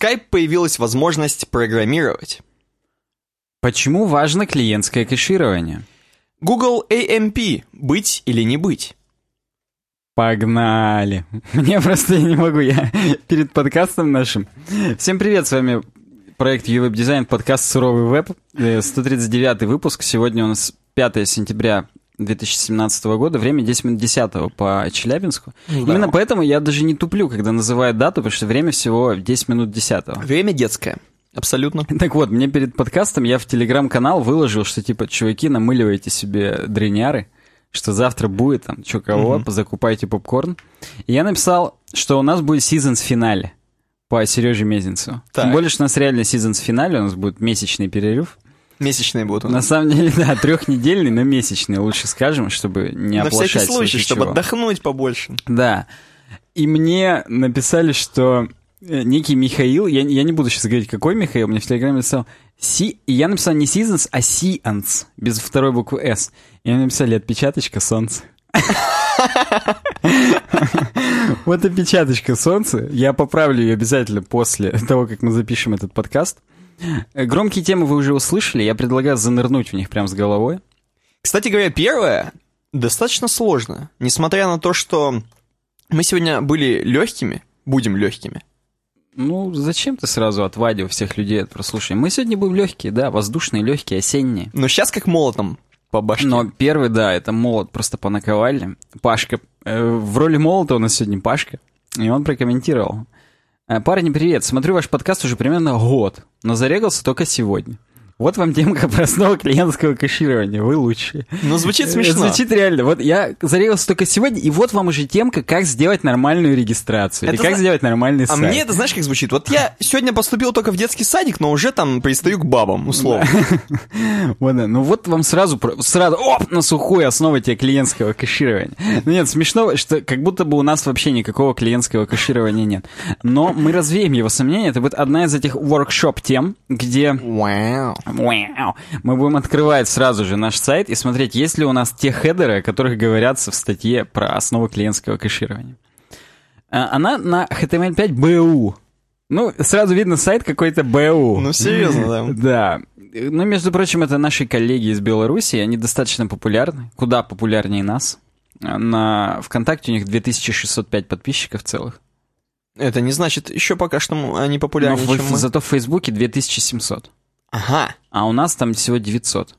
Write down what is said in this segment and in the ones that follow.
Skype появилась возможность программировать. Почему важно клиентское кэширование? Google AMP. Быть или не быть? Погнали. Мне просто я не могу, я перед подкастом нашим. Всем привет, с вами проект UWeb Design, подкаст «Суровый веб», 139 выпуск. Сегодня у нас 5 сентября 2017 года, время 10 минут 10 по Челябинску. Да. Именно поэтому я даже не туплю, когда называю дату, потому что время всего 10 минут 10. Время детское. Абсолютно. Так вот, мне перед подкастом я в телеграм-канал выложил, что типа, чуваки, намыливайте себе дреняры, что завтра будет там, что кого, угу. закупайте попкорн. И я написал, что у нас будет сезонс финале по Сереже Мезенцеву. Так. Тем более, что у нас реально сезонс финале, у нас будет месячный перерыв. Месячные будут. На самом деле, да, трехнедельный, но месячный, лучше скажем, чтобы не На оплошать. На всякий случай, чтобы отдохнуть побольше. Да. И мне написали, что э, некий Михаил, я, я не буду сейчас говорить, какой Михаил, мне в Телеграме написал, Си, и я написал не Seasons, а Seans, без второй буквы S. И мне написали отпечаточка солнца. Вот опечаточка солнца. Я поправлю ее обязательно после того, как мы запишем этот подкаст. Э, громкие темы вы уже услышали, я предлагаю занырнуть в них прям с головой. Кстати говоря, первое достаточно сложно. Несмотря на то, что мы сегодня были легкими, будем легкими. Ну, зачем ты сразу отвадил всех людей от прослушивания? Мы сегодня будем легкие, да, воздушные, легкие, осенние. Но сейчас как молотом по башке. Но первый, да, это молот просто по наковальне. Пашка, э, в роли молота у нас сегодня Пашка, и он прокомментировал. Э, Парни, привет. Смотрю ваш подкаст уже примерно год, но зарегался только сегодня. Вот вам темка простого клиентского кэширования. Вы лучшие. Ну, звучит смешно. Звучит реально. Вот я зарегался только сегодня, и вот вам уже темка, как сделать нормальную регистрацию. Это или как зна... сделать нормальный сайт. А мне это знаешь, как звучит? Вот я сегодня поступил только в детский садик, но уже там пристаю к бабам, условно. Вот, ну вот вам сразу, сразу, оп, на сухую основа тебе клиентского кэширования. Ну нет, смешно, что как будто бы у нас вообще никакого клиентского кэширования нет. Но мы развеем его сомнения. Это будет одна из этих воркшоп-тем, где... Мы будем открывать сразу же наш сайт и смотреть, есть ли у нас те хедеры, о которых говорятся в статье про основы клиентского кэширования. А, она на HTML5 BU. Ну, сразу видно сайт какой-то BU. Ну, серьезно, да. Да. Ну, между прочим, это наши коллеги из Беларуси, они достаточно популярны, куда популярнее нас. На ВКонтакте у них 2605 подписчиков целых. Это не значит еще пока что они популярнее, Но чем мы. Зато в Фейсбуке 2700. Ага. А у нас там всего 900.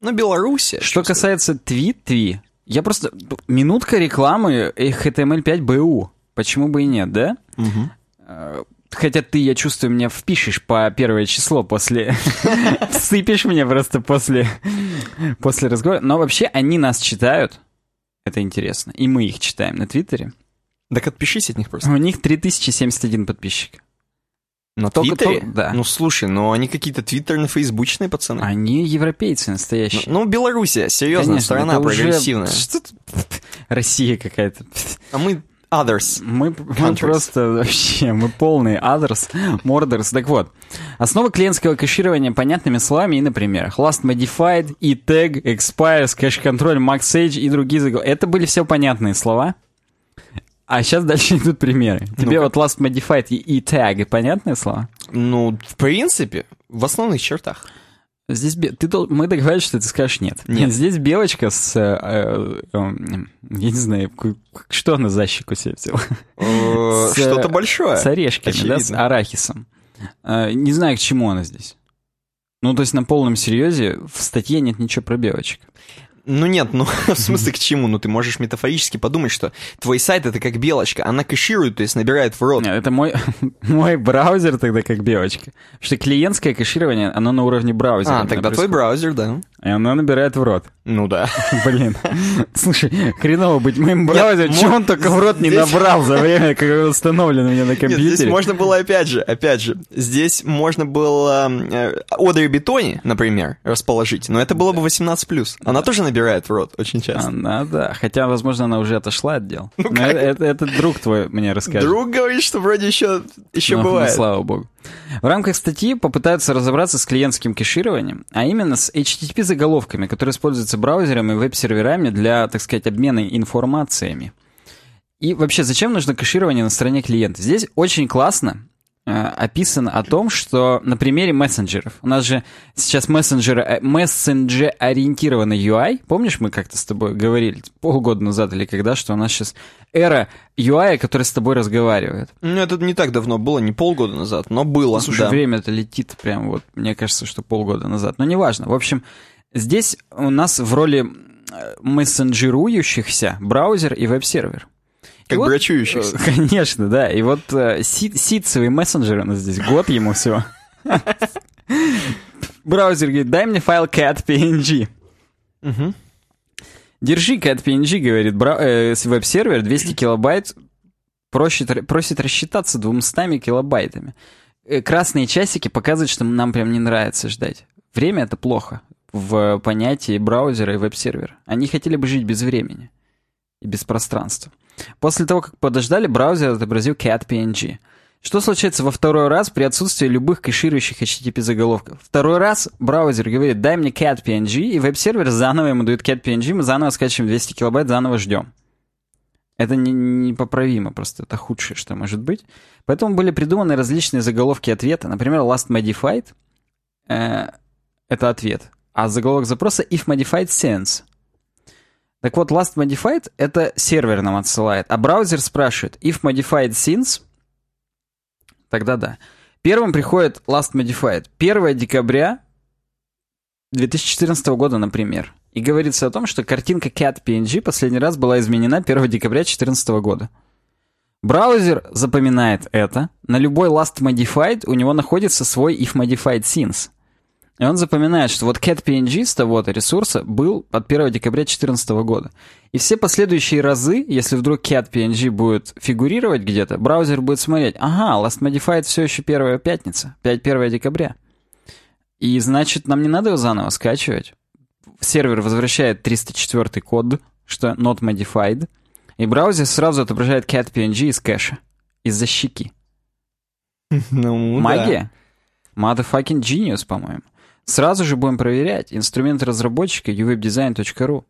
Ну, Беларусь. Что касается твит-тви, я просто... Минутка рекламы HTML5 BU. Почему бы и нет, да? Угу. Хотя ты, я чувствую, меня впишешь по первое число после... Всыпешь мне просто после... после разговора. Но вообще они нас читают. Это интересно. И мы их читаем на Твиттере. Так отпишись от них просто. У них 3071 подписчик. На только, Твиттере? Только, да. Ну, слушай, ну они какие-то твиттерно-фейсбучные пацаны. Они европейцы настоящие. Ну, ну Белоруссия, серьезно, Конечно, страна прогрессивная. Уже... Что Россия какая-то. А мы others. Мы, мы просто вообще, мы полные others, morders. Так вот, основа клиентского кэширования понятными словами и на примерах. Last Modified, E-Tag, Expires, Cache Control, MaxAge и другие заголовки. Это были все понятные слова. А сейчас дальше идут примеры. Тебе ну вот last modified и tag понятные слова? Ну, в принципе, в основных чертах. Здесь ты, мы договорились, что ты скажешь нет. Нет. Здесь белочка с, э, э, э, я не знаю, что она за щеку себе взяла? Э, что-то большое. С орешками, да, с арахисом. Э, не знаю, к чему она здесь. Ну, то есть на полном серьезе в статье нет ничего про белочек. Ну нет, ну в смысле к чему? Ну ты можешь метафорически подумать, что твой сайт это как белочка, она кэширует, то есть набирает в рот. Нет, это мой, мой браузер тогда как белочка. Потому что клиентское кэширование, оно на уровне браузера. А, тогда твой браузер, да. И она набирает в рот. Ну да. Блин. Слушай, хреново быть моим браузером. Чего он только в рот не набрал за время, как он установлен у меня на компьютере? Нет, здесь можно было, опять же, опять же, здесь можно было э, Одри Бетони, например, расположить, но это было бы 18+. Она тоже набирает в рот очень часто. Она, да. Хотя, возможно, она уже отошла от дел. Ну, это, друг твой мне расскажет. Друг говорит, что вроде еще, еще бывает. Слава богу. В рамках статьи попытаются разобраться с клиентским кэшированием, а именно с HTTP-заголовками, которые используются браузерами и веб-серверами для, так сказать, обмена информациями. И вообще, зачем нужно кэширование на стороне клиента? Здесь очень классно э, описано о том, что на примере мессенджеров. У нас же сейчас мессенджер, э, мессенджер-ориентированный UI. Помнишь, мы как-то с тобой говорили полгода назад или когда, что у нас сейчас эра UI, который с тобой разговаривает. Ну, это не так давно было, не полгода назад, но было. Слушай, да. время это летит прям вот, мне кажется, что полгода назад. Но неважно. В общем, здесь у нас в роли э, мессенджирующихся браузер и веб-сервер. Как вот, брачующихся. э, Конечно, да. И вот э, си- ситцевый мессенджер у нас здесь, год ему всего. Браузер говорит, дай мне файл cat.png. Держи cat.png, говорит бра- э, веб-сервер, 200 килобайт, просит, просит рассчитаться 200 килобайтами. Красные часики показывают, что нам прям не нравится ждать. Время — это плохо в понятии браузера и веб-сервера. Они хотели бы жить без времени и без пространства. После того, как подождали, браузер отобразил cat.png. Что случается во второй раз при отсутствии любых кэширующих HTTP заголовков? Второй раз браузер говорит, дай мне cat.png, и веб-сервер заново ему дает cat.png, мы заново скачиваем 200 килобайт, заново ждем. Это не- непоправимо просто, это худшее, что может быть. Поэтому были придуманы различные заголовки ответа. Например, last modified э, это ответ. А заголовок запроса if modified since. Так вот, last modified это сервер нам отсылает, а браузер спрашивает if modified since, тогда да. Первым приходит last modified 1 декабря 2014 года, например. И говорится о том, что картинка cat.png последний раз была изменена 1 декабря 2014 года. Браузер запоминает это. На любой last modified у него находится свой if modified since. И он запоминает, что вот cat.png с того-то ресурса был от 1 декабря 2014 года. И все последующие разы, если вдруг cat.png будет фигурировать где-то, браузер будет смотреть, ага, last modified все еще первая пятница, 5 1 декабря. И значит, нам не надо его заново скачивать. Сервер возвращает 304 код, что not modified, и браузер сразу отображает cat.png из кэша, из-за щеки. Ну, да. Магия? Motherfucking genius, по-моему. Сразу же будем проверять. Инструмент разработчика uwebdesign.ru.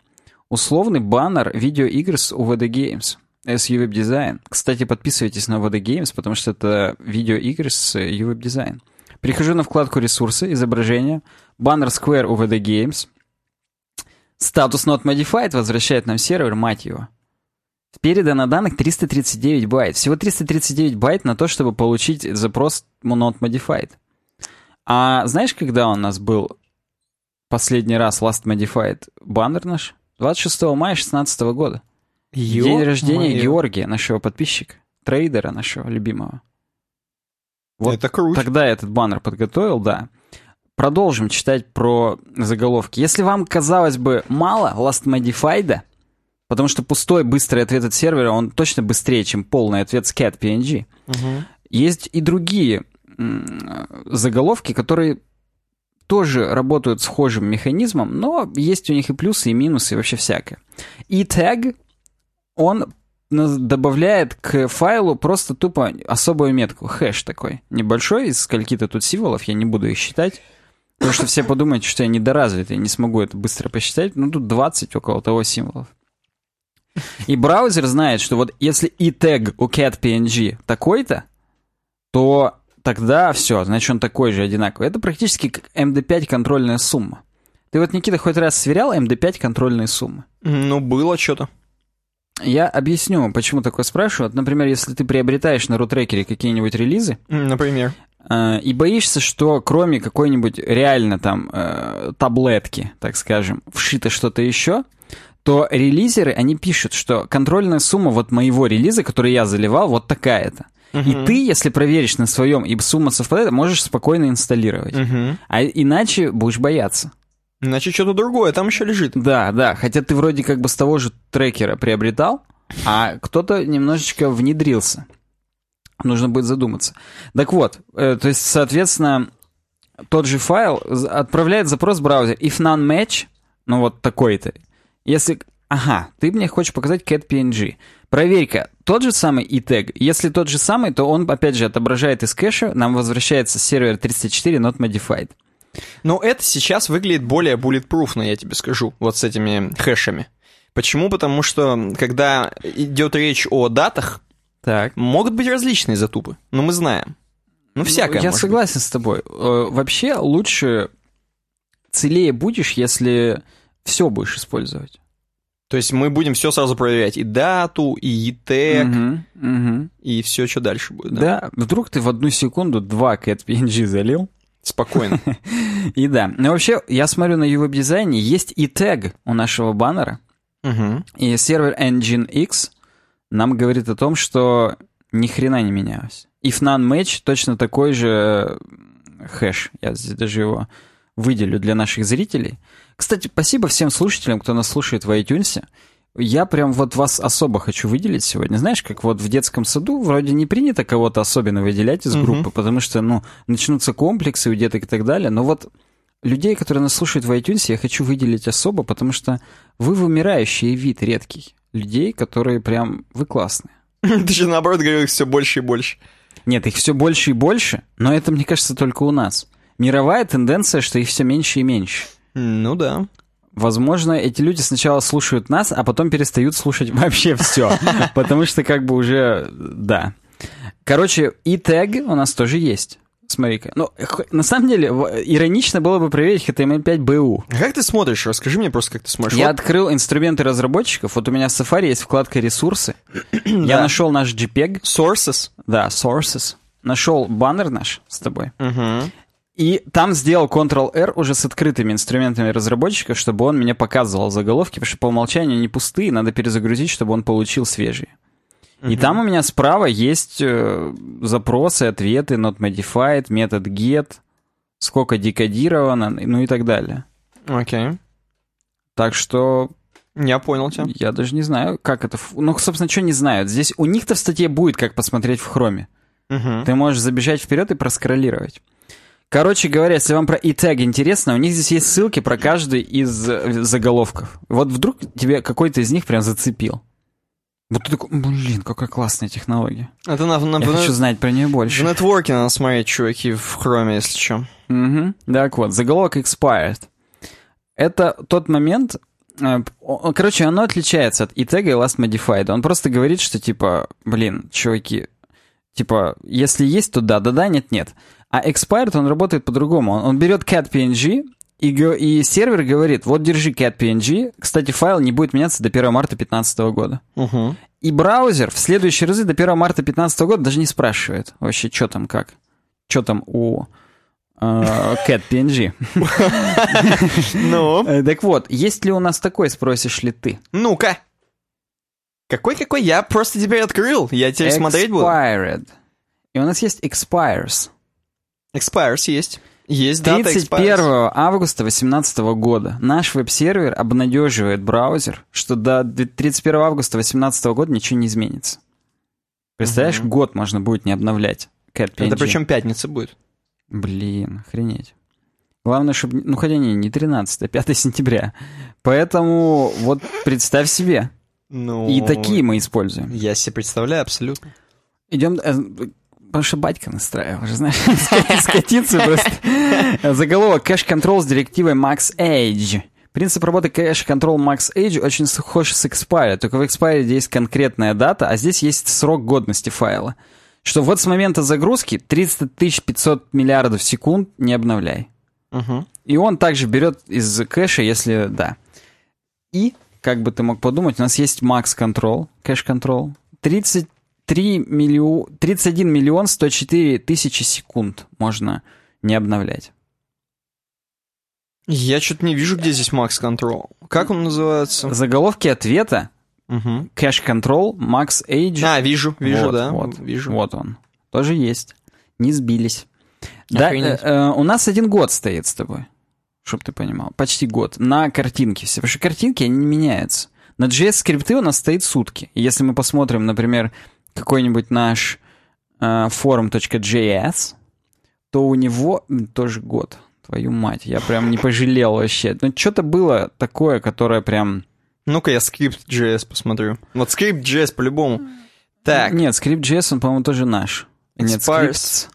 Условный баннер видеоигр с UVD Games. S uwebdesign. Кстати, подписывайтесь на UVD Games, потому что это видеоигры с uwebdesign. Перехожу на вкладку ресурсы, изображения. Баннер Square UVD Games. Статус not modified возвращает нам сервер, мать его. Передано данных 339 байт. Всего 339 байт на то, чтобы получить запрос not modified. А знаешь, когда у нас был последний раз Last Modified баннер наш? 26 мая 2016 года. День рождения Ё-моё. Георгия, нашего подписчика, трейдера нашего любимого. Вот Это круто. Тогда я этот баннер подготовил, да. Продолжим читать про заголовки. Если вам, казалось бы, мало Last Modified, потому что пустой быстрый ответ от сервера, он точно быстрее, чем полный ответ с cat.png, Мгм. есть и другие заголовки, которые тоже работают схожим механизмом, но есть у них и плюсы, и минусы, и вообще всякое. И тег, он добавляет к файлу просто тупо особую метку, хэш такой, небольшой, из скольки-то тут символов, я не буду их считать, потому что все подумают, что я недоразвитый, не смогу это быстро посчитать, ну тут 20 около того символов. И браузер знает, что вот если и тег у cat.png такой-то, то тогда все, значит он такой же одинаковый. Это практически как MD5 контрольная сумма. Ты вот, Никита, хоть раз сверял MD5 контрольные суммы? Ну, было что-то. Я объясню, почему такое спрашиваю. Вот, например, если ты приобретаешь на рутрекере какие-нибудь релизы, Например. э, и боишься, что кроме какой-нибудь реально там э, таблетки, так скажем, вшито что-то еще, то релизеры, они пишут, что контрольная сумма вот моего релиза, который я заливал, вот такая-то. И Мгм. ты, если проверишь на своем, и сумма совпадает, можешь спокойно инсталлировать. Мгм. А иначе будешь бояться. Значит, что-то другое там еще лежит. Да, да, хотя ты вроде как бы с того же трекера приобретал, а кто-то немножечко внедрился. Нужно будет задуматься. Так вот, э, то есть, соответственно, тот же файл отправляет запрос в браузер if none match, ну вот такой-то. Если, ага, ты мне хочешь показать cat.png. Проверь-ка, тот же самый и тег. Если тот же самый, то он, опять же, отображает из кэша, нам возвращается сервер 34 not modified. Но это сейчас выглядит более bulletproofно, я тебе скажу, вот с этими хэшами. Почему? Потому что, когда идет речь о датах, Так. могут быть различные затупы, но мы знаем. Ну, всякое Я может согласен с тобой. Э, Вообще лучше целее будешь, если все будешь использовать. То есть мы будем все сразу проверять. И дату, и тег, Мгм, мгм. и все, что дальше будет. Да? Да, вдруг ты в одну секунду два cat PNG залил, Спокойно. и да. Но вообще, я смотрю на его дизайне, есть и тег у нашего баннера, Мгм. и сервер Engine X нам говорит о том, что ни хрена не менялось. If none match точно такой же э, хэш. Я здесь даже его выделю для наших зрителей. Кстати, спасибо всем слушателям, кто нас слушает в iTunes. Я прям вот вас особо хочу выделить сегодня. Знаешь, как вот в детском саду вроде не принято кого-то особенно выделять из группы, потому что, ну, начнутся комплексы у деток и так далее. Но вот людей, которые нас слушают в iTunes, я хочу выделить особо, потому что вы вымирающий вид редкий. Людей, которые прям... Вы классные. Ты же наоборот говорил все больше и больше. Нет, их все больше и больше, но это, мне кажется, только у нас. Мировая тенденция, что их все меньше и меньше. Ну да. Возможно, эти люди сначала слушают нас, а потом перестают слушать вообще все. Потому что как бы уже... Да. Короче, и тег у нас тоже есть. Смотри-ка. Ну, на самом деле, иронично было бы проверить HTML5 BU. А как ты смотришь? Расскажи мне просто, как ты смотришь. Я Вот- открыл инструменты разработчиков. Вот у меня в Safari есть вкладка «Ресурсы». Я Да. нашел наш JPEG. Sources. Да, «Sources». Нашел баннер наш с тобой. Мгм. И там сделал Ctrl-R уже с открытыми инструментами разработчиков, чтобы он мне показывал заголовки, потому что по умолчанию они пустые, надо перезагрузить, чтобы он получил свежие. И там у меня справа есть э, запросы, ответы, not modified, метод get, сколько декодировано, ну и так далее. Окей. Так что Я понял тебя. я даже не знаю, как это... Ну, собственно, что не знаю. Здесь у них-то в статье будет, как посмотреть в хроме. Мгм. Ты можешь забежать вперед и проскроллировать. Короче говоря, если вам про e-tag интересно, у них здесь есть ссылки про каждый из э, заголовков. Вот вдруг тебе какой-то из них прям зацепил. Вот ты такой, блин, какая классная технология. Это на, на, Я в, хочу знать про нее в больше. нетворке надо смотреть, чуваки, в хроме, если что. Мгм. Так вот, заголовок expired. Это тот момент, э, короче, оно отличается от e-tag и last modified. Он просто говорит, что типа, блин, чуваки, типа, если есть, то да, да-да, нет-нет. А expired, он работает по-другому. Он, он берет cat PNG, и, и сервер говорит, вот держи cat PNG, кстати, файл не будет меняться до 1 марта 2015 года. Угу. И браузер в следующие разы до 1 марта 2015 года даже не спрашивает вообще, что там как. Что там у э, cat PNG. Ну? Э, Так вот, есть ли у нас такой, спросишь ли ты? Ну-ка. Какой-какой? Я просто теперь открыл. Я теперь смотреть буду. Expired. И у нас есть expires. Expires есть. Есть дата 31 expires. августа 2018 года наш веб-сервер обнадеживает браузер, что до 31 августа 2018 года ничего не изменится. Представляешь, Мгм. год можно будет не обновлять. Cat Это причем пятница будет. Блин, охренеть. Главное, чтобы... Ну, хотя не, не 13, а 5 сентября. Поэтому вот представь себе. Ну... И такие мы используем. Я себе представляю абсолютно. Идем... Потому что батька настраивал, уже знаешь, ска- скатиться просто. Заголовок Cache Control с директивой Max Age. Принцип работы Cache Control Max Age очень схож с Expire, только в Expire есть конкретная дата, а здесь есть срок годности файла. Что вот с момента загрузки 30 500 миллиардов секунд не обновляй. Угу. И он также берет из кэша, если да. И, как бы ты мог подумать, у нас есть Max Control, кэш Control. 33 миллион, 31 миллион 104 тысячи секунд можно не обновлять. Я что-то не вижу, где здесь Max Control. Как он называется? Заголовки ответа Угу. Cache Control Max Age. А, вижу, вижу, Вот, да. вот, вижу. Вот он. Тоже есть. Не сбились. Да, э, э, у нас один год стоит с тобой. Чтоб ты понимал. Почти год. На картинке все. Потому что картинки, они не меняются. На JS-скрипты у нас стоит сутки. Если мы посмотрим, например, какой-нибудь наш э, forum.js, то у него тоже год. Твою мать, я прям не пожалел вообще. Ну, что-то было такое, которое прям... Ну-ка я скрипт JS посмотрю. Вот скрипт JS по-любому. Так, Нет, script.js, он, по-моему, тоже наш. Нет. Scripts.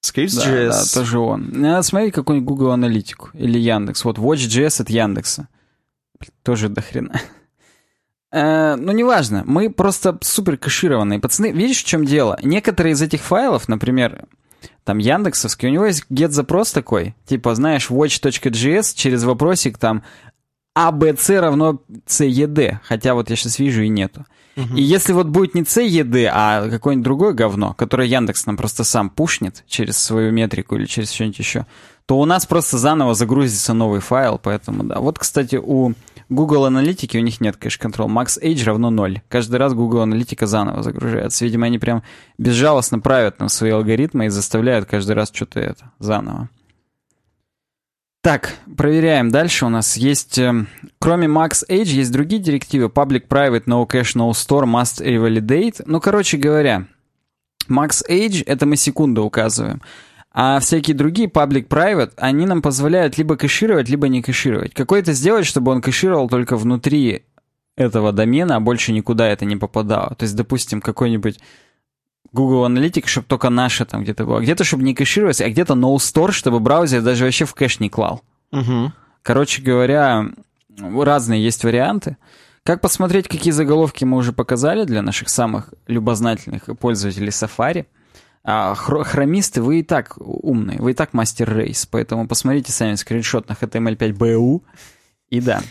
скрипт Да, JS. да, тоже он. Надо смотреть какой-нибудь Google Аналитику или Яндекс. Вот Watch.js от Яндекса. Тоже до хрена. Э, ну, неважно. Мы просто супер кэшированные пацаны. Видишь, в чем дело? Некоторые из этих файлов, например, там Яндексовский, у него есть get-запрос такой, типа, знаешь, watch.js через вопросик там ABC а равно CED, хотя вот я сейчас вижу и нету. Угу. И если вот будет не CED, а какое-нибудь другое говно, которое Яндекс нам просто сам пушнет через свою метрику или через что-нибудь еще, то у нас просто заново загрузится новый файл, поэтому да. Вот, кстати, у Google Аналитики у них нет кэш-контрол. Max Age равно 0. Каждый раз Google Аналитика заново загружается. Видимо, они прям безжалостно правят на свои алгоритмы и заставляют каждый раз что-то это заново. Так, проверяем. Дальше у нас есть, э, кроме Max Age, есть другие директивы. Public, Private, No Cache, No Store, Must Revalidate. Ну, короче говоря, Max Age — это мы секунду указываем. А всякие другие public-private, они нам позволяют либо кэшировать, либо не кэшировать. Какой-то сделать, чтобы он кэшировал только внутри этого домена, а больше никуда это не попадало. То есть, допустим, какой-нибудь Google Analytics, чтобы только наше там где-то было. Где-то, чтобы не кэшировать, а где-то no store, чтобы браузер даже вообще в кэш не клал. Угу. Короче говоря, разные есть варианты. Как посмотреть, какие заголовки мы уже показали для наших самых любознательных пользователей Safari – а хромисты, вы и так умные, вы и так мастер рейс, поэтому посмотрите сами скриншот на HTML5BU. И да.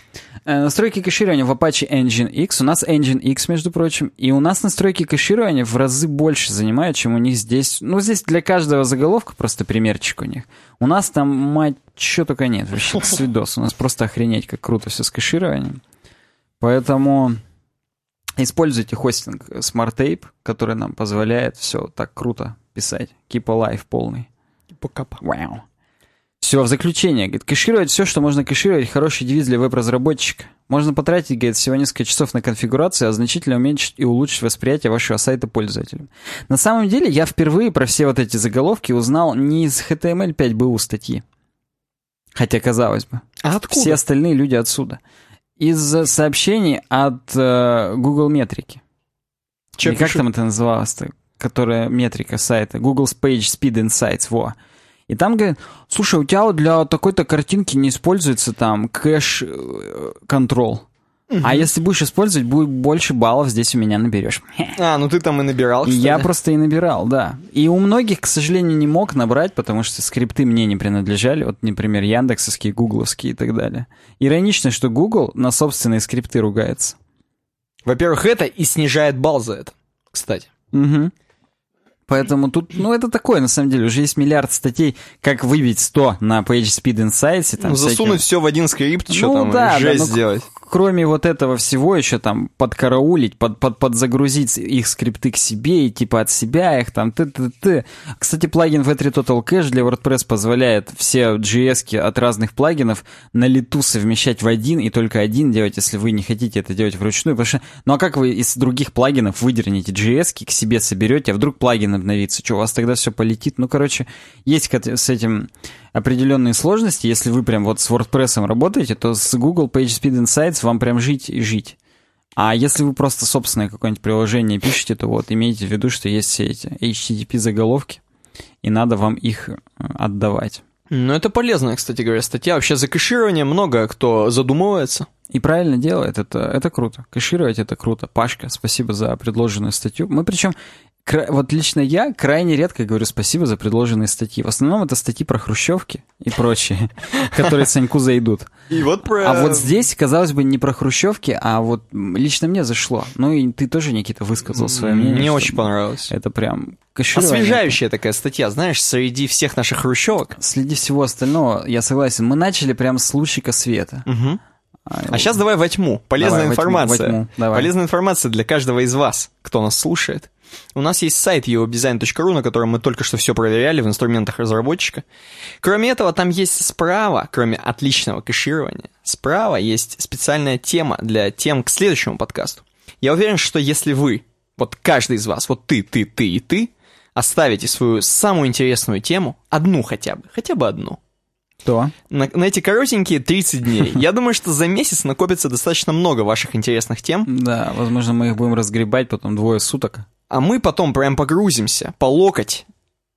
Э, настройки кэширования в Apache Engine X. У нас Engine X, между прочим. И у нас настройки кэширования в разы больше занимают, чем у них здесь. Ну, здесь для каждого заголовка просто примерчик у них. У нас там, мать, что только нет. Вообще, свидос. У нас просто охренеть, как круто все с кэшированием. Поэтому Используйте хостинг SmartTape, который нам позволяет все так круто писать. Keep Alive полный. Вау. Все, в заключение. Говорит, кэшировать все, что можно кэшировать, хороший девиз для веб-разработчика. Можно потратить, говорит, всего несколько часов на конфигурацию, а значительно уменьшить и улучшить восприятие вашего сайта пользователям. На самом деле, я впервые про все вот эти заголовки узнал не из HTML5BU статьи. Хотя, казалось бы. А откуда? Все остальные люди отсюда из сообщений от э, Google Метрики. Чем как там это называлось-то? Которая метрика сайта. Google Page Speed Insights, во. И там говорят, слушай, у тебя для такой-то картинки не используется там кэш-контрол. Э, Угу. А если будешь использовать, будет больше баллов здесь у меня наберешь. А, ну ты там и набирал, кстати. Я просто и набирал, да. И у многих, к сожалению, не мог набрать, потому что скрипты мне не принадлежали. Вот, например, яндексовские, гугловские и так далее. Иронично, что Google на собственные скрипты ругается. Во-первых, это и снижает балл за это, кстати. Угу. Поэтому тут, ну, это такое, на самом деле, уже есть миллиард статей, как выбить 100 на PageSpeed Insights. И там ну, засунуть все в один скрипт, что ну, там, да, жесть да, сделать кроме вот этого всего еще там подкараулить, под, под, подзагрузить их скрипты к себе и типа от себя их там ты ты ты Кстати, плагин V3 Total Cache для WordPress позволяет все JS от разных плагинов на лету совмещать в один и только один делать, если вы не хотите это делать вручную. Потому что, ну а как вы из других плагинов выдернете JS к себе соберете, а вдруг плагин обновится? Что, у вас тогда все полетит? Ну, короче, есть с этим определенные сложности. Если вы прям вот с WordPress работаете, то с Google PageSpeed Insights вам прям жить и жить. А если вы просто собственное какое-нибудь приложение пишете, то вот имейте в виду, что есть все эти HTTP-заголовки, и надо вам их э, отдавать. Ну, это полезная, кстати говоря, статья. Вообще за кэширование много кто задумывается. И правильно делает, это, это круто. Кэшировать это круто. Пашка, спасибо за предложенную статью. Мы причем вот лично я крайне редко говорю спасибо за предложенные статьи. В основном это статьи про хрущевки и прочие, которые Саньку зайдут. И вот про... А вот здесь, казалось бы, не про хрущевки, а вот лично мне зашло. Ну и ты тоже, Никита, высказал свое мнение. Мне очень понравилось. Это прям Освежающая такая статья, знаешь, среди всех наших хрущевок. Среди всего остального, я согласен. Мы начали прям с лучика света. Угу. А, а сейчас давай во тьму. Полезная давай, информация. Во тьму, во тьму. Давай. Полезная информация для каждого из вас, кто нас слушает. У нас есть сайт uwebdesign.ru, на котором мы только что все проверяли в инструментах разработчика. Кроме этого, там есть справа, кроме отличного кэширования, справа есть специальная тема для тем к следующему подкасту. Я уверен, что если вы, вот каждый из вас, вот ты, ты, ты и ты, оставите свою самую интересную тему, одну хотя бы, хотя бы одну, то? На, на эти коротенькие 30 дней. Я думаю, что за месяц накопится достаточно много ваших интересных тем. Да, возможно, мы их будем разгребать потом двое суток а мы потом прям погрузимся по локоть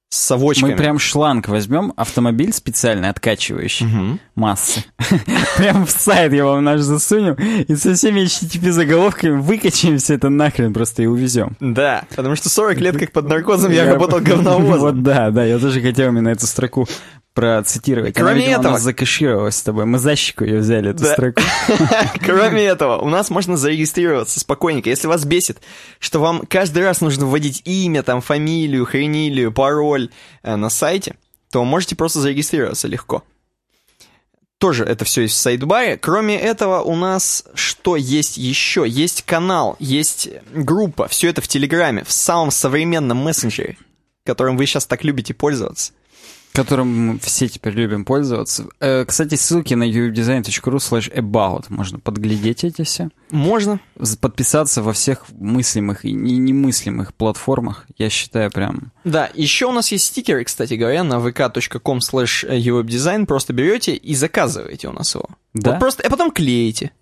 с совочками. Мы прям шланг возьмем, автомобиль специальный, откачивающий угу. массы. Прям в сайт его наш засунем и со всеми HTTP заголовками выкачаем все это нахрен просто и увезем. Да, потому что 40 лет как под наркозом я работал говновозом. Вот да, да, я тоже хотел именно эту строку процитировать. Кроме Она, видимо, этого... закэшировалась с тобой. Мы защику ее взяли, эту да. строку. Кроме этого, у нас можно зарегистрироваться спокойненько. Если вас бесит, что вам каждый раз нужно вводить имя, там, фамилию, хренилию, пароль э, на сайте, то можете просто зарегистрироваться легко. Тоже это все есть в сайдбаре. Кроме этого, у нас что есть еще? Есть канал, есть группа, все это в Телеграме, в самом современном мессенджере, которым вы сейчас так любите пользоваться которым все теперь любим пользоваться. Э, кстати, ссылки на uwebdesign.ru slash about. Можно подглядеть эти все. Можно. Подписаться во всех мыслимых и немыслимых платформах. Я считаю прям... Да, еще у нас есть стикеры, кстати говоря, на vk.com slash uwebdesign. Просто берете и заказываете у нас его. Да? Вот просто, а потом клеите.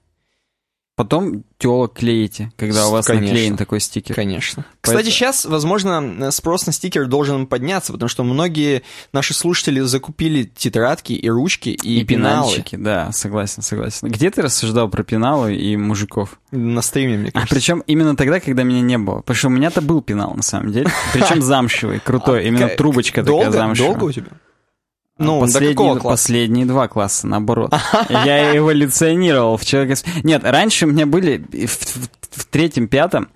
Потом телок клеите, когда у вас Конечно. наклеен такой стикер. Конечно. Поэтому... Кстати, сейчас, возможно, спрос на стикер должен подняться, потому что многие наши слушатели закупили тетрадки и ручки, и, и пеналы. пенальчики, да, согласен, согласен. Где ты рассуждал про пеналы и мужиков? На стриме, мне кажется. А причем именно тогда, когда меня не было. Потому что у меня-то был пенал, на самом деле. Причем замшевый, крутой. А именно трубочка такая замшевая. Долго у тебя? Ну, последние, последние два класса, наоборот. Я эволюционировал в человека... Нет, раньше у меня были в, в, в третьем, пятом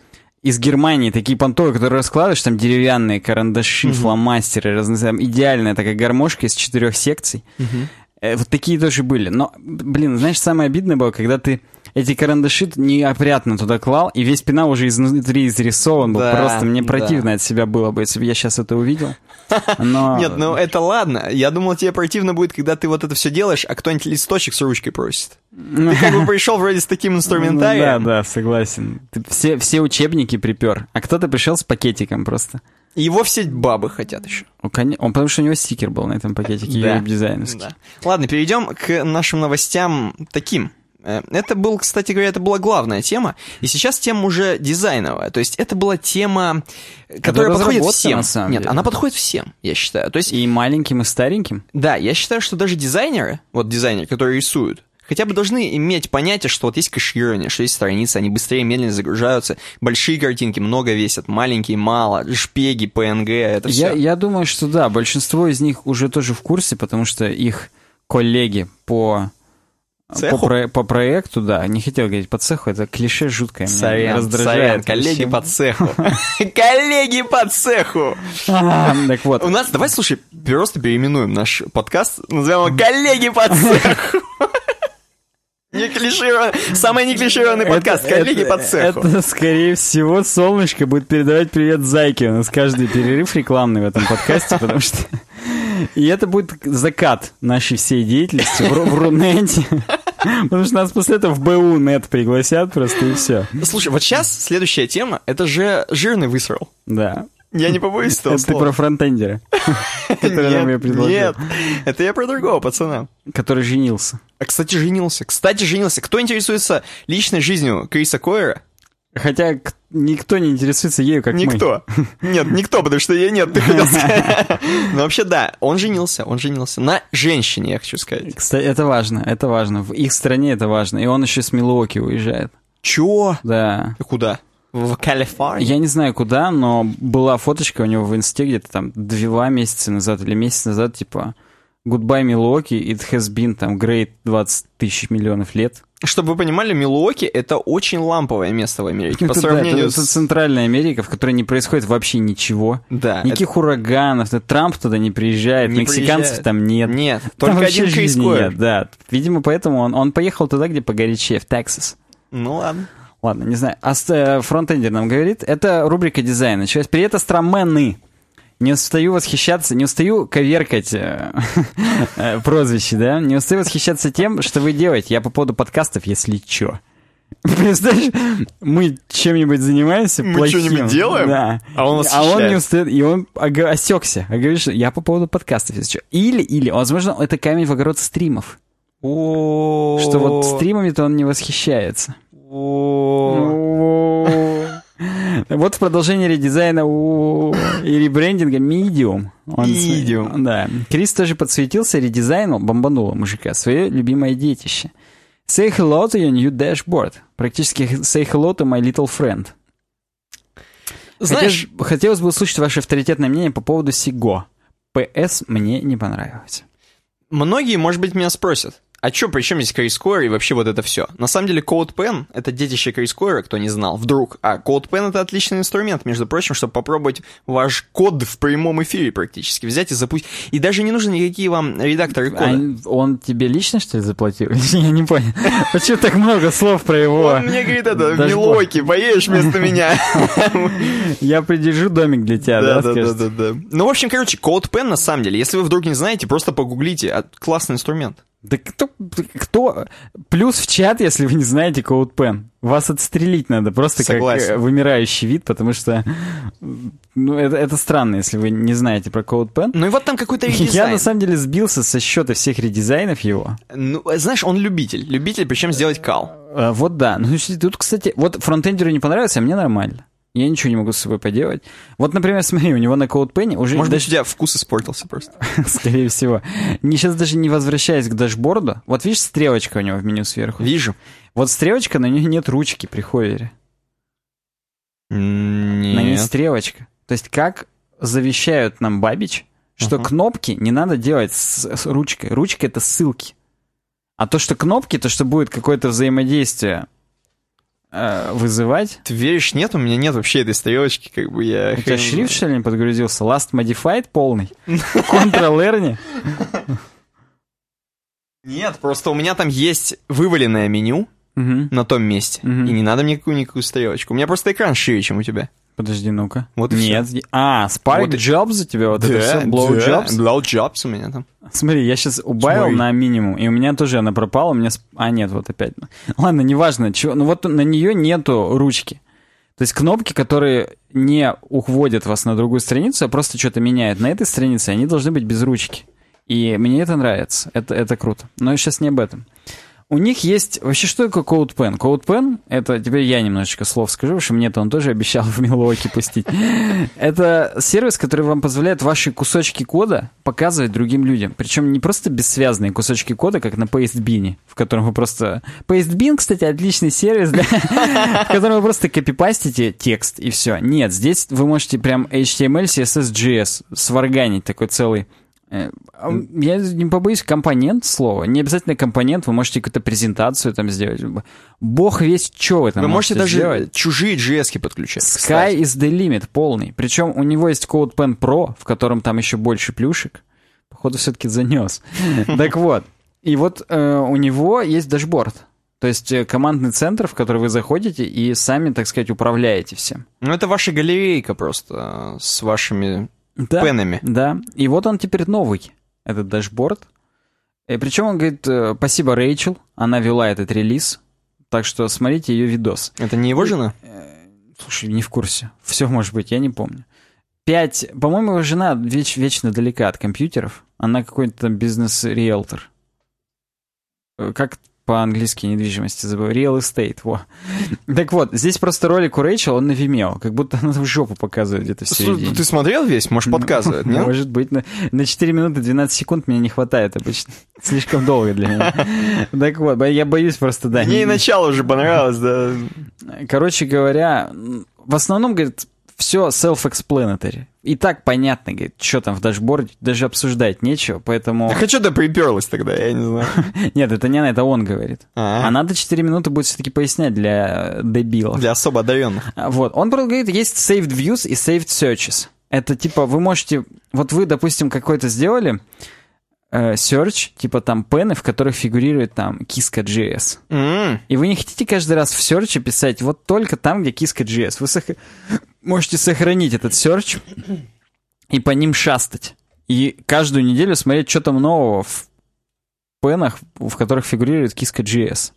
из Германии такие понтовые, которые раскладываешь, там деревянные карандаши, угу. фломастеры, разные, там, идеальная такая гармошка из четырех секций. Угу. Вот такие тоже были. Но, блин, знаешь, самое обидное было, когда ты эти карандаши неопрятно туда клал, и весь пенал уже изнутри изрисован был. Да, Просто мне противно да. от себя было бы, если бы я сейчас это увидел. Но... Нет, ну это ладно. Я думал, тебе противно будет, когда ты вот это все делаешь, а кто-нибудь листочек с ручкой просит. Ты как бы пришел вроде с таким инструментарием. Ну, да, да, согласен. Ты все, все учебники припер, а кто-то пришел с пакетиком просто. Его все бабы хотят еще. Он, он, потому что у него стикер был на этом пакетике, да, дизайнерский. Да. Ладно, перейдем к нашим новостям таким. Э, это был, кстати говоря, это была главная тема, и сейчас тема уже дизайновая. То есть это была тема, которая это подходит всем. Нет, деле. она подходит всем, я считаю. То есть и маленьким, и стареньким. Да, я считаю, что даже дизайнеры, вот дизайнеры, которые рисуют, хотя бы должны иметь понятие, что вот есть кэширование, что есть страницы, они быстрее, медленнее загружаются, большие картинки много весят, маленькие мало, шпеги, PNG, это все. Я, я думаю, что да, большинство из них уже тоже в курсе, потому что их коллеги по Цеху? По, про, по проекту, да. Не хотел говорить по цеху, это клише жуткое. Сорян, меня раздражает. Сорян, коллеги по цеху. Коллеги по цеху! Так вот. У нас, давай, слушай, просто переименуем наш подкаст, назовем его «Коллеги по цеху». Не клишированный, самый не клишированный подкаст, это, коллеги это, по цеху. Это, скорее всего, Солнышко будет передавать привет Зайке. У нас каждый перерыв рекламный в этом подкасте, потому что и это будет закат нашей всей деятельности в, в Рунете. Потому что нас после этого в БУ нет пригласят просто и все. Слушай, вот сейчас следующая тема, это же жирный высрал. Да. Я не побоюсь этого Это ты про фронтендера, который нам я предложил. Нет, это я про другого пацана. Который женился. А, кстати, женился. Кстати, женился. Кто интересуется личной жизнью Криса Койера? Хотя никто не интересуется ею, как никто. мы. Никто. Нет, никто, потому что я нет, ты хотел сказать. Но вообще, да, он женился, он женился на женщине, я хочу сказать. Кстати, это важно, это важно. В их стране это важно. И он еще с Милуоки уезжает. Чего? Да. Куда? В Калифорнии? Я не знаю куда, но была фоточка у него в инсте где-то там два месяца назад или месяц назад, типа Goodbye, Milwaukee, it has been там great 20 тысяч миллионов лет. Чтобы вы понимали, Милуоки — это очень ламповое место в Америке. По сравнению да, это, с... это Центральная Америка, в которой не происходит вообще ничего. Да. Никаких это... ураганов. Трамп туда не приезжает, не мексиканцев приезжает. там нет. Нет, только там один Крис нет, да. Видимо, поэтому он, он поехал туда, где погорячее, в Тексас. Ну ладно. Ладно, не знаю. А э, фронтендер нам говорит, это рубрика дизайна. Привет, астромены не устаю восхищаться, не устаю коверкать э, прозвище, да? Не устаю восхищаться тем, что вы делаете. Я по поводу подкастов, если чё. Представляешь, мы чем-нибудь занимаемся мы плохим. Мы что-нибудь делаем? Да. А он А он не устает, и он осекся. А говорит, что я по поводу подкастов, если что. Или, или, возможно, это камень в огород стримов. Что вот стримами-то он не восхищается. Вот в продолжении редизайна у... и ребрендинга Medium. Он Medium. Да. Крис тоже подсветился, редизайнул, бомбануло мужика, свое любимое детище. Say hello to your new dashboard. Практически say hello to my little friend. Знаешь... Хотелось, хотелось бы услышать ваше авторитетное мнение по поводу Сиго. ПС мне не понравилось. Многие, может быть, меня спросят, а чё, при чем здесь CodeSquare и вообще вот это все? На самом деле CodePen — это детище CodeSquare, кто не знал, вдруг. А CodePen — это отличный инструмент, между прочим, чтобы попробовать ваш код в прямом эфире практически. Взять и запустить. И даже не нужны никакие вам редакторы кода. А он тебе лично, что ли, заплатил? Я не понял. Почему так много слов про его... Он мне говорит это, Милоки, поедешь вместо меня. Я придержу домик для тебя, да, да, да, да. Ну, в общем, короче, CodePen, на самом деле, если вы вдруг не знаете, просто погуглите. Классный инструмент. Да кто, кто... Плюс в чат, если вы не знаете CodePen. Вас отстрелить надо, просто Согласен. как вымирающий вид, потому что... Ну, это, это странно, если вы не знаете про CodePen. Ну и вот там какой-то редизайн. Я, на самом деле, сбился со счета всех редизайнов его. Ну, знаешь, он любитель. Любитель, причем сделать кал. А, вот да. Ну, тут, кстати, вот фронтендеру не понравилось, а мне нормально. Я ничего не могу с собой поделать. Вот, например, смотри, у него на CodePen уже... Может даже... быть, у тебя вкус испортился просто. Скорее всего. Не, сейчас даже не возвращаясь к дашборду. Вот видишь, стрелочка у него в меню сверху? Вижу. Вот стрелочка, на нее нет ручки при ховере. Нет. На ней стрелочка. То есть как завещают нам Бабич, что uh-huh. кнопки не надо делать с, с ручкой. Ручка — это ссылки. А то, что кнопки, то, что будет какое-то взаимодействие э, вызывать. Ты веришь? Нет, у меня нет вообще этой стрелочки, как бы я... У тебя шрифт, что ли, не подгрузился? Last Modified полный? Ctrl-R Нет, просто у меня там есть вываленное меню на том месте, и не надо мне никакую-никакую стрелочку. У меня просто экран шире, чем у тебя. Подожди, ну-ка. Вот Нет. Все. А, Spark вот Jobs у тебя вот да, это все? Blow да, Jobs? Blow Jobs у меня там. Смотри, я сейчас убавил Смотри. на минимум, и у меня тоже она пропала, у меня... А, нет, вот опять. Ладно, неважно, чего... ну вот на нее нету ручки. То есть кнопки, которые не уводят вас на другую страницу, а просто что-то меняют на этой странице, они должны быть без ручки. И мне это нравится, это, это круто. Но сейчас не об этом. У них есть... Вообще, что такое CodePen? CodePen — это... Теперь я немножечко слов скажу, потому что мне-то он тоже обещал в Милуоке пустить. Это сервис, который вам позволяет ваши кусочки кода показывать другим людям. Причем не просто бессвязные кусочки кода, как на PasteBean, в котором вы просто... PasteBean, кстати, отличный сервис, в котором вы просто копипастите текст, и все. Нет, здесь вы можете прям HTML, CSS, JS сварганить такой целый я не побоюсь компонент слова. Не обязательно компонент, вы можете какую-то презентацию там сделать. Бог весь что вы там Вы можете, можете даже сделать. чужие JS подключать. Sky кстати. is the limit полный. Причем у него есть CodePen Pro, в котором там еще больше плюшек. Походу, все-таки занес. Так вот. И вот э, у него есть дашборд. То есть э, командный центр, в который вы заходите и сами, так сказать, управляете всем. Ну, это ваша галерейка просто с вашими да, pen ами. Да, и вот он теперь новый, этот дашборд. И причем он говорит, э, спасибо Рэйчел, она вела этот релиз, так что смотрите ее видос. Это не его жена? Э, слушай, не в курсе. Все может быть, я не помню. Пять, по-моему, его жена веч, вечно далека от компьютеров. Она какой-то там бизнес-риэлтор. Э, как по-английски недвижимости забыл. Real estate, во. Так вот, здесь просто ролик у Рэйчел, он на Vimeo, как будто она в жопу показывает где-то в середине. Ты смотрел весь? Может, подказывает, нет? Может быть. На, на 4 минуты 12 секунд мне не хватает обычно. Слишком долго для меня. Так вот, я боюсь просто, да. Мне и начало уже понравилось, да. Короче говоря, в основном, говорит, все self-explanatory. И так понятно, говорит, что там в дашборде, даже обсуждать нечего, поэтому... Так а что ты приперлась тогда, я не знаю. Нет, это не она, это он говорит. А, надо 4 минуты будет все-таки пояснять для дебилов. Для особо одаренных. А, вот, он просто говорит, есть saved views и saved searches. Это типа, вы можете... Вот вы, допустим, какой-то сделали э, search, типа там пены, в которых фигурирует там киска.js. Mm. И вы не хотите каждый раз в search писать вот только там, где киска.js. Вы сох можете сохранить этот search и по ним шастать. И каждую неделю смотреть, что там нового в пенах, в которых фигурирует киска.js.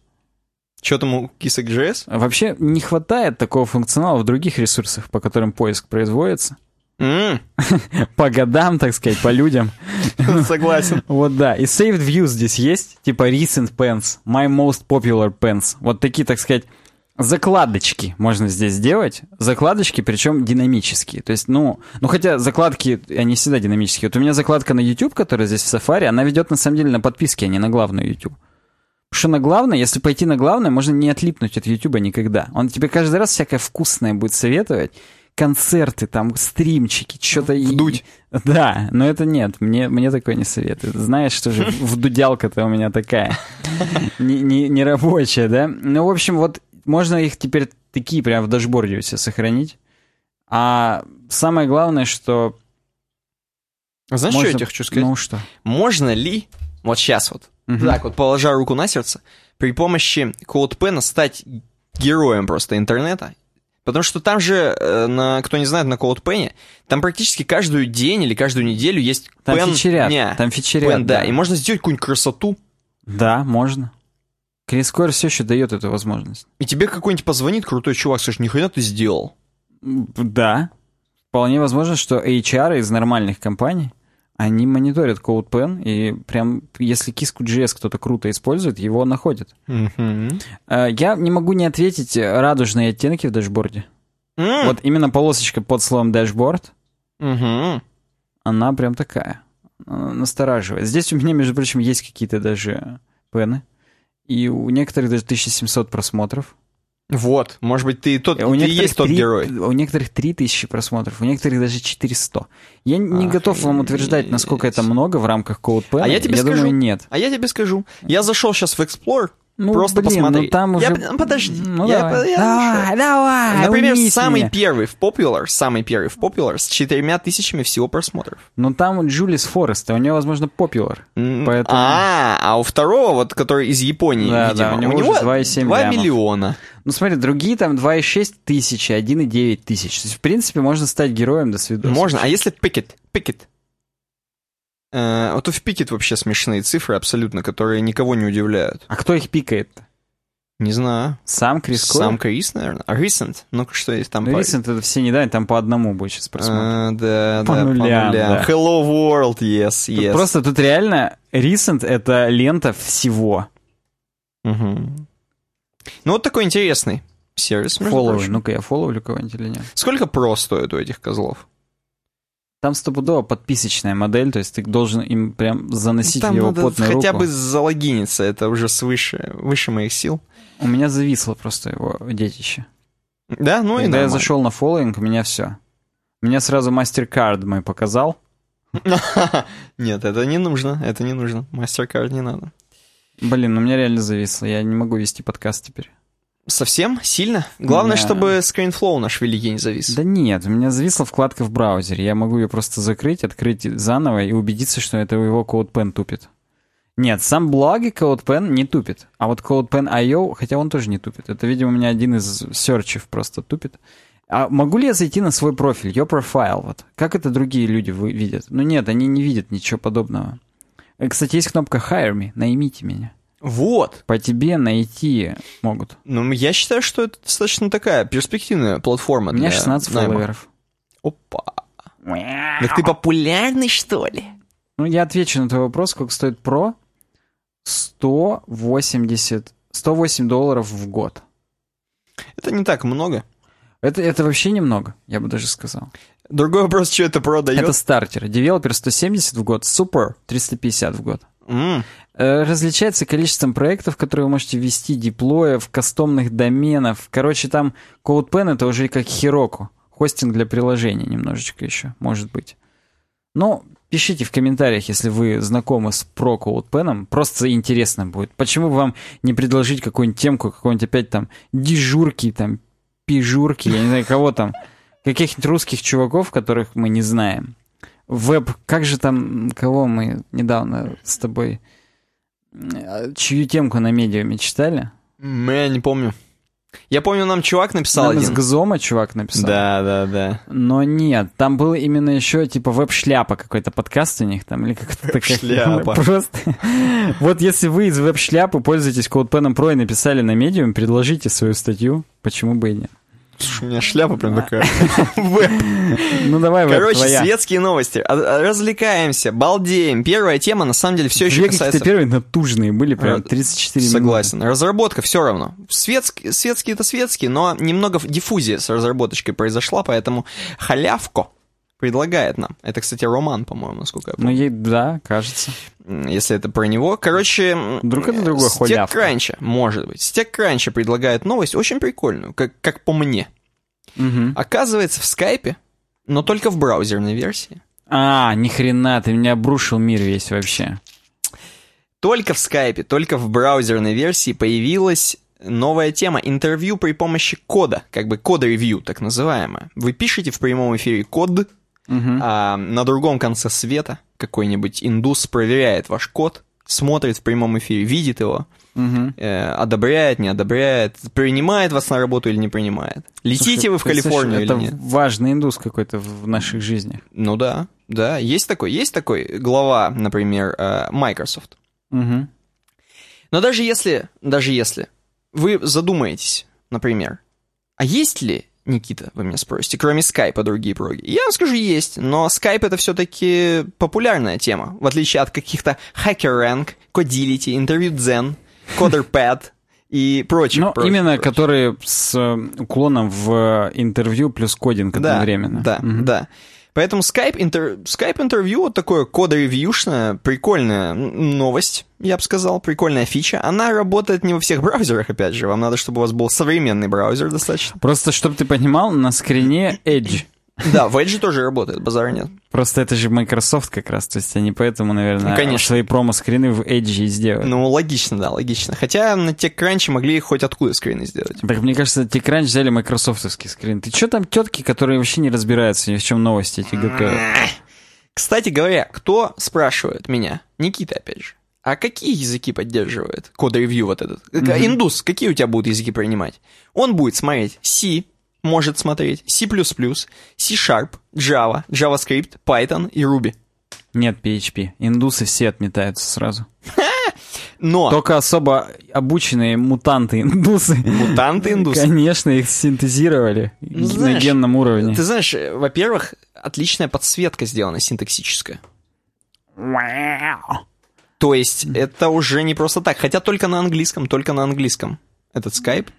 Что там у кисок.js? Вообще не хватает такого функционала в других ресурсах, по которым поиск производится. Mm. по годам, так сказать, по людям. Согласен. вот да. И saved views здесь есть, типа recent pens, my most popular pens. Вот такие, так сказать, закладочки можно здесь сделать. Закладочки, причем динамические. То есть, ну, ну хотя закладки, они всегда динамические. Вот у меня закладка на YouTube, которая здесь в Safari, она ведет на самом деле на подписке, а не на главную YouTube. Потому что на главное, если пойти на главное, можно не отлипнуть от YouTube никогда. Он тебе каждый раз всякое вкусное будет советовать. Концерты, там, стримчики, что-то... Вдуть. Да, но это нет, мне, мне такое не советуют. Знаешь, что же вдудялка-то у меня такая. Не, не, не рабочая, да? Ну, в общем, вот можно их теперь такие прям в дашборде у себя сохранить. А самое главное, что... Знаешь, можно... что я тебе хочу сказать? Ну что? Можно ли, вот сейчас вот, угу. так вот, положа руку на сердце, при помощи CodePen стать героем просто интернета Потому что там же, э, на, кто не знает, на CodePen, там практически каждую день или каждую неделю есть там пен... Фичерят, не, там фичерят, пен, да. да. И можно сделать какую-нибудь красоту. Да, можно. Крис Койер все еще дает эту возможность. И тебе какой-нибудь позвонит крутой чувак, скажет, нихрена ты сделал. Да. Вполне возможно, что HR из нормальных компаний, они мониторят CodePen, и прям, если Kisko.js кто-то круто использует, его находят. Mm-hmm. Я не могу не отметить радужные оттенки в дашборде. Mm. Вот именно полосочка под словом дашборд, mm-hmm. она прям такая, настораживает. Здесь у меня, между прочим, есть какие-то даже пены. И у некоторых даже 1700 просмотров. Вот, может быть, ты тот, у ты есть тот 3, герой. У некоторых 3000 просмотров, у некоторых даже 400. Я не Ах, готов вам утверждать, насколько это много в рамках CodePen. А я тебе я скажу, думаю, нет. А я тебе скажу. Я зашел сейчас в Explore, ну, Просто блин, посмотри. Ну, там уже... я, подожди. Ну, я, давай, я, давай, давай, Например, самый меня. первый в Popular, самый первый в Popular с четырьмя тысячами всего просмотров. Ну там Джулис Форест, у него, возможно, Popular. Mm, поэтому... А, а у второго, вот который из Японии, да, видимо, да, у него, у него 2,7 2 миллиона. Ну смотри, другие там 2,6 тысячи, 1,9 тысяч. То есть, в принципе, можно стать героем до свидания. Можно, а если Пикет? Пикет. Э, вот в Пикет вообще смешные цифры абсолютно, которые никого не удивляют. А кто их пикает? Не знаю. Сам Крис Койер? Сам Крис, наверное. А Recent? Ну-ка, что есть там? Ну, Recent это все недавно, там по одному будет сейчас просмотр. А, да, по да, нулям, по нулям. Да. Hello World, yes, тут yes. Просто тут реально Recent это лента всего. Угу. Ну, вот такой интересный сервис, Фоллоу. Ну-ка, я фолловлю кого-нибудь или нет? Сколько про стоит у этих козлов? Там стопудово подписочная модель, то есть ты должен им прям заносить Там его надо потную хотя руку. бы залогиниться, это уже свыше, выше моих сил. У меня зависло просто его детище. Да, ну Когда и Когда я зашел на фолловинг, у меня все. Меня сразу MasterCard мой показал. Нет, это не нужно, это не нужно. MasterCard не надо. Блин, ну меня реально зависло, я не могу вести подкаст теперь. Совсем? Сильно? Главное, меня... чтобы ScreenFlow наш великий не завис. Да нет, у меня зависла вкладка в браузере. Я могу ее просто закрыть, открыть заново и убедиться, что это его CodePen тупит. Нет, сам блоги CodePen не тупит. А вот CodePen.io, хотя он тоже не тупит. Это, видимо, у меня один из серчев просто тупит. А могу ли я зайти на свой профиль, your profile, вот? Как это другие люди видят? Ну нет, они не видят ничего подобного. Э, кстати, есть кнопка Hire Me, наймите меня. Вот. По тебе найти могут. Ну, я считаю, что это достаточно такая перспективная платформа. У меня 16 найма. фолловеров. Опа. Так ты популярный, что ли? Ну, я отвечу на твой вопрос, сколько стоит Pro. 180... 108 долларов в год. Это не так много. Это, это вообще немного, я бы даже сказал. Другой вопрос, что это Pro дает? Это Starter. Developer 170 в год, Super 350 в год. Mm. Различается количеством проектов, которые вы можете ввести, деплоев, кастомных доменов. Короче, там CodePen это уже как Heroku. Хостинг для приложения немножечко еще, может быть. Но пишите в комментариях, если вы знакомы с Pro CodePen. Просто интересно будет. Почему бы вам не предложить какую-нибудь темку, какой-нибудь опять там дежурки, там, пижурки, я не знаю, кого там. Каких-нибудь русских чуваков, которых мы не знаем веб, как же там, кого мы недавно с тобой, чью темку на медиуме читали? Я не помню. Я помню, нам чувак написал нам один. из Гзома чувак написал. Да, да, да. Но нет, там был именно еще типа веб-шляпа какой-то подкаст у них там, или как-то такая. Шляпа. Просто. Вот если вы из веб-шляпы пользуетесь CodePen Pro и написали на медиум, предложите свою статью, почему бы и нет. Слушай, у меня шляпа прям такая. Ну давай, Короче, светские новости. А, развлекаемся, балдеем. Первая тема, на самом деле, все еще касается... первые натужные были, прям 34 минуты. Согласен. Разработка все равно. Светские, светские это светские, но немного диффузия с разработочкой произошла, поэтому халявко предлагает нам. Это, кстати, роман, по-моему, насколько я помню. Ну, ей, да, кажется. Если это про него. Короче, Вдруг это другой Стек Кранча, может быть. Стек Кранча предлагает новость очень прикольную, как, как по мне. Угу. Оказывается, в скайпе, но только в браузерной версии. А, ни хрена, ты меня обрушил мир весь вообще. Только в скайпе, только в браузерной версии появилась новая тема интервью при помощи кода, как бы код-ревью, так называемое. Вы пишете в прямом эфире код, Угу. А на другом конце света какой-нибудь индус проверяет ваш код, смотрит в прямом эфире, видит его, угу. э, одобряет, не одобряет, принимает вас на работу или не принимает. Летите Слушай, вы в Калифорнию или нет? Это важный индус какой-то в наших жизнях. Ну да, да, есть такой, есть такой глава, например, э, Microsoft. Угу. Но даже если, даже если вы задумаетесь, например, а есть ли Никита, вы меня спросите, кроме скайпа другие проги? Я вам скажу, есть, но скайп это все-таки популярная тема, в отличие от каких-то HackerRank, Codility, InterviewZen, CoderPad и прочих. Ну, именно прочих. которые с э, уклоном в интервью плюс кодинг одновременно. Да, угу. да. Поэтому Skype, интер... Skype интервью, вот такое кодоревьюшная, прикольная новость, я бы сказал, прикольная фича. Она работает не во всех браузерах, опять же. Вам надо, чтобы у вас был современный браузер достаточно. Просто, чтобы ты понимал, на скрине Edge да, в Edge тоже работает, базара нет. Просто это же Microsoft как раз, то есть они поэтому, наверное, ну, конечно. свои промо-скрины в Edge и сделают. Ну, логично, да, логично. Хотя на TechCrunch могли хоть откуда скрины сделать. Так мне кажется, TechCrunch взяли майкрософтовский скрин. Ты что там тетки, которые вообще не разбираются ни в чем новости эти готовят? Кстати говоря, кто спрашивает меня? Никита, опять же. А какие языки поддерживает код-ревью вот этот? Mm-hmm. Индус, какие у тебя будут языки принимать? Он будет смотреть C, может смотреть C++, C-Sharp, Java, JavaScript, Python и Ruby. Нет PHP. Индусы все отметаются сразу. Но... Только особо обученные мутанты-индусы. Мутанты-индусы? Конечно, их синтезировали ну, знаешь, на генном уровне. Ты знаешь, во-первых, отличная подсветка сделана синтаксическая. То есть это уже не просто так. Хотя только на английском, только на английском. Этот скайп.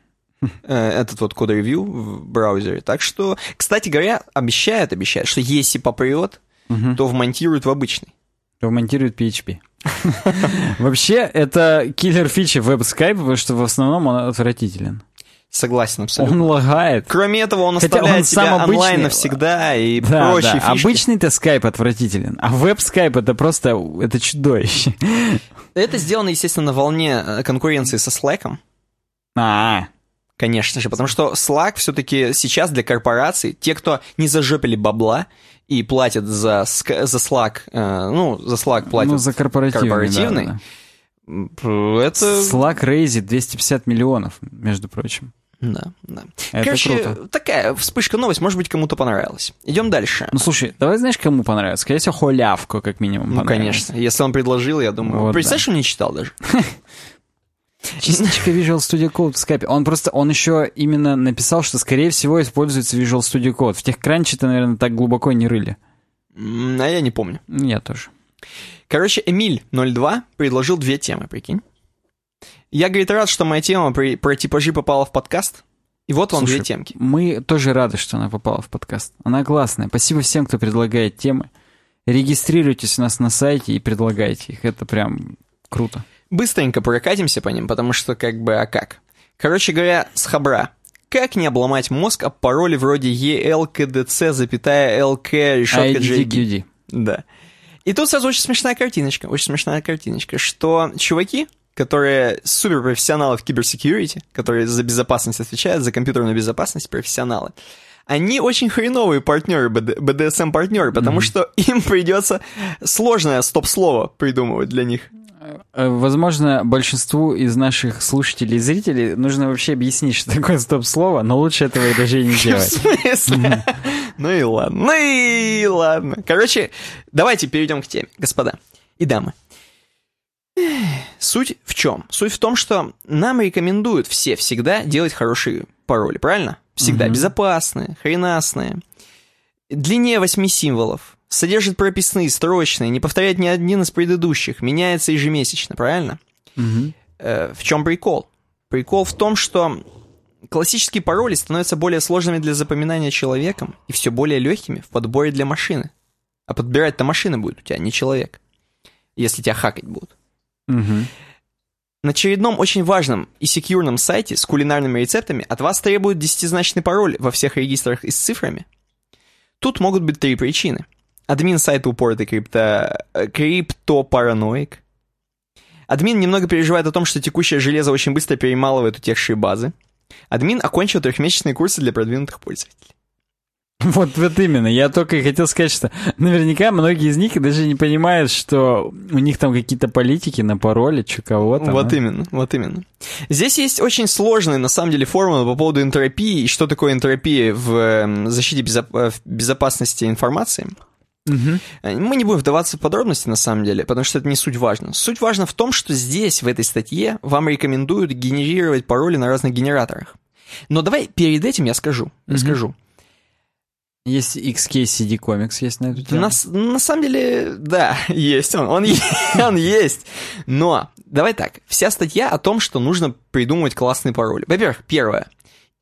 Э, этот вот код-ревью в браузере. Так что, кстати говоря, обещает, обещает, что если попрет, угу. то вмонтирует в обычный. То вмонтирует PHP. Вообще, это киллер фичи веб-скайп, потому что в основном он отвратителен. Согласен абсолютно. Он лагает. Кроме этого, он оставляет он тебя обычный... онлайн навсегда и да, прочие да. фишки. Обычный-то скайп отвратителен, а веб-скайп это просто это чудовище. Это сделано, естественно, на волне э, конкуренции со Slack. А, Конечно же, потому что Slack все-таки сейчас для корпораций, те, кто не зажопили бабла и платят за, за Slack, э, ну, за Slack платят ну, за корпоративный, корпоративный да, да. это... Slack рейзит 250 миллионов, между прочим. Да, да. Это Короче, круто. такая вспышка новость, может быть, кому-то понравилась. Идем дальше. Ну, слушай, давай знаешь, кому понравится? Скорее всего, Холявку, как минимум, Ну, конечно. Если он предложил, я думаю... Вот, Представляешь, да. он не читал даже. Частичка Visual Studio Code в скайпе. Он просто, он еще именно написал, что, скорее всего, используется Visual Studio Code. В тех кранче-то, наверное, так глубоко не рыли. А я не помню. Я тоже. Короче, Эмиль 02 предложил две темы, прикинь. Я, говорит, рад, что моя тема про, про типажи попала в подкаст. И вот вам две темки. Мы тоже рады, что она попала в подкаст. Она классная. Спасибо всем, кто предлагает темы. Регистрируйтесь у нас на сайте и предлагайте их. Это прям круто. Быстренько прокатимся по ним, потому что как бы, а как? Короче говоря, с хабра. Как не обломать мозг об пароле вроде ELKDC, запятая LK, решетка JD? Да. И тут сразу очень смешная картиночка, очень смешная картиночка, что чуваки, которые суперпрофессионалы в киберсекьюрити, которые за безопасность отвечают, за компьютерную безопасность, профессионалы, они очень хреновые партнеры, BDSM-партнеры, потому mm-hmm. что им придется сложное стоп-слово придумывать для них. Э, возможно, большинству из наших слушателей и зрителей нужно вообще объяснить, что такое стоп-слово, но лучше этого и даже не делать. В смысле? Ну и ладно, ну и ладно. Короче, давайте перейдем к теме, господа и дамы. Суть в чем? Суть в том, что нам рекомендуют все всегда делать хорошие пароли, правильно? Всегда угу. безопасные, хренасные. Длиннее 8 символов. Содержит прописные, строчные, не повторяет ни один из предыдущих, меняется ежемесячно, правильно? Угу. Э, в чем прикол? Прикол в том, что классические пароли становятся более сложными для запоминания человеком и все более легкими в подборе для машины. А подбирать-то машина будет у тебя, не человек. Если тебя хакать будут. Угу. На очередном очень важном и секьюрном сайте с кулинарными рецептами от вас требуют десятизначный пароль во всех регистрах и с цифрами. Тут могут быть три причины. Админ сайта упоротый крипто... Э, криптопараноик. Админ немного переживает о том, что текущее железо очень быстро перемалывает утекшие базы. Админ окончил трехмесячные курсы для продвинутых пользователей. Вот, вот именно. Я только и хотел сказать, что наверняка многие из них даже не понимают, что у них там какие-то политики на пароле, что кого-то. Вот а? именно, вот именно. Здесь есть очень сложные, на самом деле, формулы по поводу энтропии и что такое энтропия в эм, защите безоп- в безопасности информации. Угу. Мы не будем вдаваться в подробности, на самом деле, потому что это не суть важно. Суть важна в том, что здесь, в этой статье, вам рекомендуют генерировать пароли на разных генераторах. Но давай перед этим я скажу. Я угу. скажу. Есть XKCD Comics, есть на эту тему? На, на самом деле, да, есть он. Он, он есть. Но, давай так, вся статья о том, что нужно придумывать классные пароли. Во-первых, первое.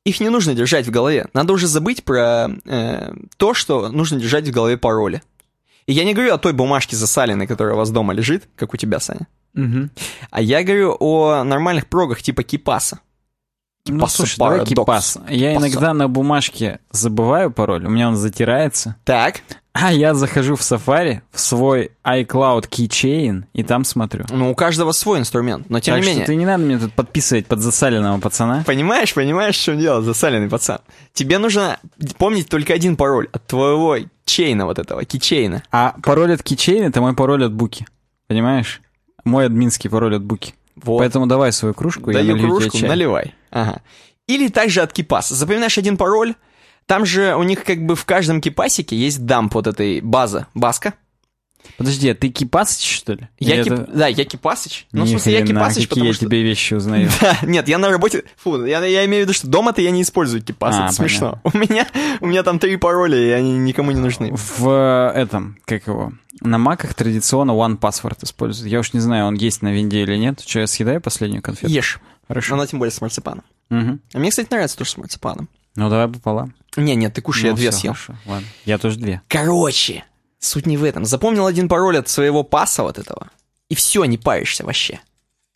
Их не нужно держать в голове. Надо уже забыть про э, то, что нужно держать в голове пароли. И я не говорю о той бумажке засаленной, которая у вас дома лежит, как у тебя, Саня. Угу. А я говорю о нормальных прогах типа Кипаса. Ну, слушай, давай кипас. Я Паса. иногда на бумажке забываю пароль, у меня он затирается. Так. А я захожу в Safari, в свой iCloud Keychain, и там смотрю. Ну, у каждого свой инструмент, но тем так не менее... ты не надо мне тут подписывать под засаленного пацана. Понимаешь, понимаешь, что чем дело, засаленный пацан? Тебе нужно помнить только один пароль от твоего чейна вот этого, кичейна. А пароль от кичейна — это мой пароль от буки, понимаешь? Мой админский пароль от буки. Вот. Поэтому давай свою кружку, Даю я налью кружку, чай. наливай. Ага. Или также от кипаса. Запоминаешь один пароль, там же у них как бы в каждом кипасике есть дамп вот этой база, баска. Подожди, а ты Кипасыч, что ли? Я кип... это... Да, я Кипасыч. Ну, в смысле, я Кипасыч, потому я что... тебе вещи узнаю. Да, нет, я на работе... Фу, я, я имею в виду, что дома-то я не использую Кипас, а, это смешно. У меня, у меня там три пароля, и они никому не нужны. В э, этом, как его, на маках традиционно One Password используют. Я уж не знаю, он есть на винде или нет. Что, я съедаю последнюю конфету? Ешь. Хорошо. Она тем более с марципаном. Угу. А мне, кстати, нравится тоже с марципаном. Ну, давай пополам. Не, нет, ты кушай, ну, я две съел. Хорошо, ладно. Я тоже две. Короче, суть не в этом. Запомнил один пароль от своего паса вот этого, и все, не паришься вообще.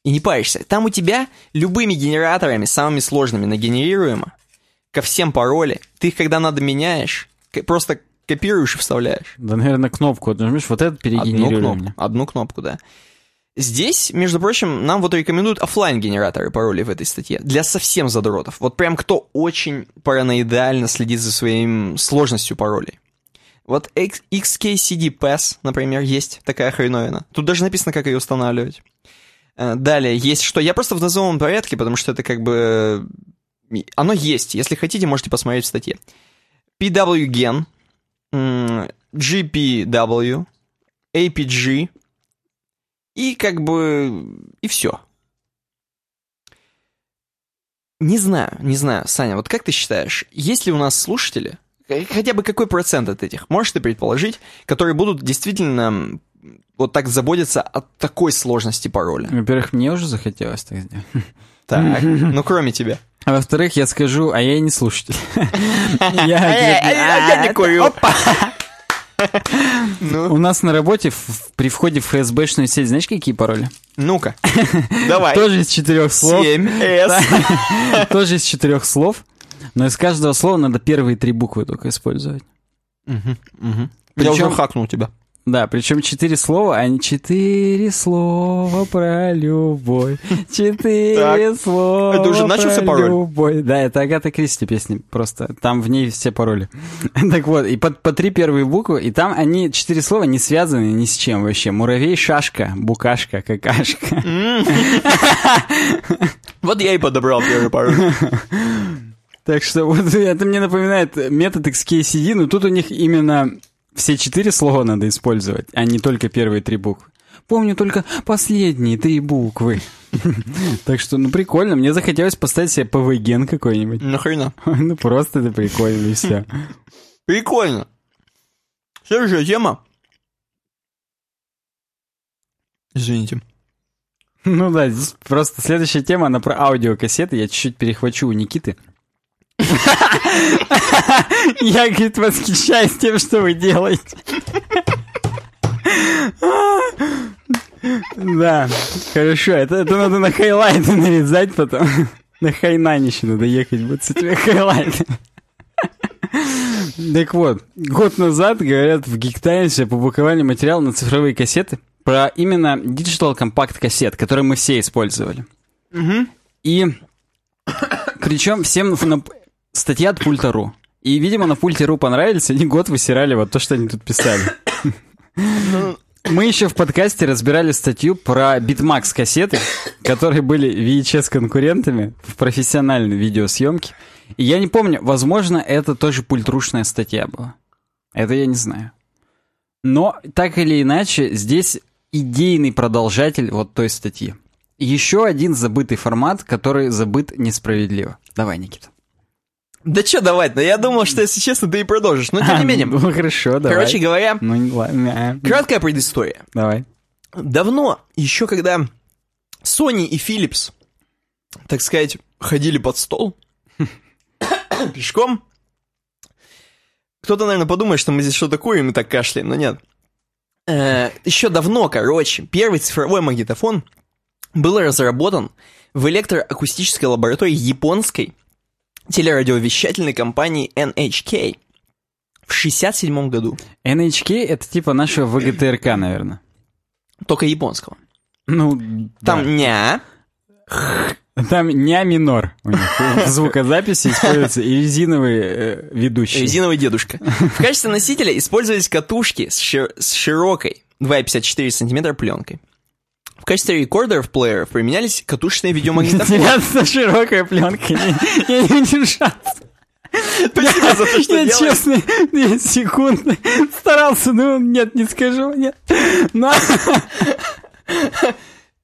И не паришься. Там у тебя любыми генераторами, самыми сложными, нагенерируемо ко всем пароли. Ты их, когда надо, меняешь, просто копируешь и вставляешь. Да, наверное, кнопку нажмешь, вот этот перегенерируй одну кнопку, одну кнопку, да. Здесь, между прочим, нам вот рекомендуют офлайн генераторы паролей в этой статье. Для совсем задротов. Вот прям кто очень параноидально следит за своим сложностью паролей. Вот XKCD Pass, например, есть такая хреновина. Тут даже написано, как ее устанавливать. Э, далее, есть что? Я просто в назовом порядке, потому что это как бы... Оно есть. Если хотите, можете посмотреть в статье. PWGen, GPW, APG, и как бы... И все. Не знаю, не знаю, Саня, вот как ты считаешь, есть ли у нас слушатели, хотя бы какой процент от этих, можешь ты предположить, которые будут действительно вот так заботиться о такой сложности пароля? Во-первых, мне уже захотелось так сделать. Так, ну кроме тебя. А во-вторых, я скажу, а я и не слушатель. Я не курю. Ну. У нас на работе при входе в ФСБшную сеть, знаешь, какие пароли? Ну-ка, давай. Тоже из четырех слов. 7С. Тоже из четырех слов. Но из каждого слова надо первые три буквы только использовать. Я уже хакнул тебя. Да, причем четыре слова, а не четыре слова про любовь. Четыре слова Это уже начался пароль? любовь. Да, это Агата Кристи песня просто. Там в ней все пароли. так вот, и по, по три первые буквы, и там они, четыре слова, не связаны ни с чем вообще. Муравей, шашка, букашка, какашка. вот я и подобрал первый пароль. Так что вот это мне напоминает метод XKCD, но тут у них именно все четыре слова надо использовать, а не только первые три буквы. Помню только последние три буквы. Так что, ну, прикольно. Мне захотелось поставить себе pwgen какой-нибудь. Нахрена? Ну, просто это прикольно, и все. Прикольно. Следующая тема. Извините. Ну да, здесь просто следующая тема, она про аудиокассеты. Я чуть-чуть перехвачу у Никиты. Я, говорит, восхищаюсь тем, что вы делаете. Да, хорошо, это, это надо на хайлайты нарезать потом. На хайнань еще надо ехать, будет с этими хайлайтами. Так вот, год назад, говорят, в Geek Times опубликовали материал на цифровые кассеты про именно Digital Compact кассет, которые мы все использовали. Угу. И причем всем. Статья от пульта.ру. И, видимо, на пульте.ру понравились, они год высирали вот то, что они тут писали. Ну, мы еще в подкасте разбирали статью про Bitmax кассеты, которые были VHS-конкурентами в профессиональной видеосъемке. И я не помню, возможно, это тоже пультрушная статья была. Это я не знаю. Но, так или иначе, здесь идейный продолжатель вот той статьи. Еще один забытый формат, который забыт несправедливо. Давай, Никита. Да что давать, но я думал, что, если честно, ты и продолжишь. Но тем не менее. Ну, хорошо, давай. Короче говоря, ну, ладно. краткая предыстория. Давай. Давно, еще когда Sony и Philips, так сказать, ходили под стол, пешком, кто-то, наверное, подумает, что мы здесь что-то курим и так кашляем, но нет. Э, еще давно, короче, первый цифровой магнитофон был разработан в электроакустической лаборатории японской телерадиовещательной компании NHK в 67 году. NHK — это типа нашего ВГТРК, наверное. Только японского. Ну, Там да. ня, там ня минор у них. В звукозаписи используется и резиновый э, ведущий. Резиновый дедушка. В качестве носителя использовались катушки с, шир с широкой 2,54 см пленкой. Качестве рекордеров-плееров применялись катушечные видеомагнитофоны. С широкой пленкой. Я не удержался. Спасибо за то, что Я честно, две секунды старался, но нет, не скажу, нет. Но...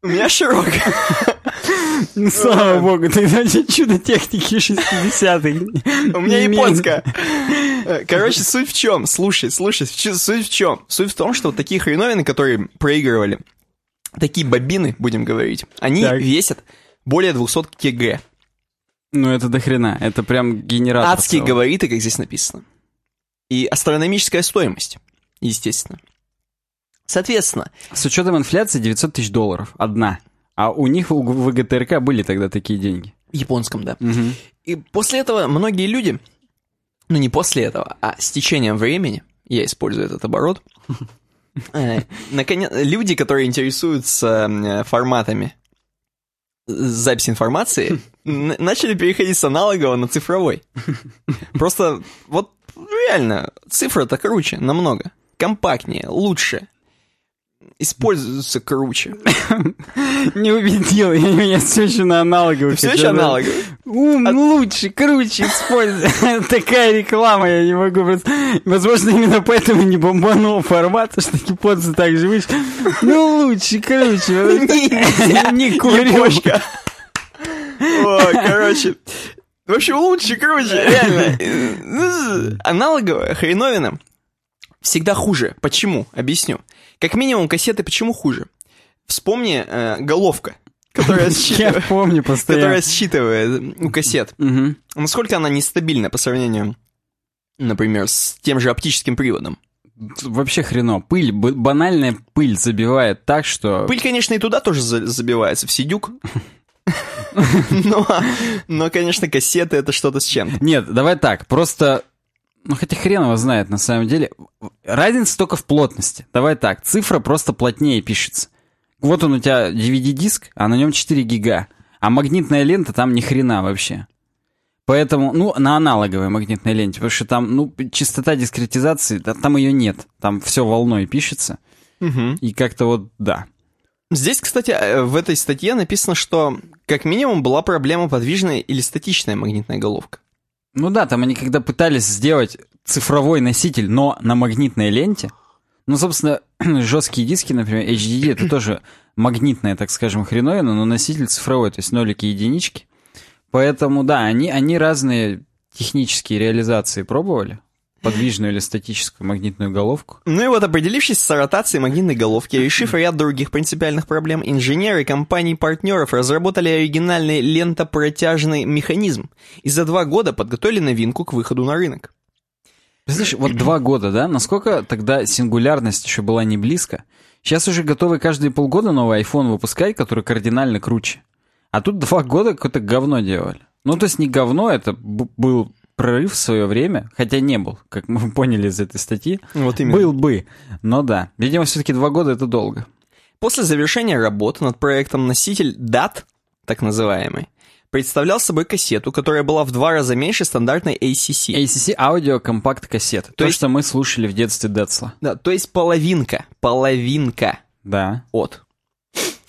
У меня широкая. Ну, слава богу, тогда чудо техники 60-х. У меня японская. Короче, суть в чем? Слушай, слушай, суть в чем? Суть в том, что вот такие хреновины, которые проигрывали, такие бобины, будем говорить, они так. весят более 200 кг. Ну, это до хрена. Это прям генератор. Адские целый. габариты, как здесь написано. И астрономическая стоимость, естественно. Соответственно... С учетом инфляции 900 тысяч долларов. Одна. А у них у ВГТРК были тогда такие деньги. В японском, да. Угу. И после этого многие люди, ну не после этого, а с течением времени, я использую этот оборот, наконец, люди, которые интересуются э, форматами записи информации, начали переходить с аналогового на цифровой. Просто вот реально, цифра-то круче намного, компактнее, лучше используются круче. Не убедил, я меня все еще на аналоговых. Все еще аналоговый? Ум лучше, круче используй. Такая реклама, я не могу просто... Возможно, именно поэтому не бомбанул формат, что японцы так же. Ну, лучше, круче. Не курю. Короче, в общем, лучше, круче, реально. Аналоговая хреновина всегда хуже. Почему? Объясню. Как минимум, кассеты почему хуже? Вспомни э, головка, которая считывает, Я помню постоянно. которая считывает у кассет. Угу. Насколько она нестабильна по сравнению, например, с тем же оптическим приводом? Вообще хрено. Пыль, банальная пыль забивает так, что... Пыль, конечно, и туда тоже забивается, в сидюк. Но, но, конечно, кассеты это что-то с чем. Нет, давай так, просто ну, хотя хрен его знает, на самом деле. Разница только в плотности. Давай так, цифра просто плотнее пишется. Вот он у тебя DVD-диск, а на нем 4 гига. А магнитная лента там ни хрена вообще. Поэтому, ну, на аналоговой магнитной ленте, потому что там, ну, частота дискретизации, да, там ее нет. Там все волной пишется. Угу. И как-то вот, да. Здесь, кстати, э, в этой статье написано, что как минимум была проблема подвижная или статичная магнитная головка. Ну да, там они когда пытались сделать цифровой носитель, но на магнитной ленте, Ну, собственно, жесткие диски, например, HDD, это тоже магнитная, так скажем, хреновина, но носитель цифровой, то есть нолики и единички. Поэтому, да, они, они разные технические реализации пробовали подвижную или статическую магнитную головку. Ну и вот определившись с ротацией магнитной головки, решив ряд других принципиальных проблем, инженеры компаний-партнеров разработали оригинальный лентопротяжный механизм и за два года подготовили новинку к выходу на рынок. Знаешь, вот два года, да? Насколько тогда сингулярность еще была не близко? Сейчас уже готовы каждые полгода новый iPhone выпускать, который кардинально круче. А тут два года какое-то говно делали. Ну, то есть не говно, это был прорыв в свое время, хотя не был, как мы поняли из этой статьи. Вот именно. Был бы, но да. Видимо, все-таки два года это долго. После завершения работы над проектом носитель DAT, так называемый, представлял собой кассету, которая была в два раза меньше стандартной ACC. ACC аудио компакт кассет. То, то есть, что мы слушали в детстве Децла. Да, то есть половинка, половинка. Да. От.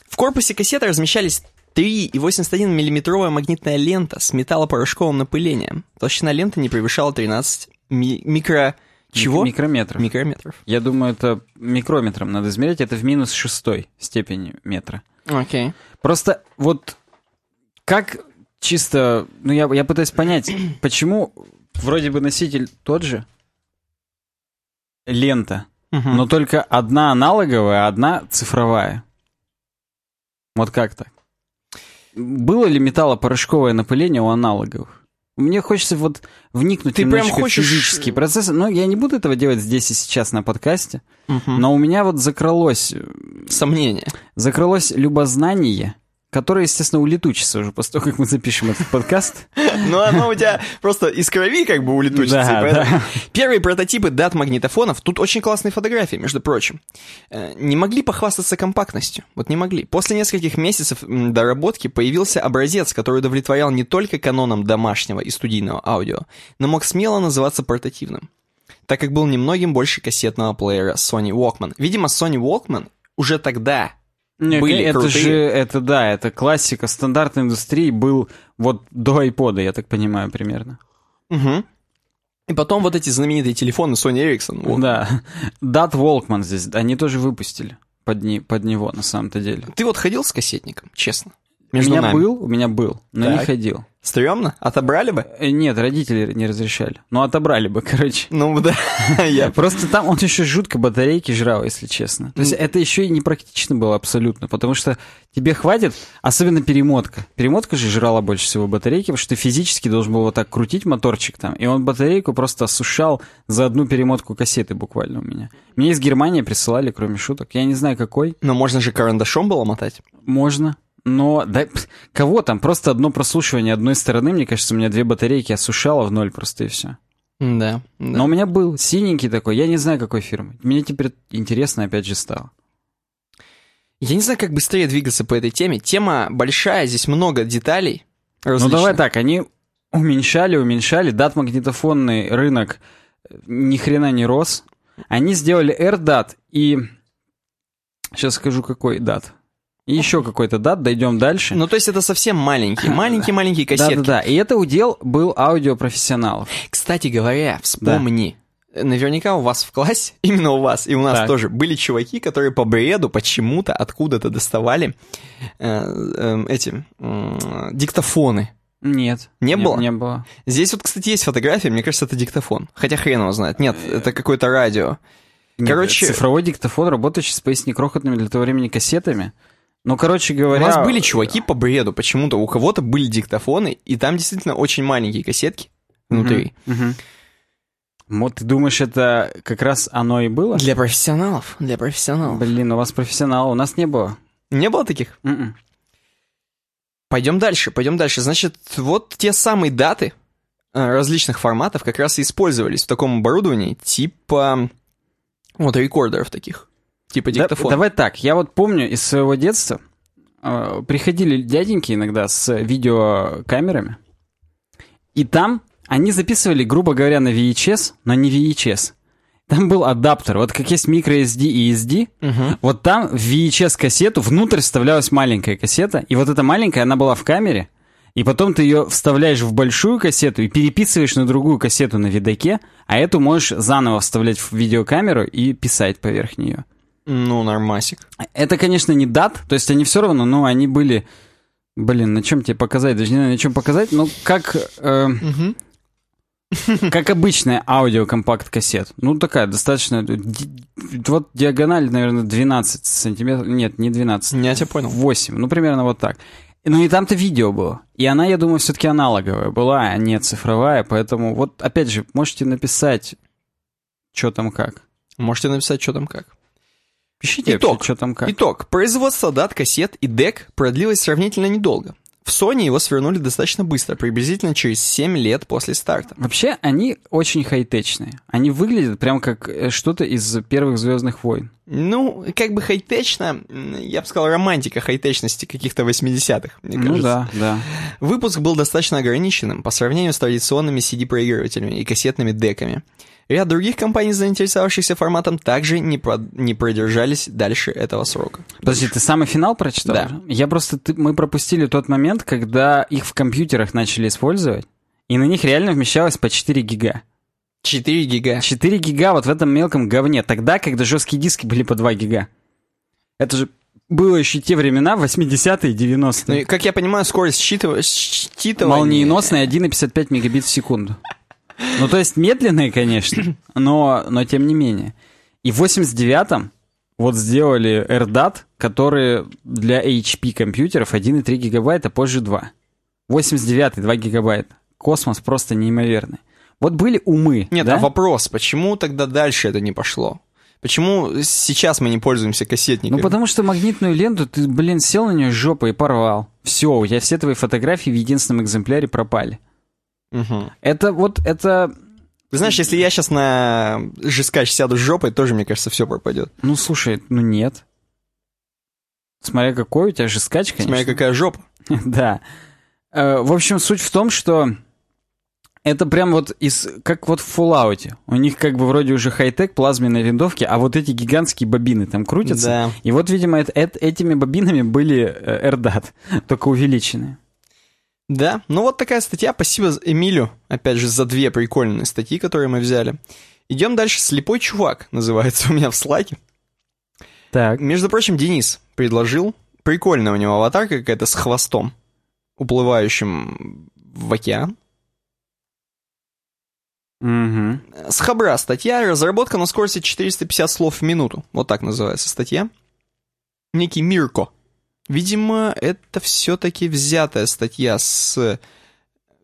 В корпусе кассеты размещались 3,81 миллиметровая магнитная лента с металлопорошковым напылением. Толщина ленты не превышала 13 ми- микро... Чего? Микрометров. Микрометров. Я думаю, это микрометром надо измерять. Это в минус шестой степени метра. Окей. Okay. Просто вот как чисто... Ну, я, я пытаюсь понять, почему вроде бы носитель тот же, лента, угу. но только одна аналоговая, а одна цифровая. Вот как так? Было ли металлопорошковое напыление у аналоговых? Мне хочется вот вникнуть Ты прям хочешь... в физические процессы. Но я не буду этого делать здесь и сейчас на подкасте. Угу. Но у меня вот закрылось... Э, Сомнение. Закрылось любознание которая, естественно, улетучится уже после того, как мы запишем этот подкаст. Ну, оно у тебя просто из крови как бы улетучится. Да, да. Первые прототипы дат-магнитофонов, тут очень классные фотографии, между прочим, э, не могли похвастаться компактностью. Вот не могли. После нескольких месяцев доработки появился образец, который удовлетворял не только канонам домашнего и студийного аудио, но мог смело называться портативным так как был немногим больше кассетного плеера Sony Walkman. Видимо, Sony Walkman уже тогда не, были это крутые. же, это да, это классика стандартной индустрии был вот до iPod, я так понимаю, примерно. Угу. И потом вот эти знаменитые телефоны Sony Ericsson. Вот. Да. Dot Walkman здесь, они тоже выпустили под, не, под него на самом-то деле. Ты вот ходил с кассетником, честно? Между у меня нами. был, у меня был, но так. не ходил. Стремно? Отобрали бы? Э, нет, родители не разрешали. Ну, отобрали бы, короче. Ну, да. Я Просто там он еще жутко батарейки жрал, если честно. То есть это еще и непрактично было абсолютно, потому что тебе хватит, особенно перемотка. Перемотка же жрала больше всего батарейки, потому что ты физически должен был вот так крутить моторчик там, и он батарейку просто осушал за одну перемотку кассеты буквально у меня. Мне из Германии присылали, кроме шуток. Я не знаю, какой. Но можно же карандашом было мотать? Можно. Но да, кого там? Просто одно прослушивание одной стороны, мне кажется, у меня две батарейки осушало в ноль просто и все. Да, да. Но у меня был синенький такой, я не знаю, какой фирмы. Мне теперь интересно опять же стало. Я не знаю, как быстрее двигаться по этой теме. Тема большая, здесь много деталей. Различных. Ну давай так, они уменьшали, уменьшали, дат-магнитофонный рынок э, ни хрена не рос. Они сделали AirDat и... Сейчас скажу, какой дат. И еще какой-то дат, дойдем дальше. Ну, то есть это совсем маленькие, маленькие-маленькие кассетки. Да-да-да, и это удел был аудиопрофессионалов. Кстати говоря, вспомни, да. наверняка у вас в классе, именно у вас, и у нас так. тоже, были чуваки, которые по бреду почему-то откуда-то доставали э, э, эти э, диктофоны. Нет. Не нет, было? Не было. Здесь вот, кстати, есть фотография, мне кажется, это диктофон. Хотя хрен его знает. Нет, это какое-то радио. Нет, Короче... Цифровой диктофон, работающий с поясни крохотными для того времени кассетами. Ну, короче говоря... У нас были чуваки по бреду, почему-то у кого-то были диктофоны, и там действительно очень маленькие кассетки внутри. Угу, угу. Вот ты думаешь, это как раз оно и было? Для профессионалов, для профессионалов. Блин, у вас профессионал, у нас не было. Не было таких? Mm-mm. М-м. Пойдем дальше, пойдем дальше. Значит, вот те самые даты э, различных форматов как раз и использовались в таком оборудовании, типа вот рекордеров таких. Типа диктофон. Да, давай так, я вот помню из своего детства, э, приходили дяденьки иногда с видеокамерами, и там они записывали, грубо говоря, на VHS, но не VHS. Там был адаптер, вот как есть microSD и SD, угу. вот там в VHS-кассету внутрь вставлялась маленькая кассета, и вот эта маленькая, она была в камере, И потом ты ее вставляешь в большую кассету и переписываешь на другую кассету на видоке, а эту можешь заново вставлять в видеокамеру и писать поверх нее. Ну, нормасик. Это, конечно, не дат, то есть они все равно, но они были... Блин, на чем тебе показать? Даже не знаю, на чем показать, но как... Э, угу. Как обычная аудиокомпакт-кассет. Ну, такая достаточно... Вот диагональ, наверное, 12 сантиметров. Нет, не 12. Я тебя понял. 8. Ну, примерно вот так. Ну, и там-то видео было. И она, я думаю, все-таки аналоговая была, а не цифровая. Поэтому вот, опять же, можете написать, что там как. Можете написать, что там как. Пишите Итог. Вообще, что там как. Итог. Производство дат, кассет и дек продлилось сравнительно недолго. В Sony его свернули достаточно быстро, приблизительно через 7 лет после старта. Вообще, они очень хай-течные. Они выглядят прям как э, что-то из первых «Звездных войн». Ну, как бы хай-течно, я бы сказал, романтика хай-течности каких-то 80-х, мне кажется. Ну да, да. Выпуск был достаточно ограниченным по сравнению с традиционными CD-проигрывателями и кассетными деками. Ряд других компаний, заинтересовавшихся форматом, также не, про... не продержались дальше этого срока. Подожди, ты самый финал прочитал? Да. Я просто... Ты... Мы пропустили тот момент, когда их в компьютерах начали использовать, и на них реально вмещалось по 4 гига. 4 гига. 4 гига вот в этом мелком говне. Тогда, когда жесткие диски были по 2 гига. Это же было еще те времена, 80-е, 90-е. Ну, и, как я понимаю, скорость считывания... Молниеносная 1,55 мегабит в секунду. Ну, то есть медленные, конечно, но, но тем не менее. И в 89-м вот сделали AirDAT, который для HP компьютеров 1,3 гигабайта, позже 2. 89-й 2 гигабайта. Космос просто неимоверный. Вот были умы. Нет, да? а вопрос, почему тогда дальше это не пошло? Почему сейчас мы не пользуемся кассетниками? Ну, потому что магнитную ленту ты, блин, сел на нее жопой и порвал. Все, у тебя все твои фотографии в единственном экземпляре пропали. Угу. Это вот, это... Ты знаешь, если я сейчас на жескач сяду с жопой, тоже, мне кажется, все пропадет. Ну, слушай, ну нет. Смотря какой у тебя жескач, конечно. Смотря какая жопа. да. Э, в общем, суть в том, что это прям вот из, как вот в Fallout. У них как бы вроде уже хай-тек, плазменные винтовки, а вот эти гигантские бобины там крутятся. Да. И вот, видимо, это, это, этими бобинами были э, AirDAT, только увеличенные. Да, ну вот такая статья. Спасибо Эмилю, опять же, за две прикольные статьи, которые мы взяли. Идем дальше. «Слепой чувак» называется у меня в слайде. Так. Между прочим, Денис предложил. Прикольная у него аватарка какая-то с хвостом, уплывающим в океан. Угу. С Хабра статья «Разработка на скорости 450 слов в минуту». Вот так называется статья. Некий Мирко Видимо, это все-таки взятая статья с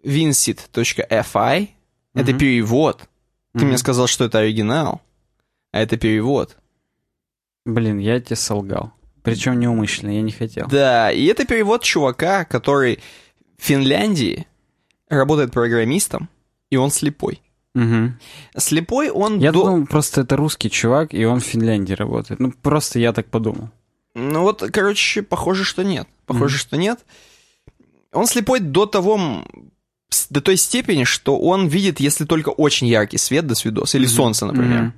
vincit.fi. Mm-hmm. Это перевод. Ты mm-hmm. мне сказал, что это оригинал, а это перевод. Блин, я тебе солгал. Причем неумышленно, я не хотел. Да, и это перевод чувака, который в Финляндии работает программистом, и он слепой. Угу. Слепой он... Я до... думал, просто это русский чувак, и он в Финляндии работает. Ну, просто я так подумал. Ну вот, короче, похоже, что нет. Похоже, mm-hmm. что нет. Он слепой до того, до той степени, что он видит, если только очень яркий свет до свидос, или mm-hmm. солнце, например. Mm-hmm.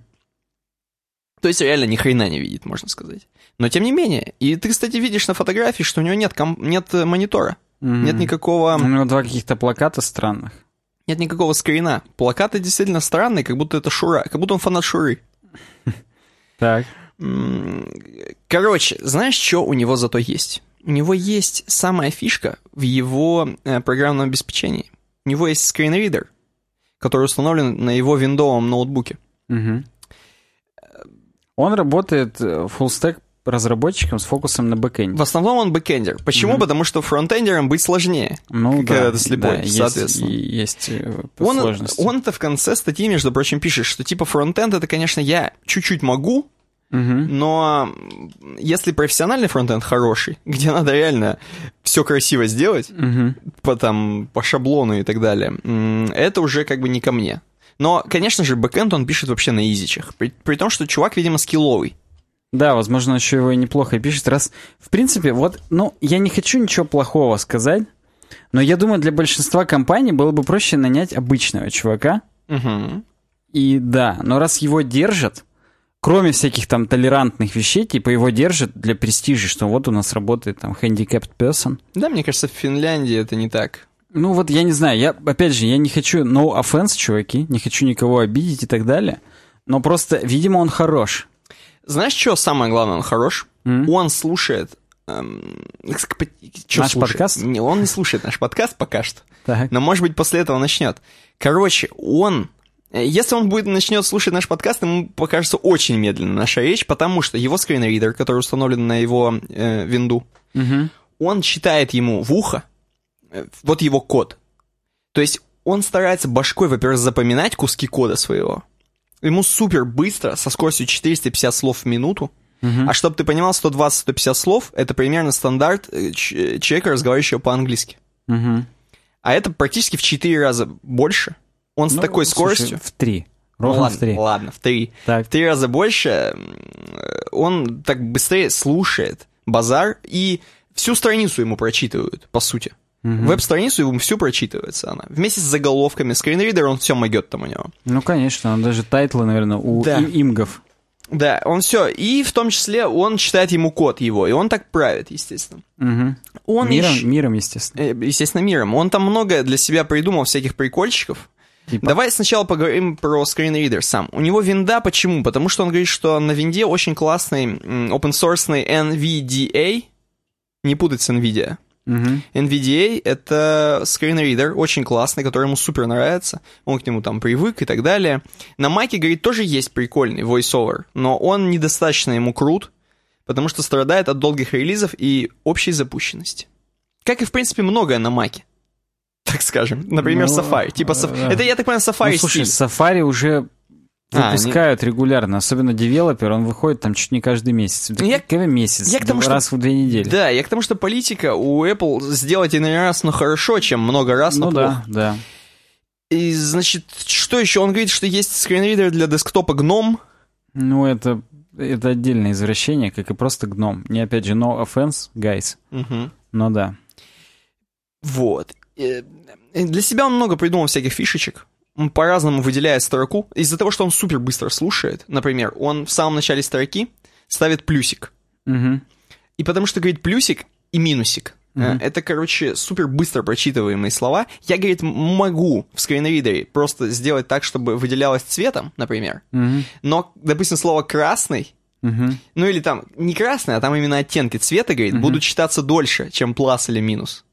То есть реально ни хрена не видит, можно сказать. Но тем не менее. И ты, кстати, видишь на фотографии, что у него нет, ком- нет э, монитора. Mm-hmm. Нет никакого... У него два каких-то плаката странных. Нет никакого скрина. Плакаты действительно странные, как будто это Шура. Как будто он фанат Шуры. Так. Короче, знаешь, что у него зато есть? У него есть самая фишка в его э, программном обеспечении. У него есть скринридер, который установлен на его виндовом ноутбуке. Угу. Он работает э, full stack разработчиком с фокусом на бэкэнде. В основном он бэкэндер. Почему? Mm-hmm. Потому что фронтендером быть сложнее. Ну когда да, ты слепой, да, соответственно. Есть, есть э, он, сложности. Он-то в конце статьи, между прочим, пишет, что типа фронтенд это, конечно, я чуть-чуть могу, но если профессиональный фронтенд хороший, где надо реально все красиво сделать, угу. по, там, по шаблону и так далее, это уже как бы не ко мне. Но, конечно же, бэкэнд он пишет вообще на изичах. При, при том, что чувак, видимо, скилловый. Да, возможно, еще его и неплохо пишет. Раз, в принципе, вот, ну, я не хочу ничего плохого сказать, но я думаю, для большинства компаний было бы проще нанять обычного чувака. Угу. И да, но раз его держат, кроме всяких там толерантных вещей, типа его держат для престижа, что вот у нас работает там handicapped person. Да, мне кажется, в Финляндии это не так. Ну вот я не знаю, я, опять же, я не хочу, no offense, чуваки, не хочу никого обидеть и так далее, но просто, видимо, он хорош. Знаешь, что самое главное, он хорош? Mm-hmm. Он слушает... Эм, что наш слушает? подкаст? Не, он не слушает наш подкаст пока что. Так. Но, может быть, после этого начнет. Короче, он... Э, если он будет начнет слушать наш подкаст, ему покажется очень медленно наша речь, потому что его скринридер, который установлен на его э, винду, угу. он читает ему в ухо э, вот его код. То есть он старается башкой, во-первых, запоминать куски кода своего. Ему супер быстро, со скоростью 450 слов в минуту. Uh-huh. А чтобы ты понимал, 120-150 слов — это примерно стандарт э, человека, разговаривающего по-английски. Uh-huh. А это практически в 4 раза больше. Он ну, с такой скоростью... Слушай, в 3. Ровно ну, ладно, в 3. Ладно, в 3. Так. В 3 раза больше он так быстрее слушает базар, и всю страницу ему прочитывают, по сути. Угу. Веб-страницу ему всю прочитывается она. Вместе с заголовками, скринридер, он все могет там у него. Ну, конечно, он даже title ы, наверное, у да. img ов. Да, он все. И в том числе он читает ему код его, и он так правит, естественно. Угу. Он миром, ищ... миром, естественно. Э, естественно, миром. Он там много для себя придумал всяких прикольчиков. Типа? Давай сначала поговорим про скринридер сам. У него винда почему? Потому что он говорит, что на винде очень классный open source NVDA, не путать с NVIDIA. Uh-huh. NVDA — это скринридер, очень классный, который ему супер нравится. Он к нему там привык и так далее. На Маке, говорит, тоже есть прикольный voiceover, но он недостаточно ему крут, потому что страдает от долгих релизов и общей запущенности. Как и, в принципе, многое на Маке. Так скажем. Например, ну, Safari. Типа, э, это, я так понимаю, Safari ну, слушай, стиль. Safari уже Выпускают а, регулярно, особенно девелопер, он выходит там чуть не каждый месяц. Да я, какой месяц? Я к тому, раз что, в две недели. Да, я к тому, что политика у Apple сделать один раз, но хорошо, чем много раз, но ну, плохо. да, да. И, значит, что еще? Он говорит, что есть скринридер для десктопа GNOME. Ну, это, это отдельное извращение, как и просто GNOME. Не, опять же, no offense, guys. Угу. Но да. Вот. Э, для себя он много придумал всяких фишечек он по-разному выделяет строку. Из-за того, что он супер быстро слушает, например, он в самом начале строки ставит плюсик. Угу. И потому что говорит плюсик и минусик. Угу. Это, короче, супер быстро прочитываемые слова. Я, говорит, могу в скринридере просто сделать так, чтобы выделялось цветом, например. Угу. Но, допустим, слово красный Угу. Ну или там не красный, а там именно оттенки цвета, говорит, угу. будут читаться дольше, чем плюс или минус.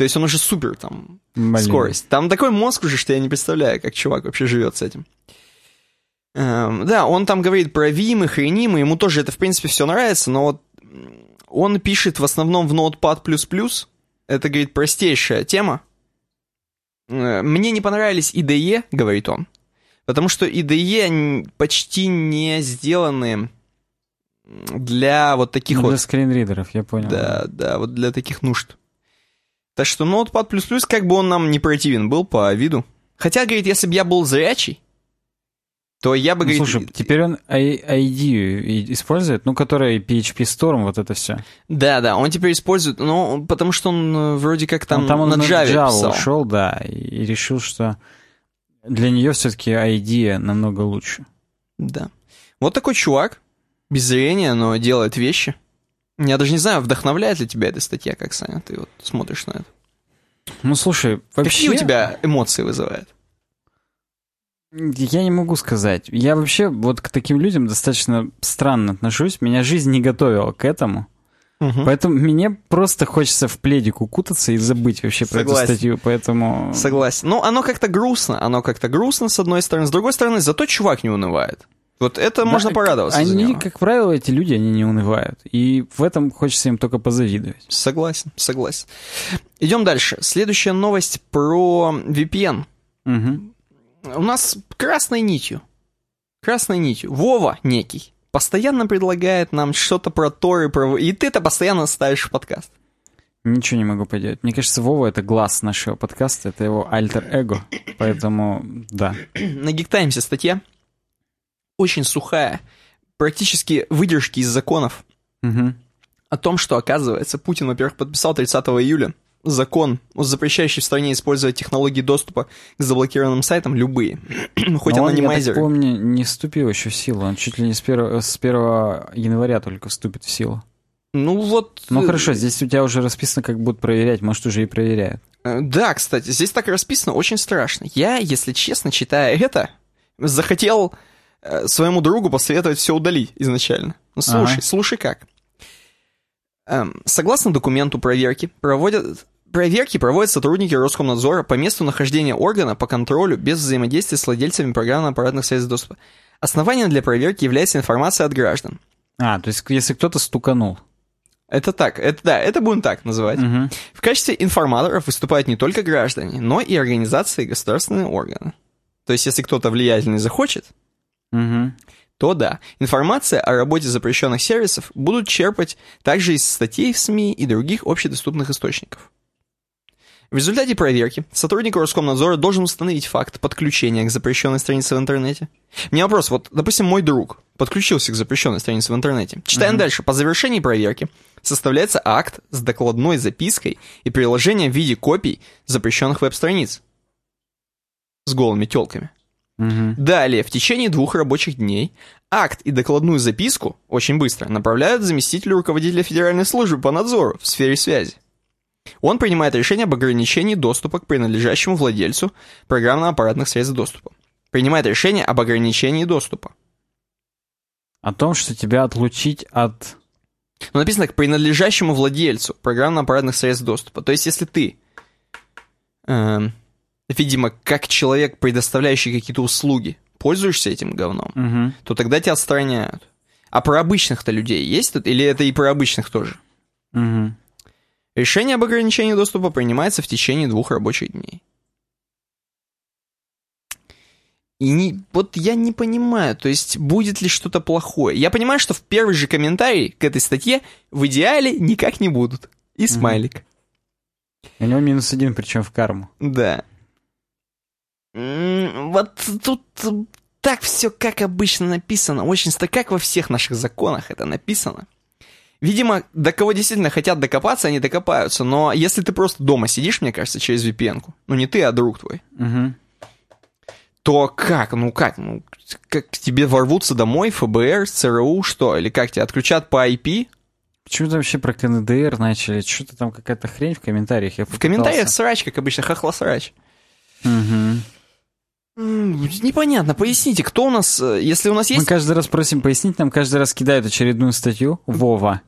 То есть он уже супер там Блин. скорость. Там такой мозг уже, что я не представляю, как чувак вообще живет с этим. Эм, да, он там говорит про Vim и хреним, ему тоже это, в принципе, все нравится, но вот он пишет в основном в Notepad++. Это, говорит, простейшая тема. Э, мне не понравились IDE, говорит он, потому что IDE почти не сделаны для вот таких ну, вот... Для скринридеров, я понял. Да, да, вот для таких нужд. Так что Notepad++, как бы он нам не противен был по виду. Хотя, говорит, если бы я был зрячий, то я бы, ну, говорит... Слушай, теперь он ID использует, ну, которая PHP Storm, вот это все. Да, да, он теперь использует, ну, потому что он э, вроде как там, ну, там он на Java, Java писал. ушел, да, и решил, что для нее все-таки ID намного лучше. Да. Вот такой чувак, без зрения, но делает вещи. Я даже не знаю, вдохновляет ли тебя эта статья, как Саня, ты вот смотришь на это. Ну, слушай, вообще... Какие у тебя эмоции вызывает? Я не могу сказать. Я вообще вот к таким людям достаточно странно отношусь. Меня жизнь не готовила к этому. Угу. Поэтому мне просто хочется в пледик укутаться и забыть вообще Согласен. про эту статью, поэтому... Согласен. Ну, оно как-то грустно. Оно как-то грустно, с одной стороны. С другой стороны, зато чувак не унывает. Вот это да, можно порадоваться. Они, как правило, эти люди, они не унывают. И в этом хочется им только позавидовать. Согласен, согласен. Идем дальше. Следующая новость про VPN. Угу. У нас красной нитью. Красной нитью. Вова некий постоянно предлагает нам что-то про Тор и про... И ты это постоянно ставишь в подкаст. Ничего не могу поделать. Мне кажется, Вова — это глаз нашего подкаста, это его альтер-эго. Поэтому, да. На Гиктаймсе статья очень сухая, практически выдержки из законов. Угу. О том, что, оказывается, Путин, во-первых, подписал 30 июля закон, запрещающий в стране использовать технологии доступа к заблокированным сайтам, любые. Хоть Но анонимайзер. Я помню, не вступил еще в силу. Он чуть ли не с 1, с 1 января только вступит в силу. Ну вот... Ну хорошо, здесь у тебя уже расписано, как будут проверять, может, уже и проверяют. Да, кстати, здесь так расписано, очень страшно. Я, если честно, читая это, захотел своему другу посоветовать все удалить изначально. Ну, слушай, ага. слушай как. Эм, согласно документу проверки, проводят, проверки проводят сотрудники Роскомнадзора по месту нахождения органа по контролю без взаимодействия с владельцами программно-аппаратных связей доступа. Основанием для проверки является информация от граждан. А, то есть если кто-то стуканул. Это так, это да, это будем так называть. Угу. В качестве информаторов выступают не только граждане, но и организации и государственные органы. То есть, если кто-то влиятельный захочет, угу то да, информация о работе запрещенных сервисов будут черпать также из статей в СМИ и других общедоступных источников. В результате проверки сотрудник Роскомнадзора должен установить факт подключения к запрещенной странице в интернете. Мне вопрос, вот, допустим, мой друг подключился к запрещенной странице в интернете. Читаем uh-huh. дальше. По завершении проверки составляется акт с докладной запиской и приложением в виде копий запрещенных веб-страниц с голыми телками. Угу. Далее, в течение двух рабочих дней акт и докладную записку очень быстро направляют заместителю руководителя Федеральной службы по надзору в сфере связи. Он принимает решение об ограничении доступа к принадлежащему владельцу программно-аппаратных связей доступа. Принимает решение об ограничении доступа. О том, что тебя отлучить от... Ну, написано к принадлежащему владельцу программно-аппаратных средств доступа. То есть, если ты э, видимо, как человек, предоставляющий какие-то услуги, пользуешься этим говном, угу. то тогда тебя отстраняют. А про обычных-то людей есть тут? Или это и про обычных тоже? Угу. Решение об ограничении доступа принимается в течение двух рабочих дней. И не, вот я не понимаю, то есть будет ли что-то плохое. Я понимаю, что в первый же комментарий к этой статье в идеале никак не будут. И смайлик. У него минус один, причем в карму. Да. Вот тут так все как обычно написано, очень как во всех наших законах это написано. Видимо, до кого действительно хотят докопаться, они докопаются, но если ты просто дома сидишь, мне кажется, через VPN-ку, ну не ты, а друг твой, угу. то как, ну как, ну как к тебе ворвутся домой ФБР, ЦРУ, что, или как тебя отключат по IP? Почему-то вообще про КНДР начали, что-то там какая-то хрень в комментариях. Я в комментариях срач, как обычно, хохлосрач. Угу. Непонятно, поясните, кто у нас, э, если у нас есть... Мы каждый раз просим пояснить, нам каждый раз кидают очередную статью, Вова.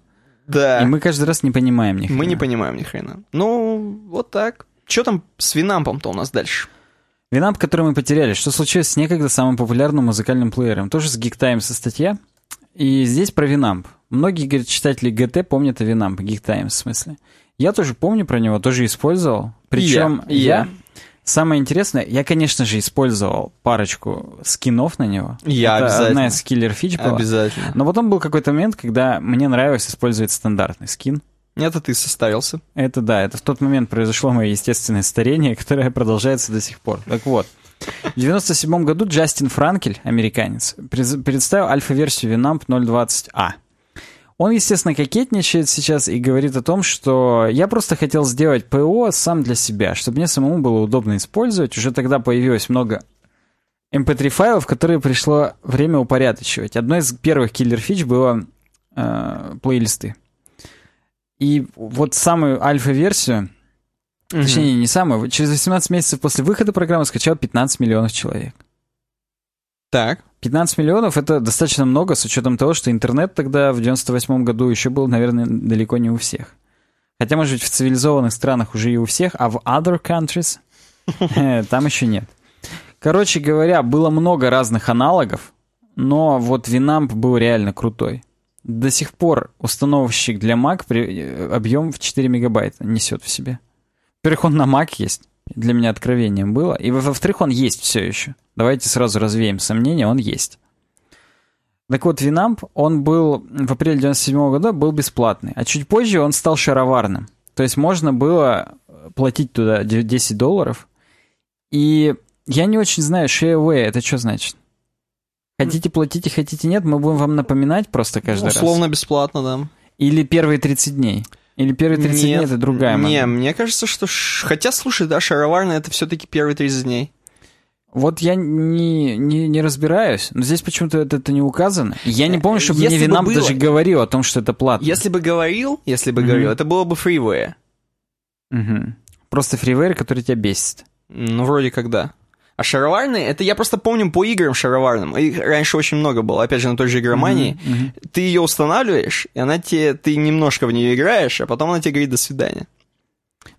Да. И мы каждый раз не понимаем ни хрена. Мы не понимаем ни хрена. Ну, вот так. Что там с Винампом-то у нас дальше? Винамп, который мы потеряли. Что случилось с некогда самым популярным музыкальным плеером? Тоже с Geek Times статья. И здесь про Винамп. Многие, говорят, читатели GT помнят о Winamp, Geek Times в смысле. Я тоже помню про него, тоже использовал. Причем я, я, я Самое интересное, я, конечно же, использовал парочку скинов на него. Я Это обязательно. одна из киллер фич была. Обязательно. Но потом был какой-то момент, когда мне нравилось использовать стандартный скин. Это ты состарился. Это да, это в тот момент произошло мое естественное старение, которое продолжается до сих пор. Так вот, в 97 году Джастин Франкель, американец, представил альфа-версию Winamp 020A. Он, естественно, кокетничает сейчас и говорит о том, что я просто хотел сделать ПО сам для себя, чтобы мне самому было удобно использовать. Уже тогда появилось много MP3 файлов, которые пришло время упорядочивать. Одной из первых киллер-фич было э, плейлисты. И вот самую альфа-версию, mm-hmm. точнее, не самую, через 18 месяцев после выхода программы скачал 15 миллионов человек. Так. 15 миллионов — это достаточно много, с учетом того, что интернет тогда в 98 году еще был, наверное, далеко не у всех. Хотя, может быть, в цивилизованных странах уже и у всех, а в other countries там еще нет. Короче говоря, было много разных аналогов, но вот Winamp был реально крутой. До сих пор установщик для Mac э, объем в 4 мегабайта несет в себе. Во-первых, он на Mac есть для меня откровением было. И во-вторых, он есть все еще. Давайте сразу развеем сомнения, он есть. Так вот, Winamp, он был в апреле 97 -го года был бесплатный, а чуть позже он стал шароварным. То есть можно было платить туда 10 долларов. И я не очень знаю, share это что значит? Хотите платите, хотите нет, мы будем вам напоминать просто каждый Условно раз. Условно бесплатно, да. Или первые 30 дней. Или первые 30 Нет, дней это другая модель? Не, мне кажется, что... Хотя, слушай, да, шароварная это все-таки первые 30 дней. Вот я не, не, не разбираюсь, но здесь почему-то это, это не указано. Я не помню, чтобы Э, Если мне бы Винамп было- даже говорил о том, что это платно. Если бы говорил, если бы Мгм. говорил, это было бы фривея. Мгм. Просто фривейр, который тебя бесит. Ну, вроде как да. А шароварные, это я просто помню по играм шароварным. Их раньше очень много было. Опять же, на той же игромании. Мгм, мгм. Ты ее устанавливаешь, и она тебе, ты немножко в нее играешь, а потом она тебе говорит «до свидания».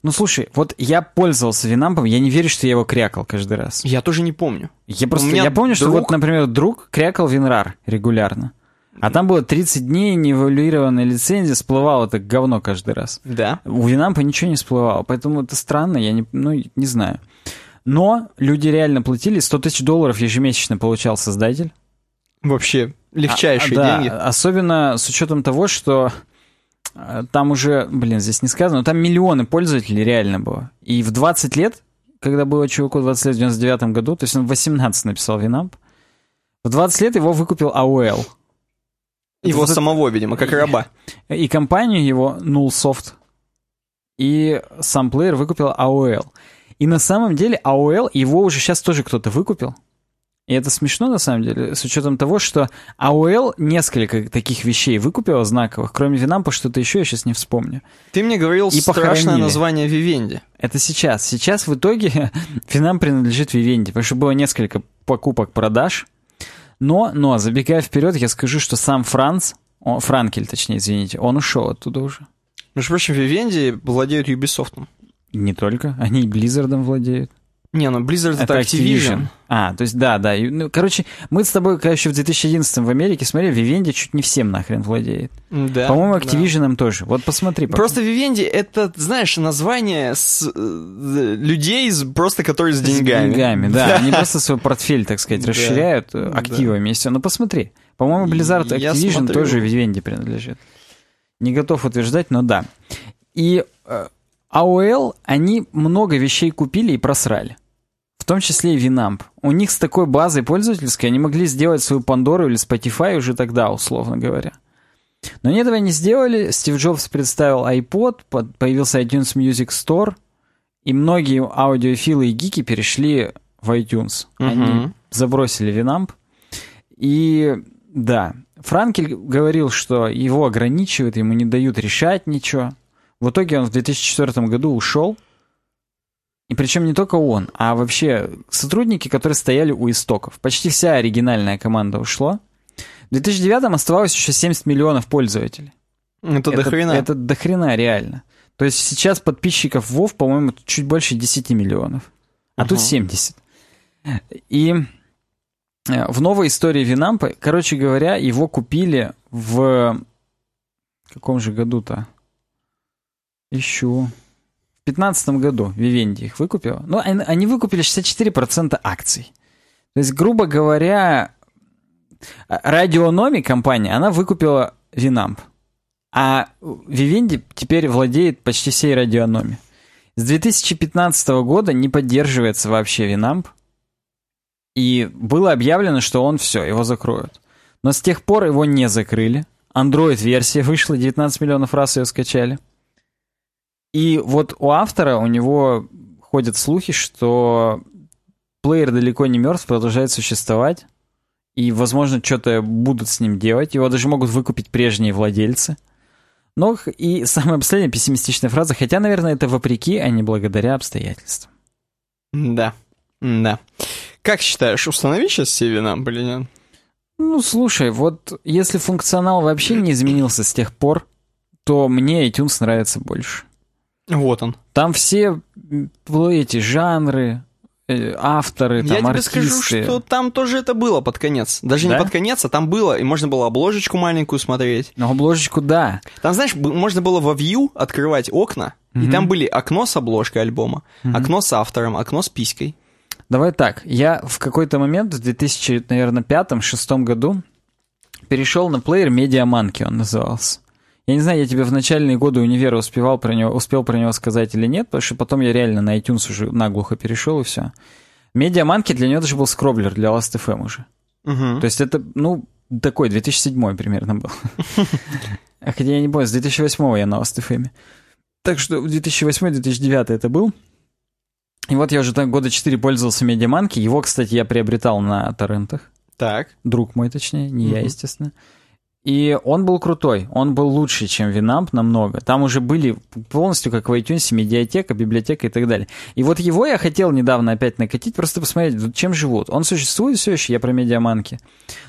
Ну слушай, вот я пользовался Винампом, я не верю, что я его крякал каждый раз. Я тоже не помню. Я просто, я помню, что друг- вот, например, друг крякал Винрар регулярно. А там было 30 дней неэволюированной лицензии, всплывало это говно каждый раз. Да. У Винампа ничего не всплывало, поэтому это странно, я не, ну, не знаю. Но люди реально платили, 100 тысяч долларов ежемесячно получал создатель. Вообще, легчайшие А, да, деньги. Особенно с учетом того, что э, там уже, блин, здесь не сказано, но там миллионы пользователей реально было. И в 20 лет, когда было чуваку 20 лет в 99 году, то есть он в 18 написал Винамп, в 20 лет его выкупил AOL. Его это- самого, видимо, как раба. И компанию его Nullsoft, и сам плеер выкупил AOL. И на самом деле AOL, его уже сейчас тоже кто-то выкупил. И это смешно, на самом деле, с учетом того, что AOL несколько таких вещей выкупила знаковых, кроме Винампа что-то еще, я сейчас не вспомню. Ты мне говорил И страшное похоронили. название Вивенди. Это сейчас. Сейчас в итоге Винам принадлежит Вивенди, потому что было несколько покупок-продаж. Но, но, забегая вперед, я скажу, что сам Франц, о, Франкель, точнее, извините, он ушел оттуда уже. Между прочим, Вивенди владеют Ubisoft. Не только, они и Blizzard владеют. Не, ну Blizzard это, Activision. А, то есть да, да. Ну, короче, мы с тобой, когда еще в 2011 в Америке смотрели, Vivendi чуть не всем нахрен владеет. Да. По-моему, да. Activision тоже. Вот посмотри. пока. Просто Vivendi это, знаешь, название с, э, людей, просто которые с деньгами. С деньгами, да. Они просто свой портфель, так сказать, Да. расширяют э, Да. активами и все. Ну, посмотри. По-моему, Blizzard Activision тоже Vivendi принадлежит. Не готов утверждать, но да. И э, AOL, они много вещей купили и просрали. В том числе и Winamp. У них с такой базой пользовательской они могли сделать свою Пандору или Spotify уже тогда, условно говоря. Но они этого не сделали. Стив Джобс представил iPod, появился iTunes Music Store, и многие аудиофилы и гики перешли в iTunes. Они Мгм. забросили Winamp. И да, Франкель говорил, что его ограничивают, ему не дают решать ничего. В итоге он в 2004 году ушел. И причем не только он, а вообще сотрудники, которые стояли у истоков. Почти вся оригинальная команда ушла. В 2009 оставалось еще 70 миллионов пользователей. Это, до хрена. Это до хрена, реально. То есть сейчас подписчиков Вов, по-моему, чуть больше 10 миллионов. А тут Ага. 70. И э, в новой истории Винампа, короче говоря, его купили в каком же году-то? Ищу. В 15 году Вивенди их выкупила. Ну, они, они выкупили 64% акций. То есть, грубо говоря, а, Радиономи компания, она выкупила Винамп. А Вивенди теперь владеет почти всей радиономи. С 2015 года не поддерживается вообще Винамп. И было объявлено, что он все, его закроют. Но с тех пор его не закрыли. Android-версия вышла, 19 миллионов раз ее скачали. И вот у автора, у него ходят слухи, что плеер далеко не мертв, продолжает существовать. И, возможно, что-то будут с ним делать. Его даже могут выкупить прежние владельцы. Но х- и самая последняя пессимистичная фраза, хотя, наверное, это вопреки, а не благодаря обстоятельствам. Да. Да. Как считаешь, установи сейчас или нет? Ну, слушай, вот если функционал вообще не изменился с тех пор, то мне iTunes нравится больше. Вот он. Там все эти жанры, э, авторы, Я там тебе артисты. скажу, что там тоже это было под конец. Даже Да? не под конец, а там было, и можно было обложечку маленькую смотреть. Но обложечку, да. Там, знаешь, можно было во View открывать окна, и Мгм. там были окно с обложкой альбома, Мгм. окно с автором, окно с писькой. Давай так, я в какой-то момент в 2005-2006 году перешел на плеер Медиаманки, он назывался. Я не знаю, я тебе в начальные годы универа успевал про него, успел про него сказать или нет, потому что потом я реально на iTunes уже наглухо перешел и все. Медиаманки для него даже был скроблер для Last.fm уже. Мгм. То есть это, ну, такой, 2007 примерно был. Хотя я не помню, с 2008 я на Last.fm. Так что 2008-2009 это был. И вот я уже так года 4 пользовался Медиаманки. Его, кстати, я приобретал на торрентах. Так. Друг мой, точнее, не угу. я, естественно. И он был крутой, он был лучше, чем Winamp намного. Там уже были полностью, как в iTunes, медиатека, библиотека и так далее. И вот его я хотел недавно опять накатить, просто посмотреть, чем живут. Он существует все еще, я про медиаманки,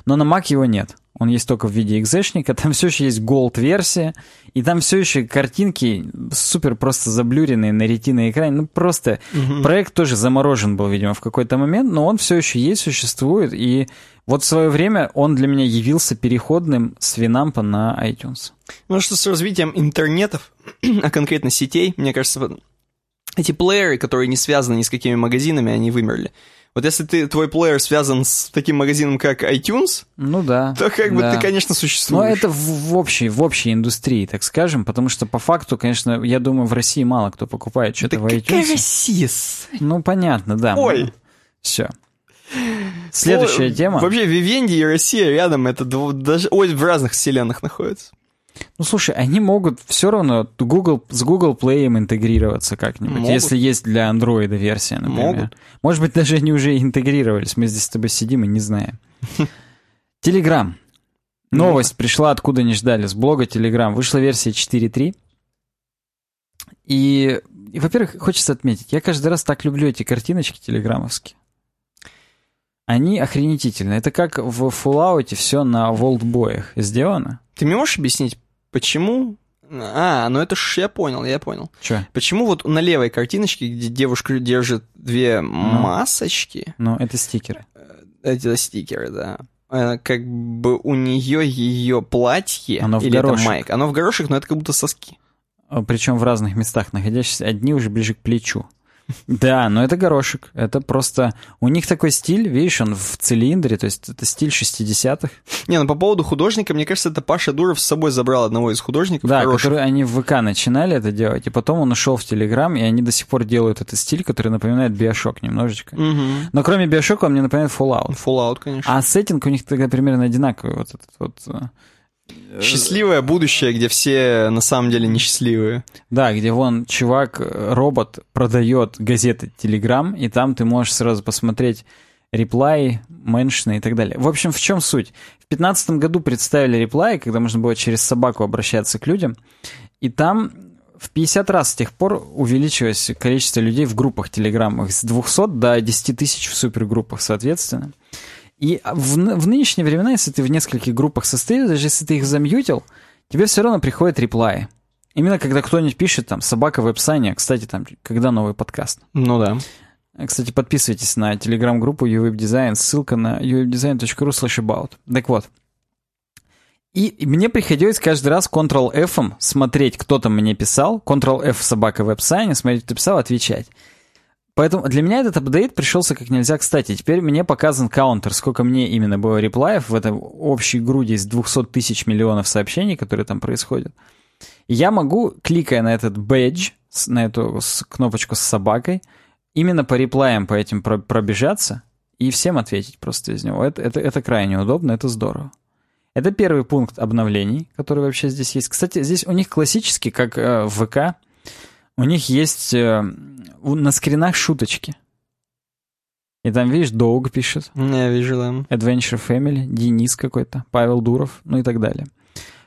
но на Mac его нет. Он есть только в виде экзешника, там все еще есть Gold-версия, и там все еще картинки супер просто заблюренные на ретиной экране. Ну, просто угу. проект тоже заморожен был, видимо, в какой-то момент, но он все еще есть, существует, и вот в свое время он для меня явился переходным с Винампа на iTunes. Ну что с развитием интернетов, а конкретно сетей, мне кажется, эти плееры, которые не связаны ни с какими магазинами, они вымерли. Вот если ты, твой плеер связан с таким магазином, как iTunes, ну да, то как да. бы ты, конечно, существуешь. Но это в, в, общей, в общей индустрии, так скажем, потому что по факту, конечно, я думаю, в России мало кто покупает что-то да в iTunes. какая Россия? Ну, понятно, да. Ой. Все. Следующая ну, тема. Вообще, Вивенди и Россия рядом, это даже ой, в разных вселенных находятся. Ну, слушай, они могут все равно Google, с Google Play интегрироваться как-нибудь, могут. если есть для Android версия, например. Могут. Может быть, даже они уже интегрировались. Мы здесь с тобой сидим и не знаем. Telegram. Новость пришла откуда не ждали. С блога Telegram. Вышла версия 4.3. И, и во-первых, хочется отметить, я каждый раз так люблю эти картиночки телеграммовские. Они охренительные. Это как в Fallout все на волтбоях сделано. Ты мне можешь объяснить, почему а, ну это ж я понял, я понял. Че? Почему вот на левой картиночке, где девушка держит две ну, масочки... Ну, это стикеры. Э, это стикеры, да. Э, как бы у нее ее платье оно в или это майк. Оно в горошек, но это как будто соски. Причем в разных местах находящиеся. Одни уже ближе к плечу. Да, но это горошек. Это просто... У них такой стиль, видишь, он в цилиндре, то есть это стиль 60-х. Не, ну по поводу художника, мне кажется, это Паша Дуров с собой забрал одного из художников. Да, которые они в ВК начинали это делать, и потом он ушел в Телеграм, и они до сих пор делают этот стиль, который напоминает Биошок немножечко. Угу. Но кроме Биошока он мне напоминает Fallout. Fallout, конечно. А сеттинг у них тогда примерно одинаковый. Вот этот вот э, Счастливое будущее, где все на самом деле несчастливые. Да, где вон чувак, робот, продает газеты Telegram, и там ты можешь сразу посмотреть реплай, меншины и так далее. В общем, в чем суть? В 2015 году представили реплай, когда можно было через собаку обращаться к людям, и там в 50 раз с тех пор увеличилось количество людей в группах Телеграммах с 200 до 10 тысяч в супергруппах, соответственно. И в, в нынешние времена, если ты в нескольких группах состоишь, даже если ты их замьютил, тебе все равно приходят реплаи. Именно когда кто-нибудь пишет там «собака в описании», кстати, там, когда новый подкаст. Ну да. Кстати, подписывайтесь на телеграм-группу uwebdesign, ссылка на uwebdesign.ru slash about. Так вот. И мне приходилось каждый раз Ctrl-F смотреть, кто там мне писал, Ctrl-F собака в веб-сайне, смотреть, кто писал, отвечать. Поэтому для меня этот апдейт пришелся как нельзя кстати. Теперь мне показан каунтер, сколько мне именно было реплаев в этом общей груди из 200 тысяч миллионов сообщений, которые там происходят. Я могу, кликая на этот бэдж, на эту кнопочку с собакой, именно по реплаям по этим пробежаться и всем ответить просто из него. Это, это, это крайне удобно, это здорово. Это первый пункт обновлений, который вообще здесь есть. Кстати, здесь у них классический, как э, в ВК, у них есть э, на скринах шуточки. И там, видишь, Доуг пишет. Я вижу, да. Adventure Family, Денис какой-то, Павел Дуров, ну и так далее.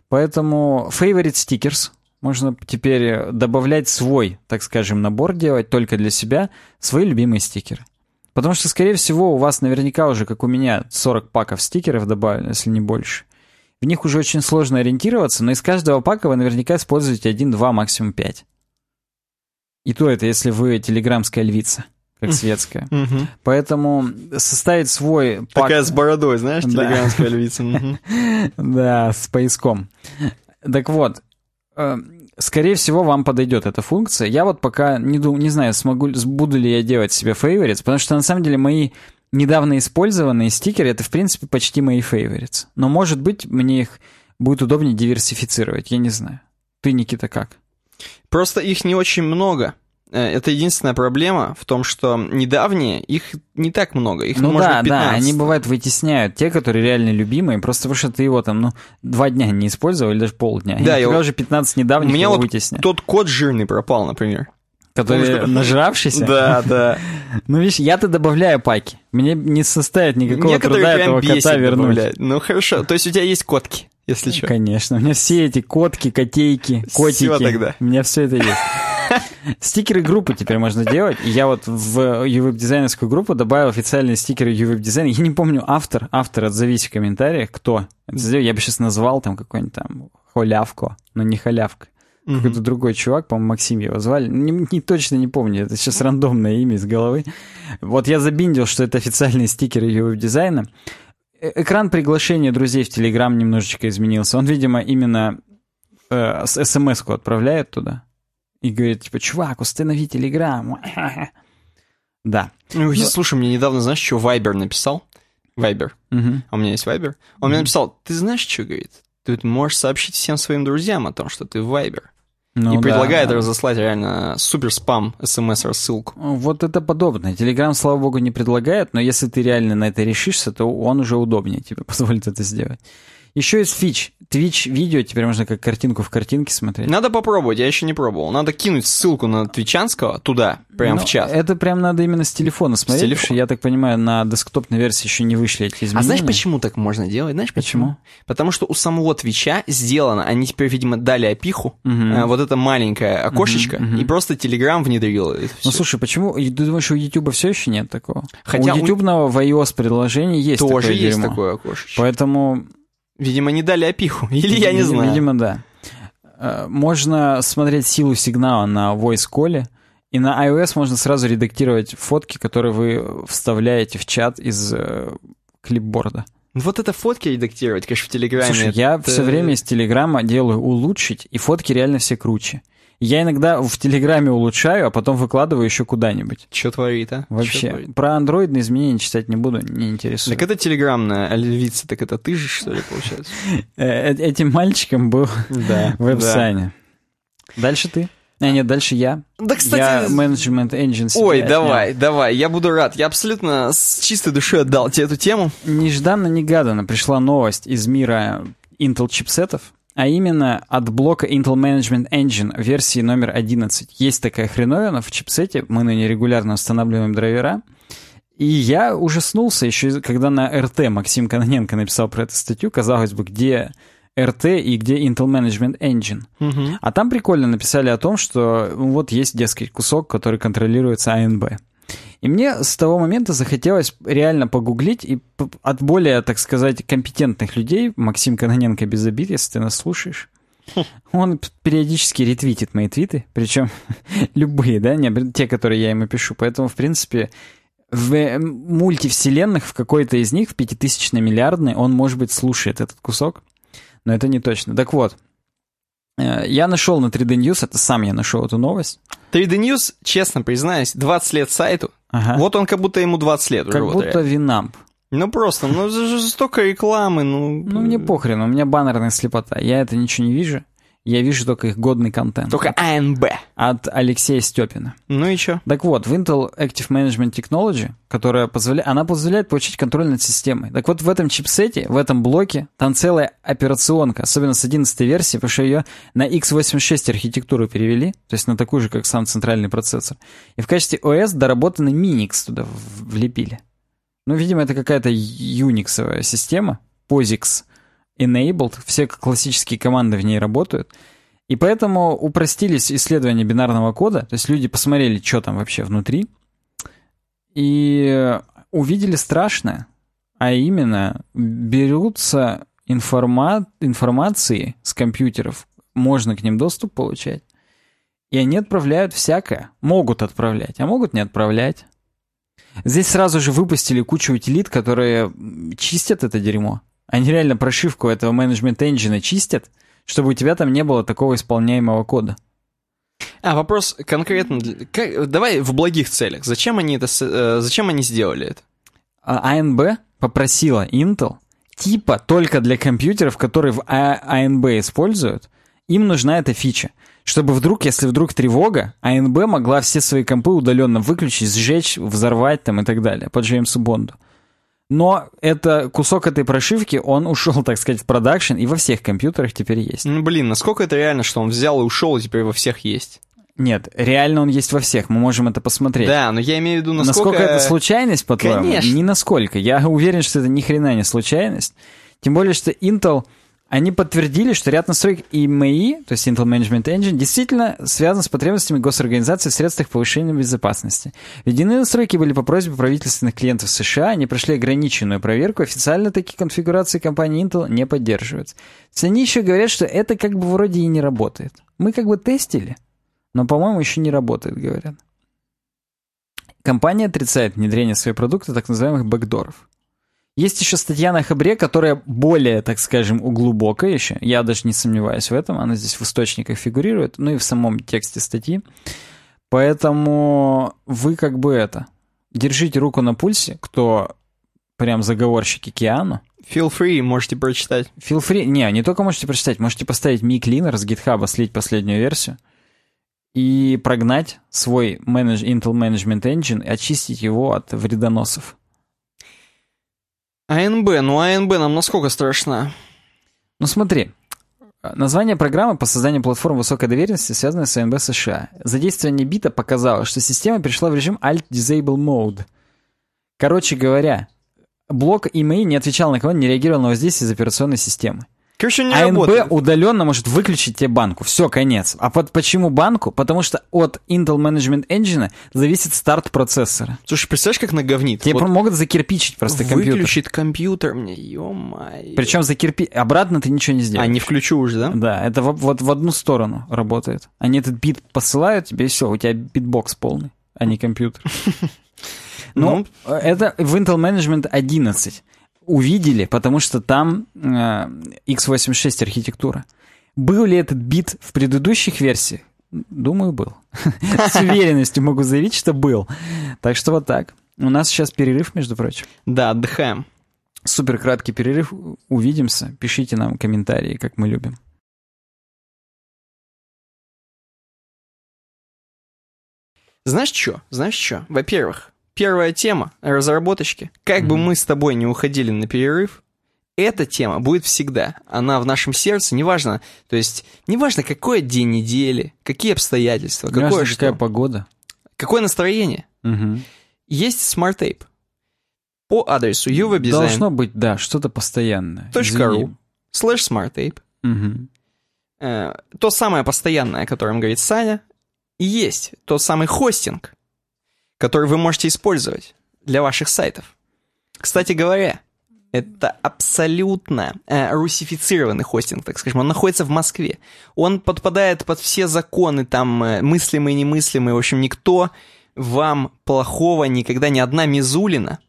Поэтому Favorite Stickers можно теперь добавлять свой, так скажем, набор делать только для себя, свои любимые стикеры. Потому что, скорее всего, у вас наверняка уже, как у меня, 40 паков стикеров добавлено, если не больше. В них уже очень сложно ориентироваться, но из каждого пака вы наверняка используете 1, 2, максимум 5. И то это, если вы телеграмская львица, как светская. Поэтому составить свой пак... Такая с бородой, знаешь, телеграмская львица. Да, с пояском. Так вот, э, скорее всего, вам подойдет эта функция. Я вот пока не, думаю, не знаю, смогу, буду ли я делать себе favorites, потому что на самом деле мои недавно использованные стикеры, это, в принципе, почти мои favorites. Но, может быть, мне их будет удобнее диверсифицировать, я не знаю. Ты, Никита, как? Просто их не очень много. Э, это единственная проблема в том, что недавние, их не так много, их ну может да, быть 15. да, они бывают вытесняют те, которые реально любимые, просто потому что ты его там, ну, два дня не использовал, или даже полдня. Да, и уже 15 недавних У меня вот вытесняют. тот код жирный пропал, например. Который нажравшийся? Да, да. Ну, видишь, я-то добавляю паки. Мне не составит никакого Некоторые труда этого кота вернуть. добавлять. Ну, хорошо. То есть у тебя есть котки, если что. Конечно. У меня все эти котки, котейки, котики. Всё тогда. У меня все это есть. Стикеры группы теперь можно делать. Я вот в UWeb дизайнерскую группу добавил официальные стикеры UWeb дизайна. Я не помню автор. Автор, отзовись в комментариях, кто это сделал. Я бы сейчас назвал там какой-нибудь там халявку, но не халявка. Какой-то другой чувак, по-моему, Максим его звали. Не, не точно не помню, это сейчас рандомное имя из головы. Вот я забиндил, что это официальные стикеры UWeb дизайна. Э, Экран приглашения друзей в Телеграм немножечко изменился. Он, видимо, именно э, смс-ку отправляет туда и говорит, типа, чувак, установи Телеграм. Да. Ну, слушай, мне недавно, знаешь, что Вайбер написал? Вайбер. А у меня есть Вайбер. Он мне написал, ты знаешь, что, говорит? Ты можешь сообщить всем своим друзьям о том, что ты Вайбер. Ну и да, предлагает да. разослать реально супер спам смс-рассылку. Вот это подобное. Телеграм, слава богу, не предлагает, но если ты реально на это решишься, то он уже удобнее тебе позволит это сделать. Еще из фич. Twitch видео теперь можно как картинку в картинке смотреть. Надо попробовать, я еще не пробовал. Надо кинуть ссылку на твичанского туда, прям Ну, в чат. Это прям надо именно с телефона смотреть, телефона. потому я так понимаю, на десктопной версии еще не вышли эти изменения. А знаешь, почему так можно делать? Знаешь, почему? Почему? Потому что у самого Твича сделано, они теперь, видимо, дали опиху, Мгм. э, вот это маленькое окошечко, мгм. и просто Телеграм внедрил это Ну, слушай, почему? Ты думаешь, у YouTube все еще нет такого? Хотя у у- ютубного в iOS приложении есть Тоже такое есть дерьмо. такое окошечко. Поэтому Видимо, не дали опиху, или я не знаю. Видимо, да. Э, Можно смотреть силу сигнала на voice call, и на iOS можно сразу редактировать фотки, которые вы вставляете в чат из э, клипборда. Ну, Вот это фотки редактировать, конечно, в Телеграме. Слушай, я это- все время из Телеграма делаю улучшить, и фотки реально все круче. Я иногда в Телеграме улучшаю, а потом выкладываю еще куда-нибудь. Чё творит, а? Вообще. творит? Про андроидные изменения читать не буду, не интересует. Так это телеграмная львица, так это ты же, что ли, получается? Э, э, Этим мальчиком был веб-сайне. Дальше ты. А, нет, дальше я. Да, Я кстати... менеджмент engine Ой, отнял. давай, давай, я буду рад. Я абсолютно с чистой душой отдал тебе эту тему. Нежданно-негаданно пришла новость из мира Intel чипсетов, а именно от блока Intel Management Engine версии номер 11. Есть такая хреновина в чипсете, мы на ней регулярно устанавливаем драйвера, и я ужаснулся еще, когда на РТ Максим Кононенко написал про эту статью, казалось бы, где РТ и где Intel Management Engine. А там прикольно написали о том, что вот есть, дескать, кусок, который контролируется АНБ. И мне с того момента захотелось реально погуглить и от более, так сказать, компетентных людей, Максим Кононенко без обид, если ты нас слушаешь, он п- периодически ретвитит мои твиты, причем любые, да, не те, которые я ему пишу. Поэтому, в принципе, в мультивселенных, в какой-то из них, в пятитысячной миллиардной, он, может быть, слушает этот кусок, но это не точно. Так вот, я нашел на 3D News, это сам я нашел эту новость. 3D News, честно признаюсь, 20 лет сайту. Ага. Вот он как будто ему 20 лет уже. как вот будто реально. Винамп. Ну просто, ну столько рекламы, ну... Ну, мне похрен, у меня баннерная слепота. Я это ничего не вижу. Я вижу только их годный контент. Только АНБ. От Алексея Степина. Ну и чё? Так вот, в Intel Active Management Technology, которая позволяет, она позволяет получить контроль над системой. Так вот, в этом чипсете, в этом блоке, там целая операционка, особенно с 11 версии, потому что ее на x86 архитектуру перевели, то есть на такую же, как сам центральный процессор. И в качестве OS доработанный Minix туда влепили. Ну, видимо, это какая-то Unix система, POSIX enabled, все классические команды в ней работают. И поэтому упростились исследования бинарного кода, то есть люди посмотрели, что там вообще внутри, и увидели страшное, а именно берутся информа... информации с компьютеров, можно к ним доступ получать, и они отправляют всякое. Могут отправлять, а могут не отправлять. Здесь сразу же выпустили кучу утилит, которые чистят это дерьмо. Они реально прошивку этого менеджмент engine чистят, чтобы у тебя там не было такого исполняемого кода. А, вопрос конкретно... как- давай в благих целях. Зачем они это... э, зачем они сделали это? А ANB попросила Intel, типа только для компьютеров, которые в А- ANB используют, им нужна эта фича, чтобы вдруг, если вдруг тревога, АНБ могла все свои компы удаленно выключить, сжечь, взорвать там и так далее по Джеймсу Бонду. Но это кусок этой прошивки, он ушел, так сказать, в продакшн, и во всех компьютерах теперь есть. Ну, блин, насколько это реально, что он взял и ушел, и теперь во всех есть? Нет, реально он есть во всех, мы можем это посмотреть. Да, но я имею в виду, насколько... Насколько это случайность, по-твоему? Конечно. Ни насколько. Я уверен, что это ни хрена не случайность. Тем более, что Intel они подтвердили, что ряд настроек EMI, то есть Intel Management Engine, действительно связан с потребностями госорганизации в средствах повышения безопасности. Введены настройки были по просьбе правительственных клиентов США, они прошли ограниченную проверку, официально такие конфигурации компании Intel не поддерживаются. Они еще говорят, что это как бы вроде и не работает. Мы как бы тестили, но, по-моему, еще не работает, говорят. Компания отрицает внедрение своих продуктов так называемых бэкдоров. Есть еще статья на Хабре, которая более, так скажем, углубокая еще. Я даже не сомневаюсь в этом. Она здесь в источниках фигурирует, ну и в самом тексте статьи. Поэтому вы как бы это... Держите руку на пульсе, кто прям заговорщики Киану. Feel free, можете прочитать. Feel free, не, не только можете прочитать, можете поставить Mi Cleaner с GitHub, слить последнюю версию и прогнать свой Intel Management Engine и очистить его от вредоносов. АНБ, ну АНБ нам насколько страшна? Ну смотри, название программы по созданию платформ высокой доверенности связано с АНБ США. Задействование бита показало, что система перешла в режим Alt Disable Mode. Короче говоря, блок email не отвечал на кого, не реагировал на воздействие из операционной системы. Короче, не АНБ работает. удаленно может выключить тебе банку. Все, конец. А под, почему банку? Потому что от Intel Management Engine зависит старт процессора. Слушай, представляешь, как наговнит? Тебе вот могут закирпичить просто компьютер. Выключит компьютер мне, ё-моё. Причем закирпи... Обратно ты ничего не сделаешь. А, не включу уже, да? Да, это вот, вот в одну сторону работает. Они этот бит посылают тебе, и все, у тебя битбокс полный, а не компьютер. Ну, это в Intel Management 11 увидели, потому что там э, x86 архитектура. Был ли этот бит в предыдущих версиях? Думаю, был. С уверенностью могу заявить, что был. Так что вот так. У нас сейчас перерыв, между прочим. Да, отдыхаем. Супер краткий перерыв. Увидимся. Пишите нам комментарии, как мы любим. Знаешь что? Знаешь что? Во-первых, первая тема разработочки. Как mm-hmm. бы мы с тобой не уходили на перерыв, эта тема будет всегда. Она в нашем сердце, неважно, то есть, неважно, какой день недели, какие обстоятельства, неважно, какое какая что. погода. Какое настроение. Угу. Есть Smart Tape. По адресу uwebdesign. Должно быть, да, что-то постоянное. .ru slash smarttape. Угу. Э, то самое постоянное, о котором говорит Саня, и есть тот самый хостинг, который вы можете использовать для ваших сайтов. Кстати говоря, это абсолютно э, русифицированный хостинг, так скажем. Он находится в Москве. Он подпадает под все законы, там, э, мыслимые немыслимые. В общем, никто вам плохого никогда, ни одна Мизулина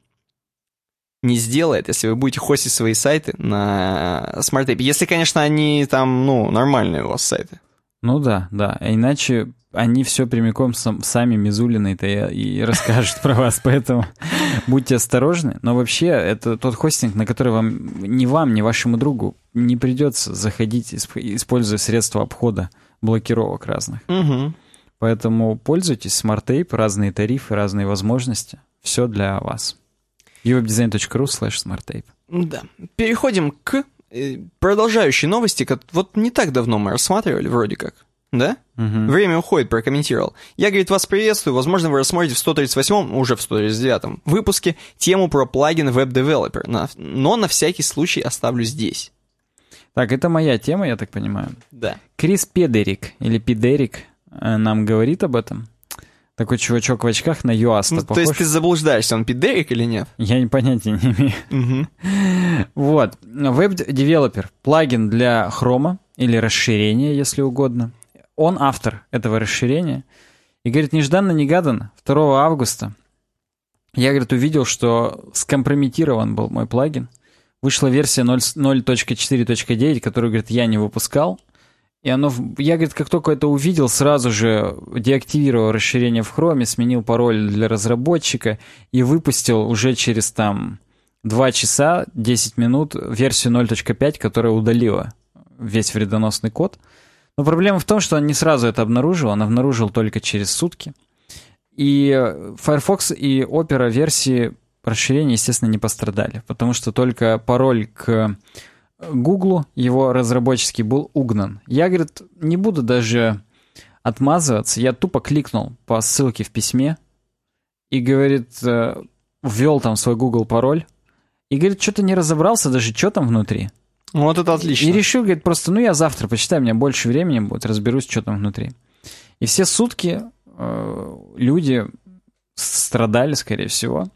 не сделает, если вы будете хостить свои сайты на SmartTape. Если, конечно, они там, ну, нормальные у вас сайты. Ну да, да. А иначе они все прямиком сам, сами Мизулины-то и, и расскажут про вас, поэтому будьте осторожны. Но вообще, это тот хостинг, на который вам, ни вам, ни вашему другу не придется заходить, используя средства обхода блокировок разных. Угу. Поэтому пользуйтесь Tape, разные тарифы, разные возможности. Все для вас. uwebdesign.ru slash smarttape. Да. Переходим к э, продолжающей новости. Вот не так давно мы рассматривали, вроде как. Да? Угу. Время уходит, прокомментировал. Я, говорит, вас приветствую. Возможно, вы рассмотрите в 138-м, уже в 139-м выпуске тему про плагин Web Developer. Но на всякий случай оставлю здесь. Так, это моя тема, я так понимаю. Да. Крис Педерик, или Педерик, э, нам говорит об этом. Такой чувачок в очках на Юаста ну, похож. То есть ты заблуждаешься, он Педерик или нет? Я понятия не имею. Угу. Вот. Developer. Плагин для хрома или расширение, если угодно он автор этого расширения. И говорит, нежданно-негаданно, 2 августа, я, говорит, увидел, что скомпрометирован был мой плагин. Вышла версия 0.4.9, которую, говорит, я не выпускал. И оно, я, говорит, как только это увидел, сразу же деактивировал расширение в Chrome, сменил пароль для разработчика и выпустил уже через там 2 часа 10 минут версию 0.5, которая удалила весь вредоносный код. Но проблема в том, что он не сразу это обнаружил, он обнаружил только через сутки. И Firefox и Opera версии расширения, естественно, не пострадали, потому что только пароль к Google, его разработческий, был угнан. Я, говорит, не буду даже отмазываться, я тупо кликнул по ссылке в письме и, говорит, э, ввел там свой Google пароль, и, говорит, что-то не разобрался даже, что там внутри. Вот это отлично. И решил, говорит, просто, ну, я завтра почитаю, у меня больше времени будет, разберусь, что там внутри. И все сутки э, люди страдали, скорее всего,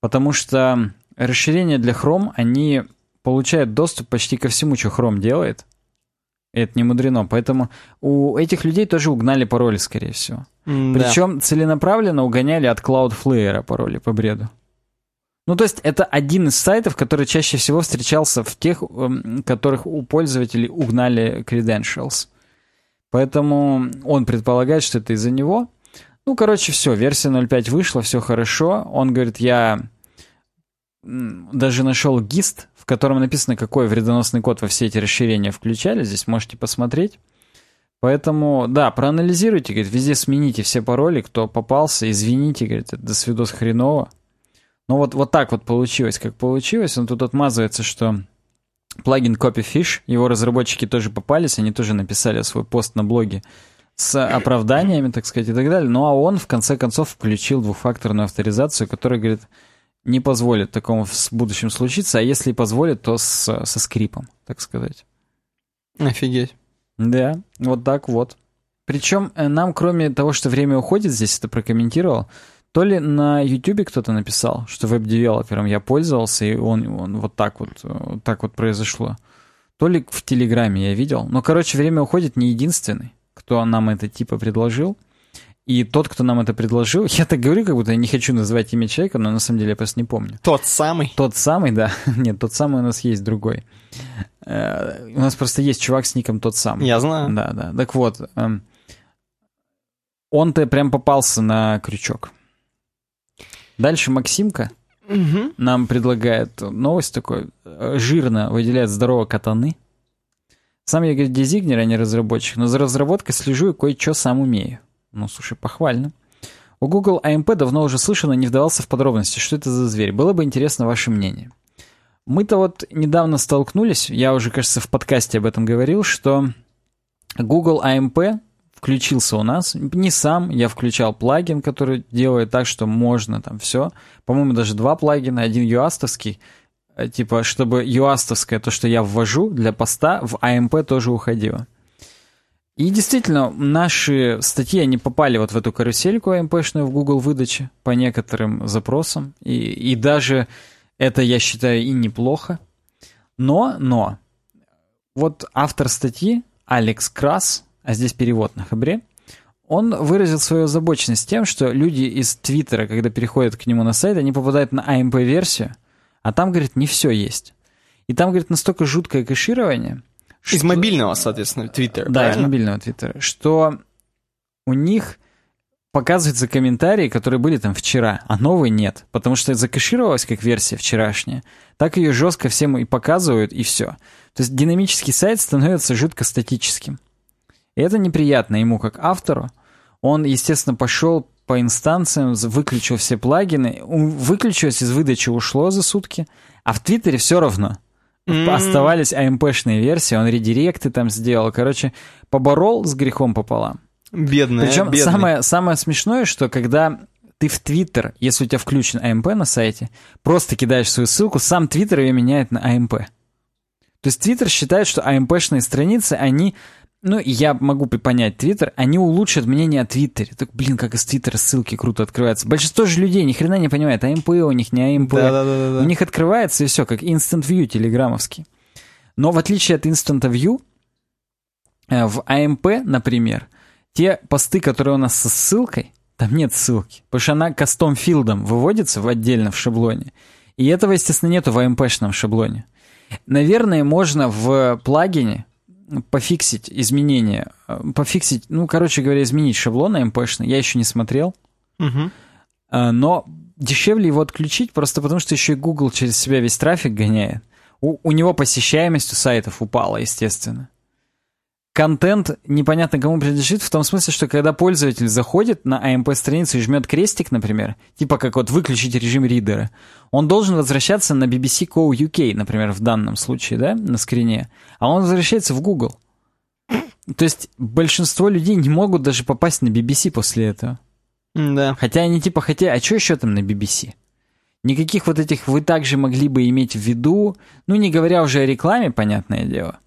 потому что расширения для Chrome, они получают доступ почти ко всему, что Chrome делает. И это не мудрено. Поэтому у этих людей тоже угнали пароли, скорее всего. Mm, Причем да. целенаправленно угоняли от Cloudflare пароли по бреду. Ну, то есть это один из сайтов, который чаще всего встречался в тех, эм, которых у пользователей угнали credentials. Поэтому он предполагает, что это из-за него. Ну, короче, все, версия 0.5 вышла, все хорошо. Он говорит, я даже нашел гист, в котором написано, какой вредоносный код во все эти расширения включали. Здесь можете посмотреть. Поэтому, да, проанализируйте, говорит, везде смените все пароли, кто попался, извините, говорит, до свидос хреново. Ну вот, вот так вот получилось, как получилось. Он тут отмазывается, что плагин Copyfish, его разработчики тоже попались, они тоже написали свой пост на блоге с оправданиями, так сказать, и так далее. Ну а он, в конце концов, включил двухфакторную авторизацию, которая, говорит, не позволит такому в будущем случиться, а если и позволит, то с, со скрипом, так сказать. Офигеть. Да, вот так вот. Причем э, нам, кроме того, что время уходит, здесь это прокомментировал, то ли на YouTube кто-то написал, что веб-девелопером я пользовался, и он, он вот так вот, вот так вот произошло. То ли в Телеграме я видел. Но, короче, время уходит не единственный, кто нам это типа предложил. И тот, кто нам это предложил, я так говорю, как будто я не хочу называть имя человека, но на самом деле я просто не помню. Тот самый? Тот самый, да. Нет, тот самый у нас есть другой. Э, у нас просто есть чувак с ником тот самый. Я знаю. Да, да. Так вот, эм, он-то прям попался на крючок. Дальше Максимка угу. нам предлагает новость такой. Жирно выделяет здорово катаны. Сам я, говорит, дизайнер, а не разработчик, но за разработкой слежу и кое-что сам умею. Ну, слушай, похвально. У Google AMP давно уже слышно, не вдавался в подробности, что это за зверь. Было бы интересно ваше мнение. Мы-то вот недавно столкнулись, я уже, кажется, в подкасте об этом говорил, что Google AMP включился у нас. Не сам, я включал плагин, который делает так, что можно там все. По-моему, даже два плагина, один юастовский, э, типа, чтобы юастовское, то, что я ввожу для поста, в AMP тоже уходило. И действительно, наши статьи, они попали вот в эту карусельку AMP-шную в Google выдаче по некоторым запросам. И, и даже это, я считаю, и неплохо. Но, но, вот автор статьи, Алекс Крас, а здесь перевод на хабре, он выразил свою озабоченность тем, что люди из Твиттера, когда переходят к нему на сайт, они попадают на AMP-версию, а там, говорит, не все есть. И там, говорит, настолько жуткое кэширование. Из что... мобильного, соответственно, Твиттера. Да, правильно? из мобильного Твиттера. Что у них показываются комментарии, которые были там вчера, а новые нет. Потому что закэшировалась как версия вчерашняя. Так ее жестко всем и показывают, и все. То есть динамический сайт становится жутко статическим. И это неприятно ему как автору. Он, естественно, пошел по инстанциям, выключил все плагины, выключилось из выдачи, ушло за сутки, а в Твиттере все равно. Mm-hmm. Оставались AMP-шные версии, он редиректы там сделал. Короче, поборол с грехом пополам. Бедный. Причем самое, самое смешное, что когда ты в Твиттер, если у тебя включен AMP на сайте, просто кидаешь свою ссылку, сам Твиттер ее меняет на AMP. То есть Твиттер считает, что AMP-шные страницы, они ну, я могу понять Твиттер, они улучшат мнение о Твиттере. Так, блин, как из Твиттера ссылки круто открываются. Большинство же людей ни хрена не понимает, AMP у них не AMP. Да, да, да, да. У них открывается и все, как Instant View телеграммовский. Но в отличие от Instant View, э, в AMP, например, те посты, которые у нас со ссылкой, там нет ссылки, потому что она кастом филдом выводится в отдельно в шаблоне. И этого, естественно, нету в AMP-шном шаблоне. Наверное, можно в плагине пофиксить изменения, э, пофиксить, ну, короче говоря, изменить шаблон mp я еще не смотрел. Угу. Но дешевле его отключить, просто потому что еще и Google через себя весь трафик гоняет. У, у него посещаемость у сайтов упала, естественно. Контент непонятно кому принадлежит, в том смысле, что когда пользователь заходит на AMP-страницу и жмет крестик, например, типа как вот выключить режим ридера, он должен возвращаться на BBC Co UK, например, в данном случае, да, на скрине, а он возвращается в Google. То есть большинство людей не могут даже попасть на BBC после этого. Да. Хотя они типа хотя, а что еще там на BBC? Никаких вот этих вы также могли бы иметь в виду, ну не говоря уже о рекламе, понятное дело.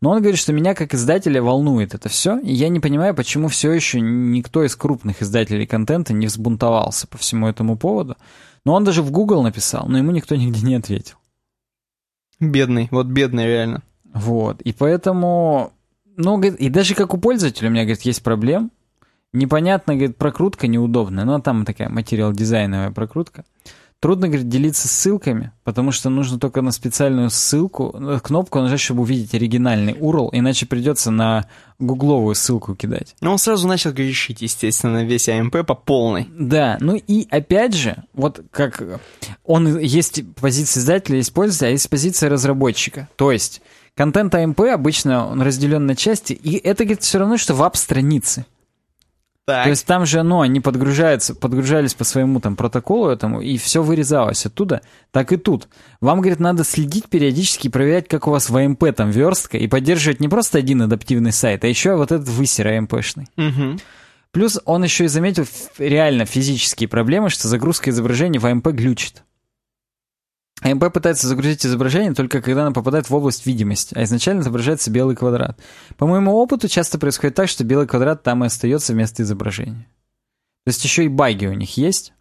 Но он говорит, что меня как издателя волнует это все, и я не понимаю, почему все еще никто из крупных издателей контента не взбунтовался по всему этому поводу. Но он даже в Google написал, но ему никто нигде не ответил. Бедный, вот бедный реально. Вот, и поэтому, ну, говорит, и даже как у пользователя у меня, говорит, есть проблем. Непонятно, говорит, прокрутка неудобная, ну, а там такая материал-дизайновая прокрутка. Трудно, говорит, делиться ссылками, потому что нужно только на специальную ссылку, кнопку нажать, чтобы увидеть оригинальный URL, иначе придется на гугловую ссылку кидать. Ну, он сразу начал грешить, естественно, весь AMP по полной. Да, ну и опять же, вот как он есть позиция издателя, есть пользователя, а есть позиция разработчика. То есть контент AMP обычно он разделен на части, и это, говорит, все равно, что веб-страницы. Так. То есть там же, ну, они подгружаются, подгружались по своему там протоколу этому, и все вырезалось оттуда, так и тут. Вам, говорит, надо следить периодически, проверять, как у вас в AMP там верстка, и поддерживать не просто один адаптивный сайт, а еще вот этот высер AMP-шный. Угу. Плюс он еще и заметил реально физические проблемы, что загрузка изображения в AMP глючит. AMP пытается загрузить изображение только когда оно попадает в область видимости, а изначально отображается белый квадрат. По моему опыту часто происходит так, что белый квадрат там и остается вместо изображения. То есть еще и баги у них есть.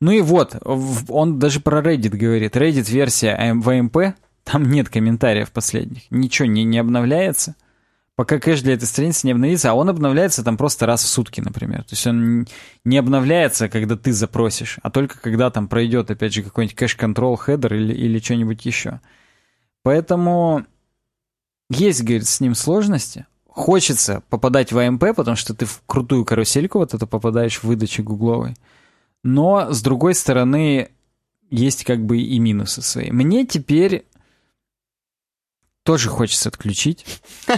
Ну и вот, он даже про Reddit говорит. Reddit версия в AMP, там нет комментариев последних. Ничего не, не обновляется пока кэш для этой страницы не обновится, а он обновляется там просто раз в сутки, например. То есть он не обновляется, когда ты запросишь, а только когда там пройдет, опять же, какой-нибудь cache-control, header или, или что-нибудь еще. Поэтому есть, говорит, с ним сложности. Хочется попадать в АМП, потому что ты в крутую карусельку вот это попадаешь в выдаче гугловой. Но, с другой стороны, есть как бы и минусы свои. Мне теперь тоже хочется отключить.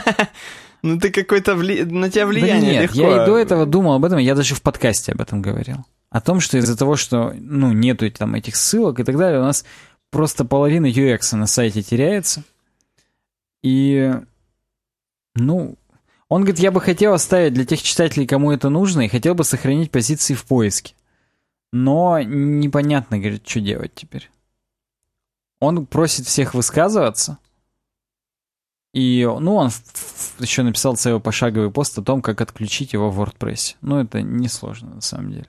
Ну ты какой-то вли... на тебя влияние да нет, легко. я и до этого думал об этом, я даже в подкасте об этом говорил. О том, что из-за того, что ну, нету там этих ссылок и так далее, у нас просто половина UX на сайте теряется. И, ну, он говорит, я бы хотел оставить для тех читателей, кому это нужно, и хотел бы сохранить позиции в поиске. Но непонятно, говорит, что делать теперь. Он просит всех высказываться, и, ну, он еще написал целый пошаговый пост о том, как отключить его в WordPress. Ну, это несложно, на самом деле.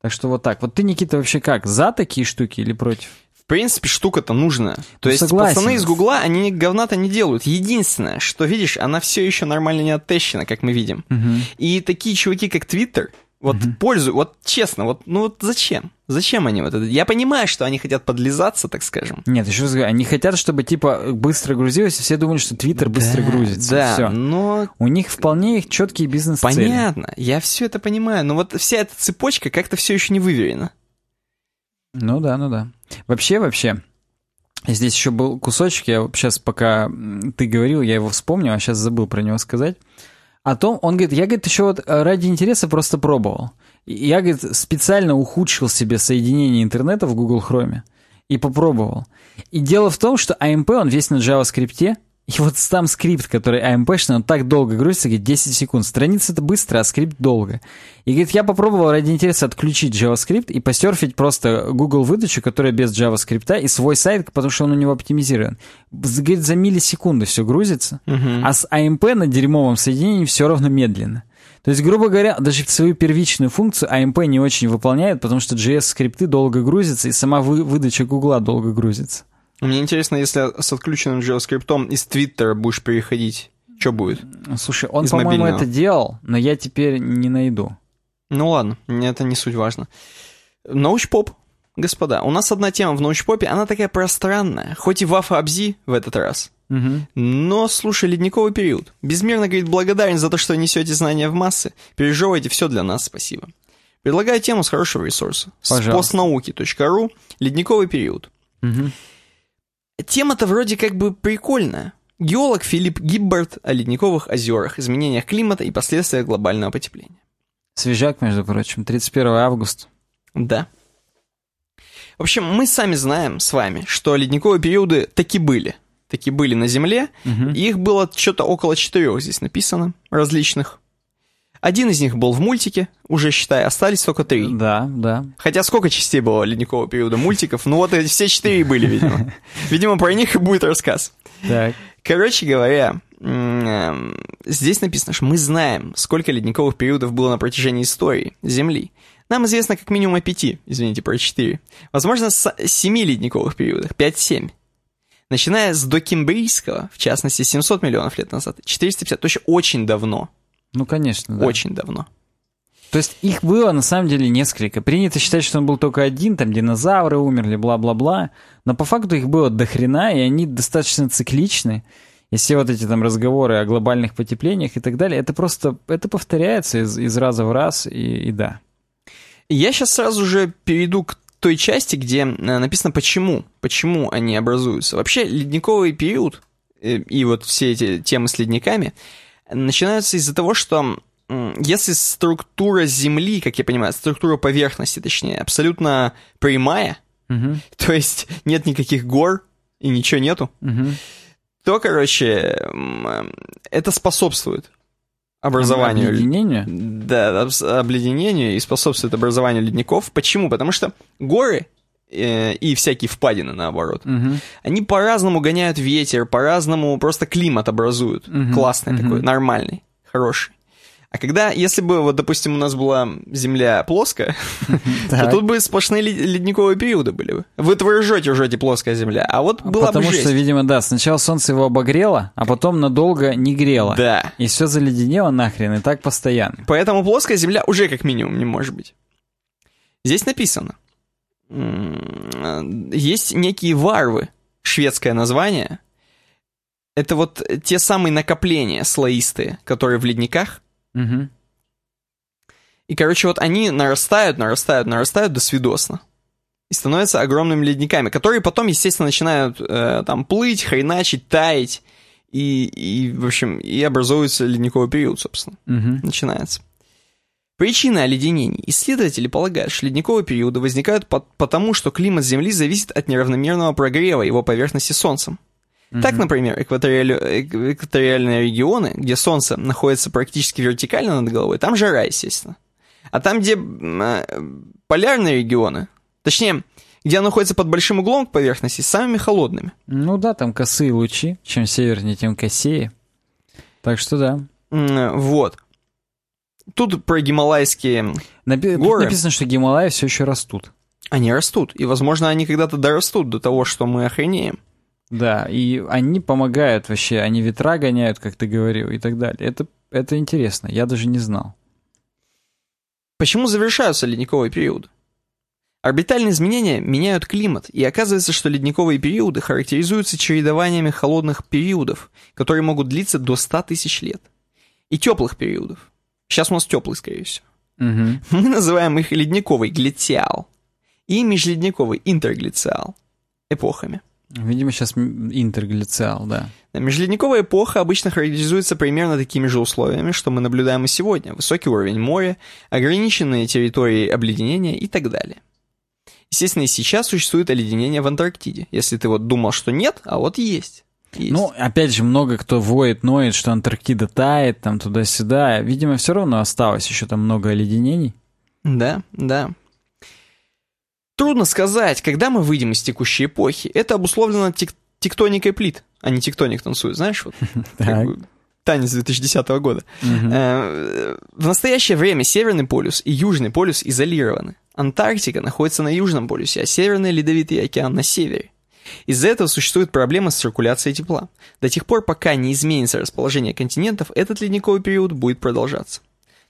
Так что вот так. Вот ты, Никита, вообще как, за такие штуки или против? В принципе, штука-то нужная. То ну, есть согласен. пацаны из Гугла, они говна-то не делают. Единственное, что, видишь, она все еще нормально не оттещена, как мы видим. Угу. И такие чуваки, как Twitter, вот угу. пользу, вот честно, вот, ну вот зачем? Зачем они вот это? Я понимаю, что они хотят подлизаться, так скажем. Нет, еще раз говорю, они хотят, чтобы типа быстро грузилось, и все думают, что Твиттер быстро да, грузится. Да, все. но... У них вполне их четкие бизнес-цели. Понятно, я все это понимаю, но вот вся эта цепочка как-то все еще не выверена. Ну да, ну да. Вообще, вообще, здесь еще был кусочек, я сейчас пока ты говорил, я его вспомнил, а сейчас забыл про него сказать о том, он говорит, я, говорит, еще вот э, ради интереса просто пробовал. Я, говорит, специально ухудшил себе соединение интернета в Google Chrome и попробовал. И дело в том, что AMP, он весь на JavaScript, и вот сам скрипт, который AMP-шный, он так долго грузится, говорит, 10 секунд. Страница это быстро, а скрипт долго. И говорит, я попробовал ради интереса отключить JavaScript и посерфить просто Google выдачу, которая без JavaScript, и свой сайт, потому что он у него оптимизирован. Говорит, за миллисекунды все грузится, uh-huh. а с AMP на дерьмовом соединении все равно медленно. То есть, грубо говоря, даже свою первичную функцию AMP не очень выполняет, потому что JS-скрипты долго грузятся, и сама вы выдача Гугла долго грузится. Мне интересно, если с отключенным JavaScript из Твиттера будешь переходить, что будет? Слушай, он, по-моему, это делал, но я теперь не найду. Ну ладно, это не суть важно. Научпоп, господа, у нас одна тема в научпопе, она такая пространная, хоть и вафа Абзи в этот раз. Угу. Но, слушай, ледниковый период. Безмерно, говорит, благодарен за то, что несете знания в массы. Пережевываете все для нас, спасибо. Предлагаю тему с хорошего ресурса. Пожалуйста. С постнауки.ру. Ледниковый период. Угу. Тема-то вроде как бы прикольная. Геолог Филипп Гиббард о ледниковых озерах, изменениях климата и последствиях глобального потепления. Свежак, между прочим, 31 августа. Да. В общем, мы сами знаем с вами, что ледниковые периоды таки были. Таки были на Земле. Угу. их было что-то около четырех здесь написано, различных. Один из них был в мультике, уже считай, остались только три. Да, да. Хотя сколько частей было ледникового периода мультиков? Ну вот все четыре были, видимо. Видимо, про них и будет рассказ. Так. Короче говоря, здесь написано, что мы знаем, сколько ледниковых периодов было на протяжении истории Земли. Нам известно как минимум о пяти, извините, про четыре. Возможно, с семи ледниковых периодах, пять-семь. Начиная с докембрийского, в частности, 700 миллионов лет назад, 450, то есть очень давно. Ну, конечно, да. Очень давно. То есть их было на самом деле несколько. Принято считать, что он был только один, там динозавры умерли, бла-бла-бла. Но по факту их было до хрена, и они достаточно цикличны. И все вот эти там разговоры о глобальных потеплениях и так далее, это просто, это повторяется из, из раза в раз, и, и да. Я сейчас сразу же перейду к той части, где э, написано почему, почему они образуются. Вообще ледниковый период э, и вот все эти темы с ледниками начинаются из-за того, что если структура Земли, как я понимаю, структура поверхности, точнее, абсолютно прямая, угу. то есть нет никаких гор и ничего нету, угу. то, короче, это способствует образованию... Обледенению? Да, обледенению и способствует образованию ледников. Почему? Потому что горы и всякие впадины, наоборот, угу. они по-разному гоняют ветер, по-разному просто климат образуют. Угу. Классный угу. такой, нормальный, хороший. А когда, если бы, вот, допустим, у нас была Земля плоская, то тут бы сплошные ледниковые периоды были бы. Вы вы ржете, ржете плоская Земля, а вот была Потому бы что, видимо, да, сначала Солнце его обогрело, а потом надолго не грело. Да. И все заледенело нахрен, и так постоянно. Поэтому плоская Земля уже как минимум не может быть. Здесь написано. Есть некие варвы, шведское название. Это вот те самые накопления слоистые, которые в ледниках, Угу. И, короче, вот они нарастают, нарастают, нарастают до свидосно. И становятся огромными ледниками, которые потом, естественно, начинают э, там плыть, хреначить, таять. И, и, в общем, и образуется ледниковый период, собственно. Угу. Начинается. Причины оледенений. Исследователи полагают, что ледниковые периоды возникают по потому, что климат Земли зависит от неравномерного прогрева его поверхности Солнцем. Mm-hmm. Так, например, экваториальные регионы, где Солнце находится практически вертикально над головой, там жара, естественно. А там, где э, полярные регионы, точнее, где оно находится под большим углом к поверхности, самыми холодными. Ну да, там косые лучи. Чем севернее, тем косее. Так что да. Вот. Тут про гималайские Напи- горы. Тут написано, что Гималаи все еще растут. Они растут. И, возможно, они когда-то дорастут до того, что мы охренеем. Да, и они помогают вообще, они ветра гоняют, как ты говорил, и так далее. Это, это интересно, я даже не знал. Почему завершаются ледниковые периоды? Орбитальные изменения меняют климат, и оказывается, что ледниковые периоды характеризуются чередованиями холодных периодов, которые могут длиться до 100 тысяч лет, и теплых периодов. Сейчас у нас теплый, скорее всего. Угу. Мы называем их ледниковый глициал и межледниковый интерглициал эпохами. Видимо, сейчас интерглициал, да. Межледниковая эпоха обычно характеризуется примерно такими же условиями, что мы наблюдаем и сегодня. Высокий уровень моря, ограниченные территории обледенения и так далее. Естественно, и сейчас существует оледенение в Антарктиде. Если ты вот думал, что нет, а вот есть. Есть. Ну, опять же, много кто воет, ноет, что Антарктида тает, там туда-сюда. Видимо, все равно осталось еще там много оледенений. Да, да. Трудно сказать, когда мы выйдем из текущей эпохи. Это обусловлено тек тектоникой плит, а не тектоник танцует, знаешь? Вот, танец 2010 года. Э, в настоящее время Северный полюс и Южный полюс изолированы. Антарктика находится на Южном полюсе, а Северный Ледовитый океан на севере. Из-за этого существует проблема с циркуляцией тепла. До тех пор, пока не изменится расположение континентов, этот ледниковый период будет продолжаться.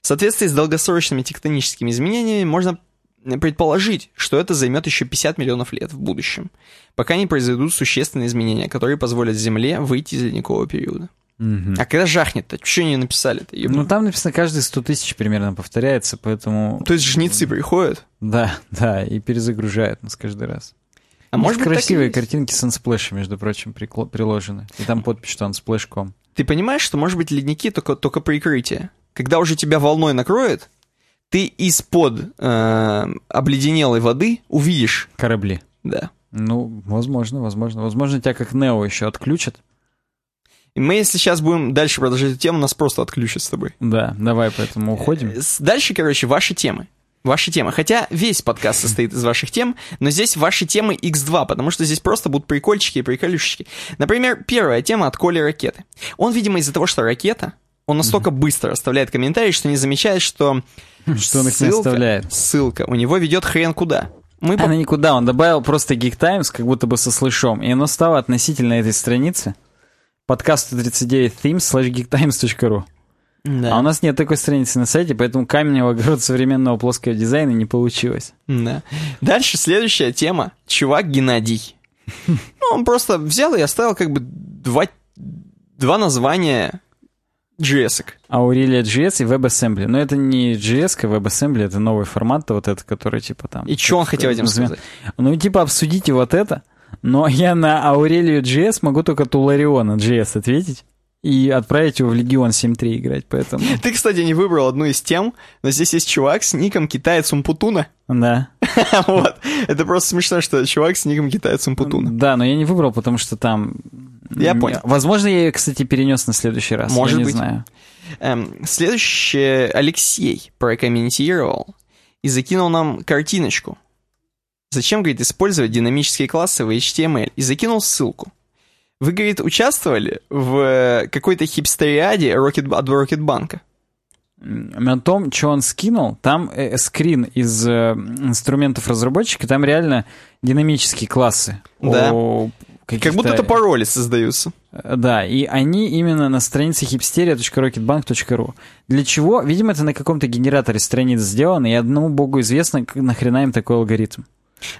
В соответствии с долгосрочными тектоническими изменениями можно предположить, что это займет еще 50 миллионов лет в будущем, пока не произойдут существенные изменения, которые позволят Земле выйти из ледникового периода. Угу. А когда жахнет-то? Что они написали-то? Ну, там написано, каждые 100 тысяч примерно повторяется, поэтому... То есть жнецы приходят? Да, да, и перезагружают нас каждый раз. А может быть, красивые картинки с Unsplash, между прочим, приложены. И там подпись, что Unsplash.com. Ты понимаешь, что, может быть, ледники только, только прикрытие? Когда уже тебя волной накроет, ты из-под э, обледенелой воды увидишь... Корабли. Да. Ну, возможно, возможно. Возможно, тебя как Нео еще отключат. И мы, если сейчас будем дальше продолжать эту тему, нас просто отключат с тобой. Да, давай поэтому уходим. Э, дальше, короче, ваши темы. Ваши темы. Хотя весь подкаст состоит из ваших тем, но здесь ваши темы X2, потому что здесь просто будут прикольчики и приколюшечки. Например, первая тема от Коли Ракеты. Он, видимо, из-за того, что ракета, он настолько быстро оставляет комментарии, что не замечает, что... Что он их не оставляет. Ссылка у него ведет хрен куда. Мы Она по... никуда, он добавил просто Geek Times, как будто бы со слышом, и оно стало относительно этой страницы подкаст 39 themes slash geektimes.ru. Да. А у нас нет такой страницы на сайте, поэтому камень в огород современного плоского дизайна не получилось. Да. Дальше следующая тема. Чувак Геннадий. Ну, он просто взял и оставил как бы два, два названия JS. Aurelia JS и WebAssembly. Но это не JS, а WebAssembly, это новый формат, вот это, который типа там... И что он хотел этим сказать? Ну, типа, обсудите вот это, но я на Аурелию JS могу только Тулариона JS ответить и отправить его в Легион 7.3 играть, поэтому... Ты, кстати, не выбрал одну из тем, но здесь есть чувак с ником китаец Умпутуна. Да. вот. Это просто смешно, что чувак с ником китаец Умпутуна. Да, но я не выбрал, потому что там... Я понял. Возможно, я ее, кстати, перенес на следующий раз. Может я быть. не знаю. Эм, следующее Алексей прокомментировал и закинул нам картиночку Зачем, говорит, использовать динамические классы в HTML? И закинул ссылку. Вы, говорит, участвовали в э, какой-то хипстериаде Rocket, от Рокетбанка? На том, что он скинул, там э, скрин из э, инструментов разработчика, там реально динамические классы. Да. Как будто это пароли создаются. Э, да, и они именно на странице hipsteria.rocketbank.ru. Для чего? Видимо, это на каком-то генераторе страниц сделано, и одному богу известно, нахрена им такой алгоритм.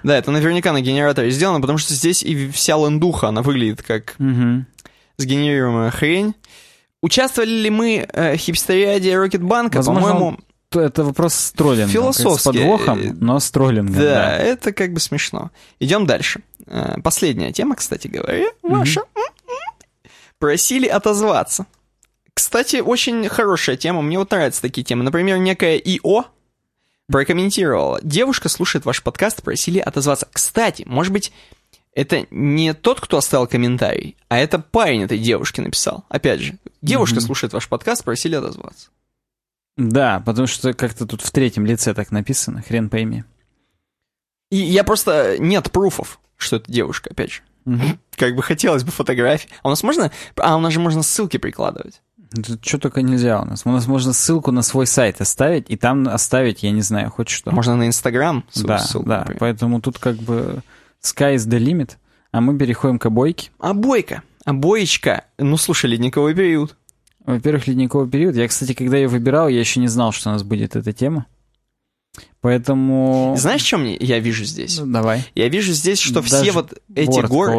Да, это наверняка на генераторе сделано, потому что здесь и вся лендуха, она выглядит как угу. сгенерируемая хрень. Участвовали ли мы э, хипстериаде Рокетбанка? По-моему... Это вопрос с троллингом. Философски. С подвохом, но с троллингом. Да, да, это как бы смешно. Идем дальше. Э, последняя тема, кстати говоря, ваша. Просили отозваться. Кстати, очень хорошая тема. Мне вот нравятся такие темы. Например, некая ИО, прокомментировала. Девушка слушает ваш подкаст, просили отозваться. Кстати, может быть, это не тот, кто оставил комментарий, а это парень этой девушки написал. Опять же, девушка mm-hmm. слушает ваш подкаст, просили отозваться. Да, потому что как-то тут в третьем лице так написано, хрен пойми. И я просто... Нет пруфов, что это девушка, опять же. Mm-hmm. Как бы хотелось бы фотографии. А у нас можно... А у нас же можно ссылки прикладывать. Тут что только нельзя у нас. У нас можно ссылку на свой сайт оставить, и там оставить, я не знаю, хоть что. Можно на Инстаграм Да, ссылку, да. Например. Поэтому тут как бы sky is the limit, а мы переходим к обойке. Обойка. Обоечка. Ну, слушай, ледниковый период. Во-первых, ледниковый период. Я, кстати, когда ее выбирал, я еще не знал, что у нас будет эта тема. Поэтому... Знаешь, что мне я вижу здесь? Ну, давай. Я вижу здесь, что Даш... все вот эти горы...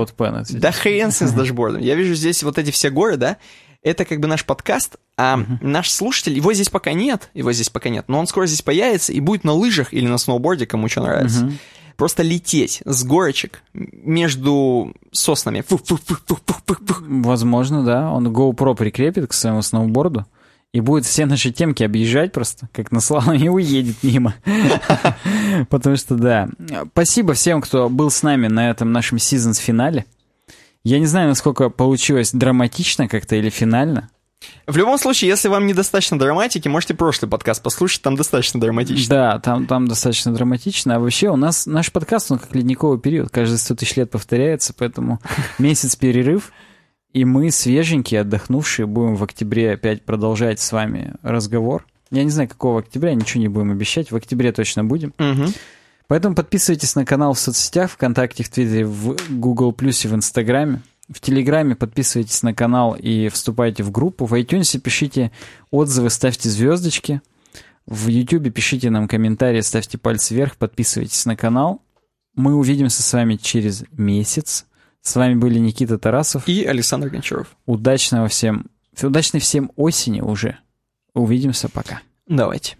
Да хрен с дашбордом. Я вижу здесь вот эти все горы, да? Это как бы наш подкаст, а uh-huh. наш слушатель, его здесь пока нет, его здесь пока нет, но он скоро здесь появится и будет на лыжах или на сноуборде, кому что нравится. Uh-huh. Просто лететь с горочек между соснами. Возможно, да. Он GoPro прикрепит к своему сноуборду и будет все наши темки объезжать просто, как на слаломе, и уедет мимо. Потому что, да. Спасибо всем, кто был с нами на этом нашем сезонс-финале. Я не знаю, насколько получилось драматично как-то или финально. В любом случае, если вам недостаточно драматики, можете прошлый подкаст послушать, там достаточно драматично. Да, там, там достаточно драматично. А вообще у нас наш подкаст, он как ледниковый период, каждые 100 тысяч лет повторяется, поэтому месяц перерыв, и мы свеженькие, отдохнувшие, будем в октябре опять продолжать с вами разговор. Я не знаю, какого октября, ничего не будем обещать, в октябре точно будем. Угу. Поэтому подписывайтесь на канал в соцсетях, ВКонтакте, в Твиттере, в Google Плюсе, в Инстаграме. В Телеграме подписывайтесь на канал и вступайте в группу. В iTunes пишите отзывы, ставьте звездочки. В YouTube пишите нам комментарии, ставьте пальцы вверх, подписывайтесь на канал. Мы увидимся с вами через месяц. С вами были Никита Тарасов и Александр Гончаров. Удачного всем, удачной всем осени уже. Увидимся, пока. Давайте.